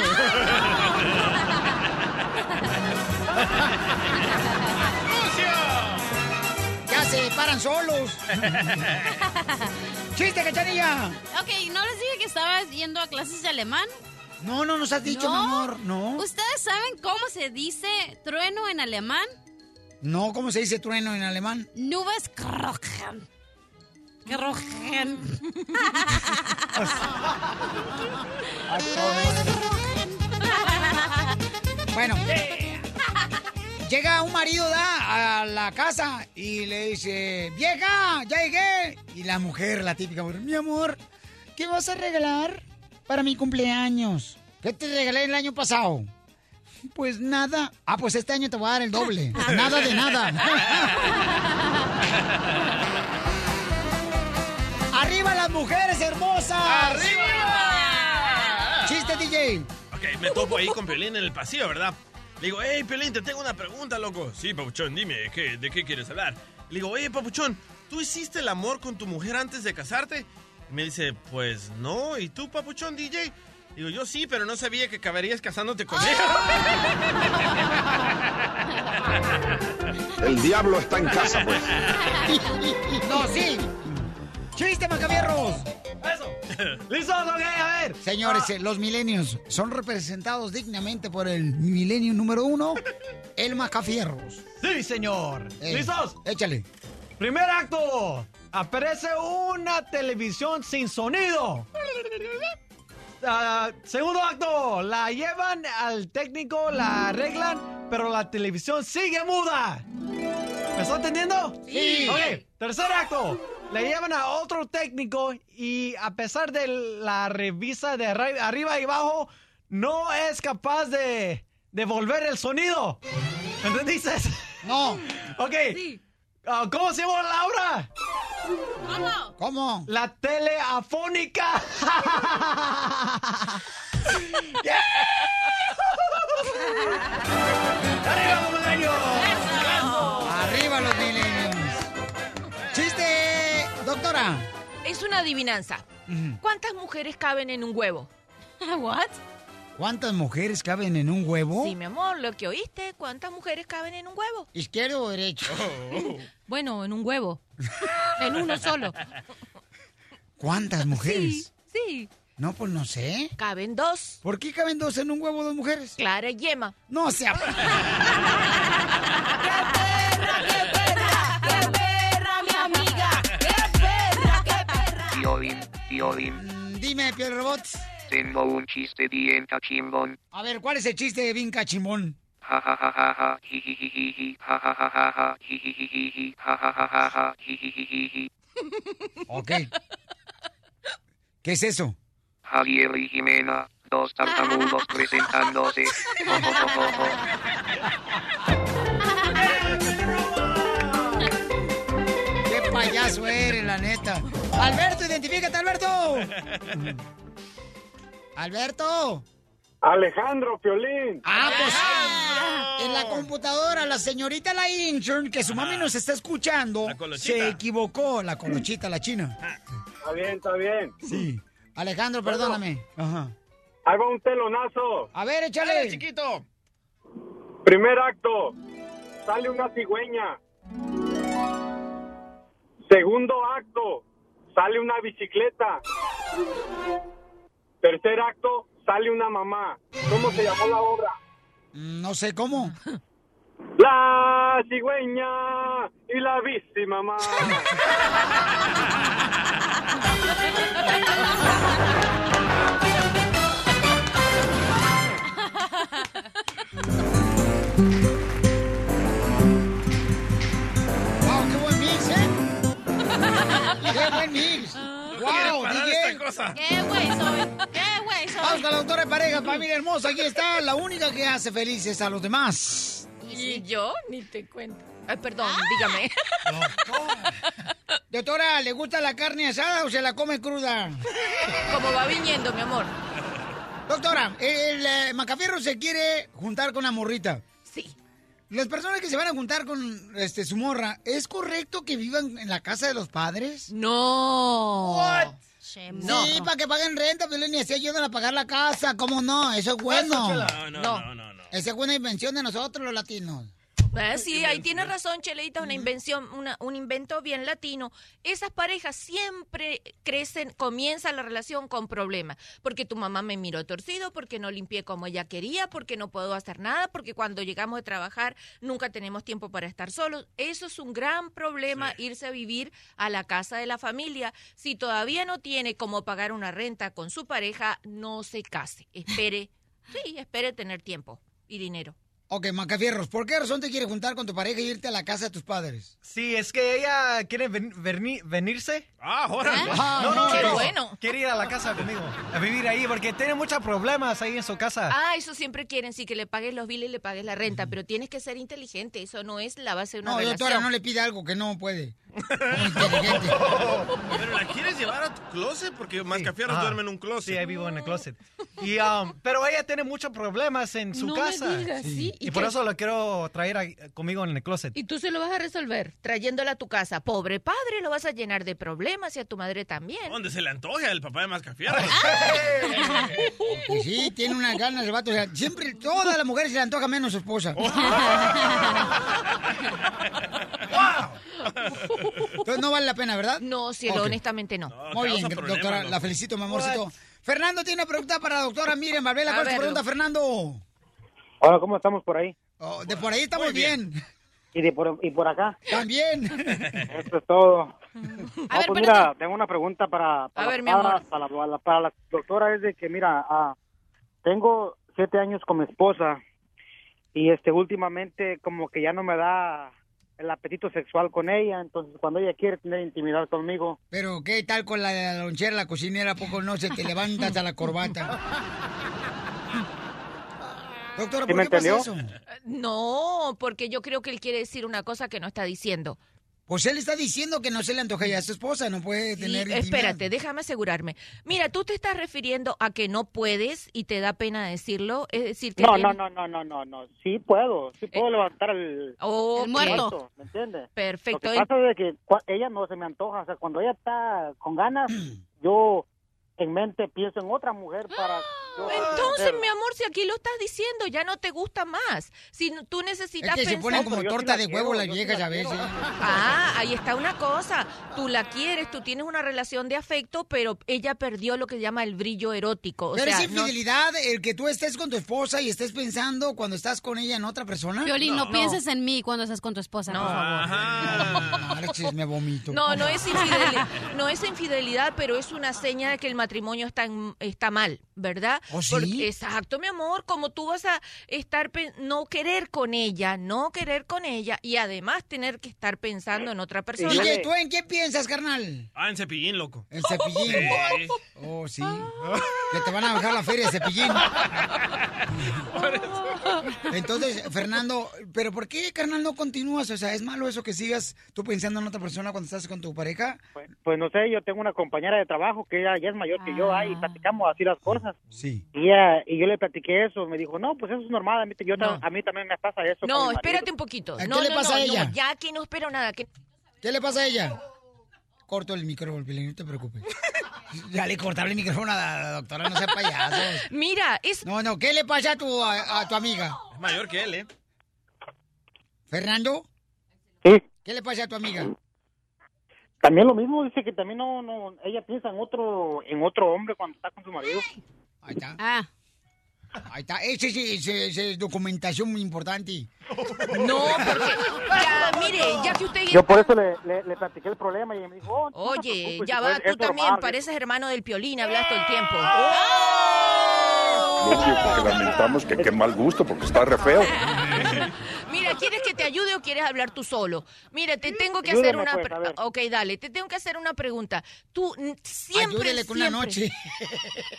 ya se paran solos. [laughs] ¡Chiste, cachanilla! Ok, ¿no les dije que estabas yendo a clases de alemán? No, no nos has dicho, mi amor, no. ¿Ustedes saben cómo se dice trueno en alemán? No, ¿cómo se dice trueno en alemán? Nubes krochen. Krochen. [laughs] [laughs] Bueno, llega un marido da, a la casa y le dice, vieja, ya llegué. Y la mujer, la típica mujer, mi amor, ¿qué vas a regalar para mi cumpleaños? ¿Qué te regalé el año pasado? Pues nada. Ah, pues este año te voy a dar el doble. [laughs] Nada de nada. [laughs] ¡Arriba las mujeres hermosas! ¡Arriba! ¡Chiste, DJ! Ok, me topo ahí con Piolín en el pasillo, ¿verdad? Le digo, hey, Piolín, te tengo una pregunta, loco. Sí, papuchón, dime, ¿qué, ¿de qué quieres hablar? Le digo, oye, papuchón, ¿tú hiciste el amor con tu mujer antes de casarte? Y me dice, pues no. ¿Y tú, papuchón, DJ? Digo, yo sí, pero no sabía que acabarías casándote con ella. El diablo está en casa, pues. [laughs] No, sí. ¡Chiste, macabierros! [laughs] ¿Listos? Ok, a ver. Señores, eh, los milenios son representados dignamente por el milenio número uno, el Macafierros. Sí, señor. Eh, ¿Listos? Échale. Primer acto. Aparece una televisión sin sonido. Ah, segundo acto. La llevan al técnico, la arreglan, pero la televisión sigue muda. ¿Me está entendiendo? Sí. Ok. Tercer acto. Le llevan a otro técnico y a pesar de la revisa de arri- arriba y abajo, no es capaz de devolver el sonido. ¿Entendiste? No. [laughs] Ok. Ah, ¿Cómo se llama Laura? ¿Cómo? ¿Cómo? La teleafónica. [laughs] [laughs] ¡Arriba doctora! Es una adivinanza. ¿Cuántas mujeres caben en un huevo? [laughs] ¿What? ¿Cuántas mujeres caben en un huevo? Sí, mi amor, lo que oíste. ¿Cuántas mujeres caben en un huevo? ¿Izquierdo o derecho? Bueno, en un huevo. [laughs] en uno solo. ¿Cuántas mujeres? Sí. No, pues no sé. Caben dos. ¿Por qué caben dos en un huevo dos mujeres? Clara y Yema. No sea... [laughs] mi Piolín, Piolín. Dime, Piel Robot. Tengo un chiste bien cachimbón. A ver, ¿cuál es el chiste de bien cachimbón? ok. ¿Qué es eso? Javier y Jimena, dos tartamudos presentándose. Oh, oh, oh, ¡Qué payaso eres, la neta! Alberto, identifícate, Alberto. Alberto. Alejandro Piolín. Ah, pues en la computadora la señorita la intern, que su mami nos está escuchando, se equivocó, la colochita, la china. Está bien, está bien. Sí. Alejandro, perdóname. Ajá. Ahí va un telonazo. A ver, échale. chiquito. Primer acto. Sale una cigüeña. Segundo acto. Sale una bicicleta. Tercer acto. Sale una mamá. ¿Cómo se llamó la obra? Mm, No sé cómo. La cigüeña y la bici mamá. [laughs] buen mix! quiere ¡Wow, parar DJ! esta cosa. ¡Qué güey soy! ¡Qué güey soy! Vamos con la doctora de pareja, familia hermosa. Aquí está la única que hace felices a los demás. Y yo ni te cuento. Ay, perdón, dígame. [laughs] Doctora, ¿le gusta la carne asada o se la come cruda? Como va viniendo, mi amor. Doctora, el eh, Macafierro se quiere juntar con la morrita. Las personas que se van a juntar con este, su morra, ¿es correcto que vivan en la casa de los padres? No. What? No. Sí, para que paguen renta, pero ni así ayudan a pagar la casa. ¿Cómo no? Eso es bueno. No, no, no, no, no. Esa es buena invención de nosotros, los latinos. Sí, ahí tiene razón, Cheleita, una invención, una- un invento bien latino. Esas parejas siempre crecen, comienza la relación con problemas. Porque tu mamá me miró torcido, porque no limpié como ella quería, porque no puedo hacer nada, porque cuando llegamos a trabajar nunca tenemos tiempo para estar solos. Eso es un gran problema, irse a vivir a la casa de la familia. Si todavía no tiene cómo pagar una renta con su pareja, no se case. Espere, [laughs] sí, espere tener tiempo y dinero. Ok, Macafierros, ¿por qué razón te quieres juntar con tu pareja y irte a la casa de tus padres? Sí, es que ella quiere ven- verni- venirse. Ah, ahora. No, no, Qué no. bueno. Quiere ir a la casa conmigo, a vivir ahí, porque tiene muchos problemas ahí en su casa. Ah, eso siempre quieren, sí, que le pagues los biles y le pagues la renta, pero tienes que ser inteligente, eso no es la base de una No, relación. doctora, no le pide algo que no puede. Pero la quieres llevar a tu closet porque Mascafierros Ajá. duermen en un closet. Sí, ahí vivo en el closet. Y, um, pero ella tiene muchos problemas en su No me casa. digas, ¿sí? Y, ¿Y por eso lo quiero traer conmigo en el closet. Y tú se lo vas a resolver trayéndola a tu casa. Pobre padre, lo vas a llenar de problemas y a tu madre también. ¿Dónde se le antoja el papá de Mascafierros? Que [laughs] sí, tiene unas ganas el vato. O sea, siempre, todas las mujeres se le antoja menos su esposa. [laughs] [laughs] Entonces no vale la pena, ¿verdad? No, cielo, honestamente no. Muy bien, doctora, la felicito, mi amorcito. Fernando tiene una pregunta para la doctora Miren Barbela. A ¿Cuál es tu pregunta, Fernando? Hola, ¿cómo estamos por ahí? Oh, de por ahí estamos bien. ¿Y, de por, y por acá? También. [laughs] [laughs] Eso es todo. A No, ver, pues mira, tengo una pregunta para, ver, para la- para la doctora. Es de que, mira, ah, tengo siete años con mi esposa y este últimamente como que ya no me da el apetito sexual con ella. Entonces, cuando ella quiere tener intimidad conmigo, Pero, ¿qué tal con la de la lonchera, la cocinera? ¿A poco no se te levantas a la corbata? [laughs] Doctora, ¿Sí ¿por me qué pasa entendió? eso? No, porque yo creo que él quiere decir una cosa que no está diciendo. Pues él está diciendo que no se le antoja ya a su esposa, no puede Sí, tener intimidad. espérate, déjame asegurarme. Mira, tú te estás refiriendo a que no puedes y te da pena decirlo, es decir, que No, tienes- no, no, no, no, no, no. Sí puedo, sí puedo levantar el, el muerto, ¿me entiendes? Perfecto. Lo que pasa es que ella no se me antoja, o sea, cuando ella está con ganas, [clears throat] yo en mente pienso en otra mujer para... [gasps] Entonces, mi amor, si aquí lo estás diciendo, ya no te gusta más. Si no- tú necesitas Es que se ponen como torta de huevo las viejas la a veces. Ah, ahí está una cosa. Tú la quieres, tú tienes una relación de afecto, pero ella perdió lo que se llama el brillo erótico. O Pero sea, es no- infidelidad el que tú estés con tu esposa y estés pensando cuando estás con ella en otra persona. Violín, no, pienses en mí cuando estás con tu esposa, por favor. No marches, me vomito. No, no es infidelidad, no es infidelidad, pero es una seña de que el matrimonio está, en- está mal. ¿verdad? ¿Oh, sí? Porque- exacto, mi amor, como tú vas a estar, pe- no querer con ella, no querer con ella y además tener que estar pensando en otra persona. ¿tú en qué piensas, carnal? Ah, en cepillín, loco. En cepillín. Sí. Oh, sí. Que te van a bajar la feria de cepillín. Entonces, Fernando, ¿pero por qué, carnal, no continúas? O sea, ¿es malo eso que sigas tú pensando en otra persona cuando estás con tu pareja? Pues no sé, yo tengo una compañera de trabajo que ella ya es mayor que yo, ahí platicamos así las cosas. Sí. Y, ella- y yo le platiqué eso, me dijo, no, pues eso es normal, a mí, yo No. a mí también me pasa eso. No, mi marido". espérate un poquito. ¿A No, qué le no, pasa no, a no, ella? ya que no espero nada. Que... ¿Qué le pasa a ella? Corto el micrófono, no te preocupes. [laughs] Ya le cortaron el micrófono a la doctora, no sea payaso. Mira, es... No, no, ¿qué le pasa a tu, a, a tu amiga? Es mayor que él, ¿eh? ¿Fernando? Sí. ¿Qué le pasa a tu amiga? También lo mismo, dice que también no, no, ella piensa en otro, en otro hombre cuando está con su marido. Ahí está. Ah. Ahí está. Esa es, ese- esa es documentación muy importante. No, porque ya, mire, ya que usted... Yo por eso le, le, le platiqué el problema y me dijo, oh, Oye, ya va, tú también normal. pareces hermano del Piolín, hablas todo el tiempo. Lo único que lamentamos que qué mal gusto, porque está re feo. [laughs] Mira, ¿quieres que te ayude o quieres hablar tú solo? Mira, te tengo que Ayúdame, hacer una... pues, a ver. ok, dale, te tengo que hacer una pregunta. Tú siempre, Ayúdele con una siempre- noche.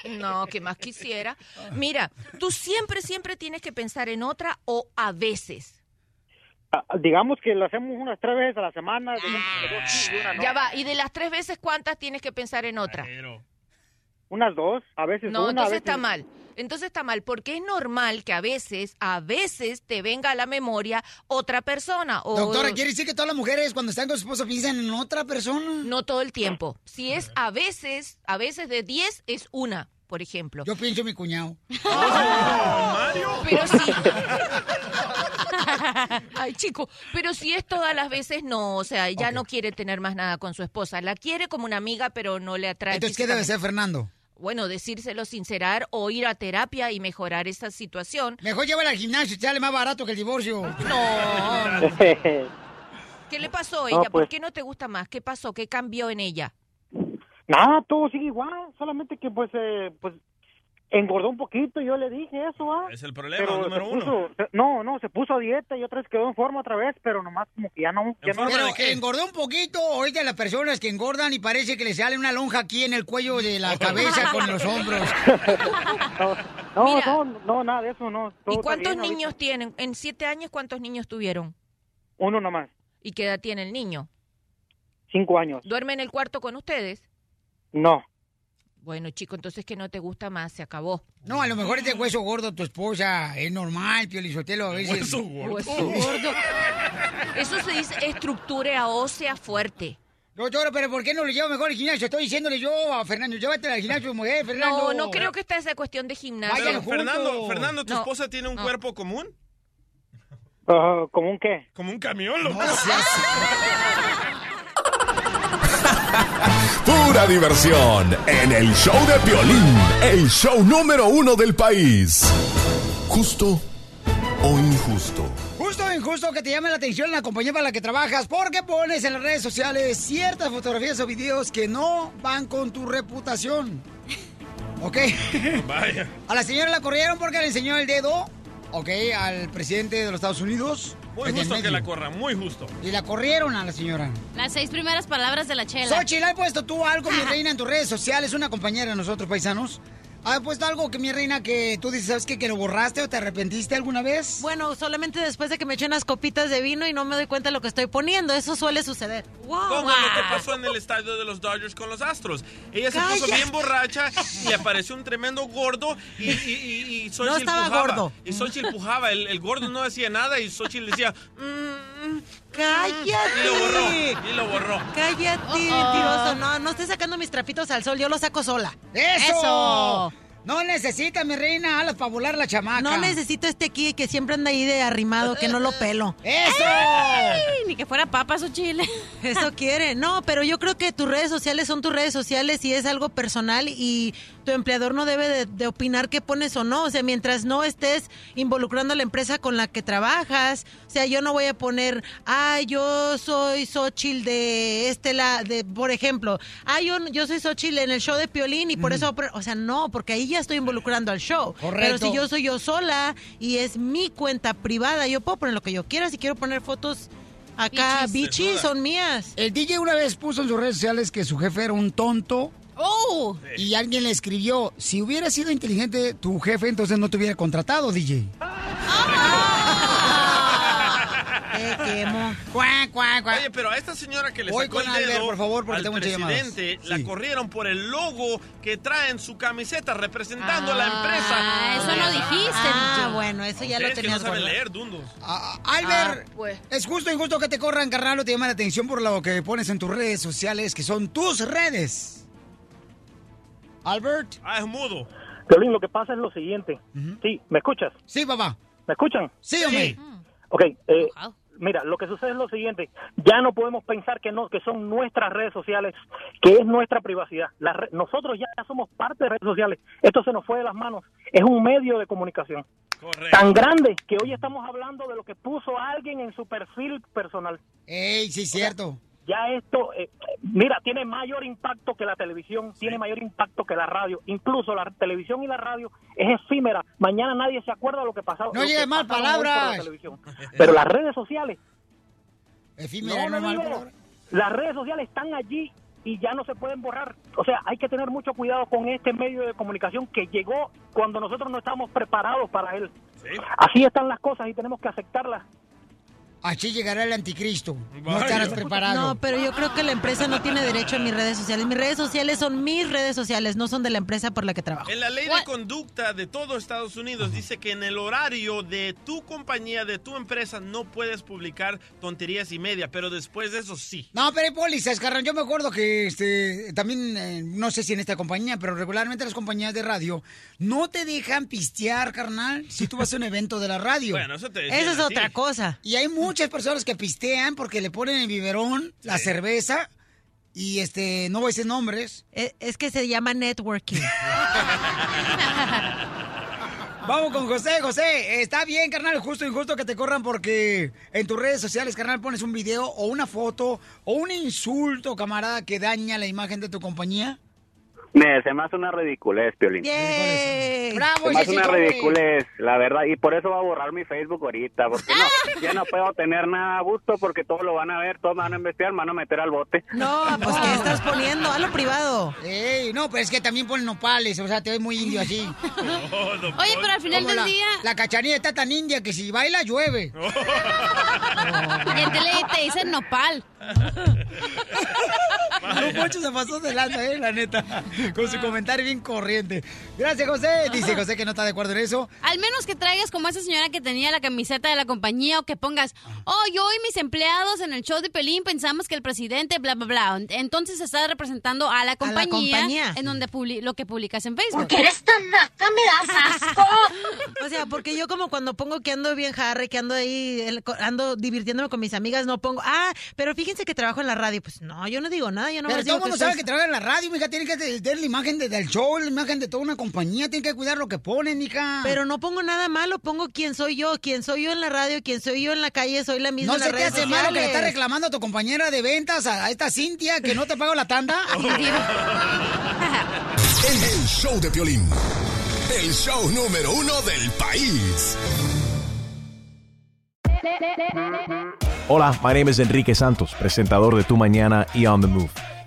[laughs] No, que más quisiera. Mira, tú siempre, siempre tienes que pensar en otra o a veces. Ah, Digamos que lo hacemos unas tres veces a la semana. digamos que dos sí y una no. Ya va, y de las tres veces, ¿cuántas tienes que pensar en otra? Unas dos, a veces No, una, a entonces veces... está mal. Entonces está mal, porque es normal que a veces, a veces te venga a la memoria otra persona. O, Doctora, ¿quiere decir que todas las mujeres cuando están con su esposo piensan en otra persona? No todo el tiempo. Si es a veces, a veces de 10 es una, por ejemplo. Yo pienso en mi cuñado. Pero sí. [laughs] Ay, chico, pero si es todas las veces, no, o sea, ya no quiere tener más nada con su esposa. La quiere como una amiga, pero no le atrae. Entonces, ¿qué debe ser, Fernando? Bueno, decírselo, sincerar o ir a terapia y mejorar esa situación. Mejor llévala al gimnasio, sale más barato que el divorcio. No. [laughs] ¿Qué le pasó a ella? No, ¿Por pues- qué no te gusta más? ¿Qué pasó? ¿Qué cambió en ella? Nada, todo sigue igual, solamente que pues, eh, pues engordó un poquito, yo le dije eso, ¿ah? Es el problema Pero número se uno. puso- se- no, no, se puso a dieta y otra vez quedó en forma otra vez, pero nomás como que ya no... Ya no Pero engordó un poquito, ahorita las personas que engordan y parece que le sale una lonja aquí en el cuello de la [laughs] cabeza con los hombros. [laughs] no, Mira. no, no, nada de eso, no. todo ¿Y cuántos bien ahorita. niños tienen? En siete años, ¿cuántos niños tuvieron? Uno nomás, ¿Y qué edad tiene el niño? cinco años. ¿Duerme en el cuarto con ustedes? No. Bueno, chico, entonces que no te gusta más, se acabó. No, a lo mejor es de hueso gordo tu esposa, es normal, Piolizotelo, a veces. Hueso gordo. Hueso gordo. Eso se dice estructura ósea fuerte. Doctora, pero ¿por qué no lo llevo mejor al gimnasio? Estoy diciéndole yo a Fernando, llévate al gimnasio, mujer, Fernando. No, no creo que esta sea cuestión de gimnasio. Pero, Fernando, Fernando, ¿tu No, esposa tiene un no. cuerpo común? Ah, ¿Cómo un qué? Como un camión, loco. [laughs] Pura diversión en el show de Piolín, el show número uno del país. Justo o injusto. Justo o injusto que te llame la atención la compañía para la que trabajas porque pones en las redes sociales ciertas fotografías o videos que no van con tu reputación. ¿Ok? [laughs] Vaya. A la señora la corrieron porque le enseñó el dedo, ¿ok? Al presidente de los Estados Unidos. Muy justo que medio. la corra, muy justo. Y la corrieron a la señora. Las seis primeras palabras de la chela. Xochitl, ¿has puesto tú algo, mi reina, en tus redes sociales? Una compañera de nosotros, paisanos. ¿Has puesto algo que, mi reina, que tú dices, ¿sabes qué? ¿Que lo borraste o te arrepentiste alguna vez? Bueno, solamente después de que me eché unas copitas de vino y no me doy cuenta de lo que estoy poniendo. Eso suele suceder. Como lo que pasó en el estadio de los Dodgers con los Astros. Ella se puso bien borracha y apareció un tremendo gordo y, y, y, y Xochitl No estaba pujaba. gordo. Y Xochitl pujaba. El, el gordo no hacía nada y Xochitl decía... "Mm, ¡Cállate! Y lo borró. Y lo borró. Cállate, mentiroso. No, no estés sacando mis trapitos al sol. Yo los saco sola. ¡Eso! No necesitas, mi reina, alas para volar la chamaca. No necesito este aquí que siempre anda ahí de arrimado, que no lo pelo. ¡Eso! Ni que fuera papas o chile. [laughs] Eso quiere. No, pero yo creo que tus redes sociales son tus redes sociales y es algo personal y tu empleador no debe de, de opinar qué pones o no. O sea, mientras no estés involucrando a la empresa con la que trabajas. O sea, yo no voy a poner, ah, yo soy Xochitl de este la de, por ejemplo, ah, yo, yo soy Xochitl en el show de Piolín y por eso, o sea, no, porque ahí ya estoy involucrando al show. Pero Correcto. si yo soy yo sola y es mi cuenta privada, yo puedo poner lo que yo quiera. Si quiero poner fotos acá, bichis, son mías. El DJ una vez puso en sus redes sociales que su jefe era un tonto. ¡Oh! Y alguien le escribió, si hubiera sido inteligente tu jefe, entonces no te hubiera contratado, DJ. Te quemo. Oye, pero a esta señora que le Voy sacó con el Albert, dedo por favor, porque al tengo presidente, la corrieron por el logo que trae en su camiseta representando a la empresa. eso no dijiste, Ah, DJ. bueno, eso ya lo Ustedes que no tenías saben guardado. leer, dundos. Albert, Ah, pues. es justo e injusto que te corran, carnal, o te llama la atención por lo que pones en tus redes sociales, que son tus redes. Albert. Ah, es mudo. Violín, lo que pasa es lo siguiente. Sí, ¿me escuchas? Sí, papá. ¿Me escuchan? Sí, hombre. Ok, eh, mira, lo que sucede es lo siguiente. Ya no podemos pensar que no que son nuestras redes sociales, que es nuestra privacidad. Re- nosotros ya somos parte de redes sociales. Esto se nos fue de las manos. Es un medio de comunicación tan grande que hoy estamos hablando de lo que puso alguien en su perfil personal. Ey, sí, cierto. Ya esto, eh, mira, tiene mayor impacto que la televisión, tiene mayor impacto que la radio. Incluso la televisión y la radio es efímera. Mañana nadie se acuerda de lo que pasaba. No digas mal la palabras. televisión. Pero las redes sociales, Efímera, no, no, digo, las redes sociales están allí y ya no se pueden borrar. O sea, hay que tener mucho cuidado con este medio de comunicación que llegó cuando nosotros no estábamos preparados para él. Así están las cosas y tenemos que aceptarlas. Así llegará el anticristo. No estarás preparado. No, pero yo creo que la empresa no tiene derecho a mis redes sociales. Mis redes sociales son mis redes sociales, no son de la empresa por la que trabajo. En la ley de conducta de todo Estados Unidos dice que en el horario de tu compañía, de tu empresa, no puedes publicar tonterías y media, pero después de eso sí. No, pero hay pólizas, carnal. Yo me acuerdo que este también, eh, no sé si en esta compañía, pero regularmente las compañías de radio no te dejan pistear, carnal, si tú vas a un evento de la radio. Bueno, eso te Eso es otra cosa. Y hay muchas personas que pistean porque le ponen el biberón, la cerveza, y este, no voy a decir nombres. Es, es que se llama networking. [laughs] Vamos con José, José. Está bien, carnal, justo y injusto que te corran porque en tus redes sociales, carnal, pones un video o una foto o un insulto, camarada, que daña la imagen de tu compañía. Me, se me hace una ridiculez, Piolín. ¡Bravo, Se me hace una ridiculez, la verdad, y por eso va a borrar mi Facebook ahorita, porque no, [laughs] ya no puedo tener nada a gusto porque todos lo van a ver, todos me van a investigar, me van a meter al bote. No, pues ¿qué estás poniendo? Hazlo privado. Ey, no, pero es que también ponen nopales, o sea, te ves muy indio así. [laughs] Oye, pero al final del la- día- La cachanilla está tan india que si baila, llueve. [laughs] Y en tele te dicen nopal. No, se pasó de lanza, eh, la neta. [laughs] Con su comentario bien corriente. Gracias, José. Dice José que no está de acuerdo en eso. Al menos que traigas como esa señora que tenía la camiseta de la compañía o que pongas, oh, yo y mis empleados en el show de Pelín pensamos que el presidente, bla, bla, bla. Entonces está representando a la compañía, compañía. en donde publi- lo que publicas en Facebook. Porque eres tan naca, me das asco. [laughs] O sea, porque yo como cuando pongo que ando bien Harry, que ando ahí, el- ando divirtiéndome con mis amigas, no pongo, ah, pero fíjense que trabajo en la radio. Pues no, yo no digo nada, yo no Pero todo el mundo sabe que trabaja en la radio, mija. Tiene que la imagen de- del show, la imagen de toda una compañía. Tiene que cuidar lo que ponen, mija. Pero no pongo nada malo, pongo quién soy yo, quién soy yo en la radio, quién soy yo en la calle, soy la misma No en qué redes hace malo que le está reclamando a tu compañera de ventas, a, a esta Cintia, que no te pago la tanda. [laughs] [laughs] El, el show de Piolín. El show número uno del país. Hola, my name is Enrique Santos, presentador de Tu Mañana y On the Move.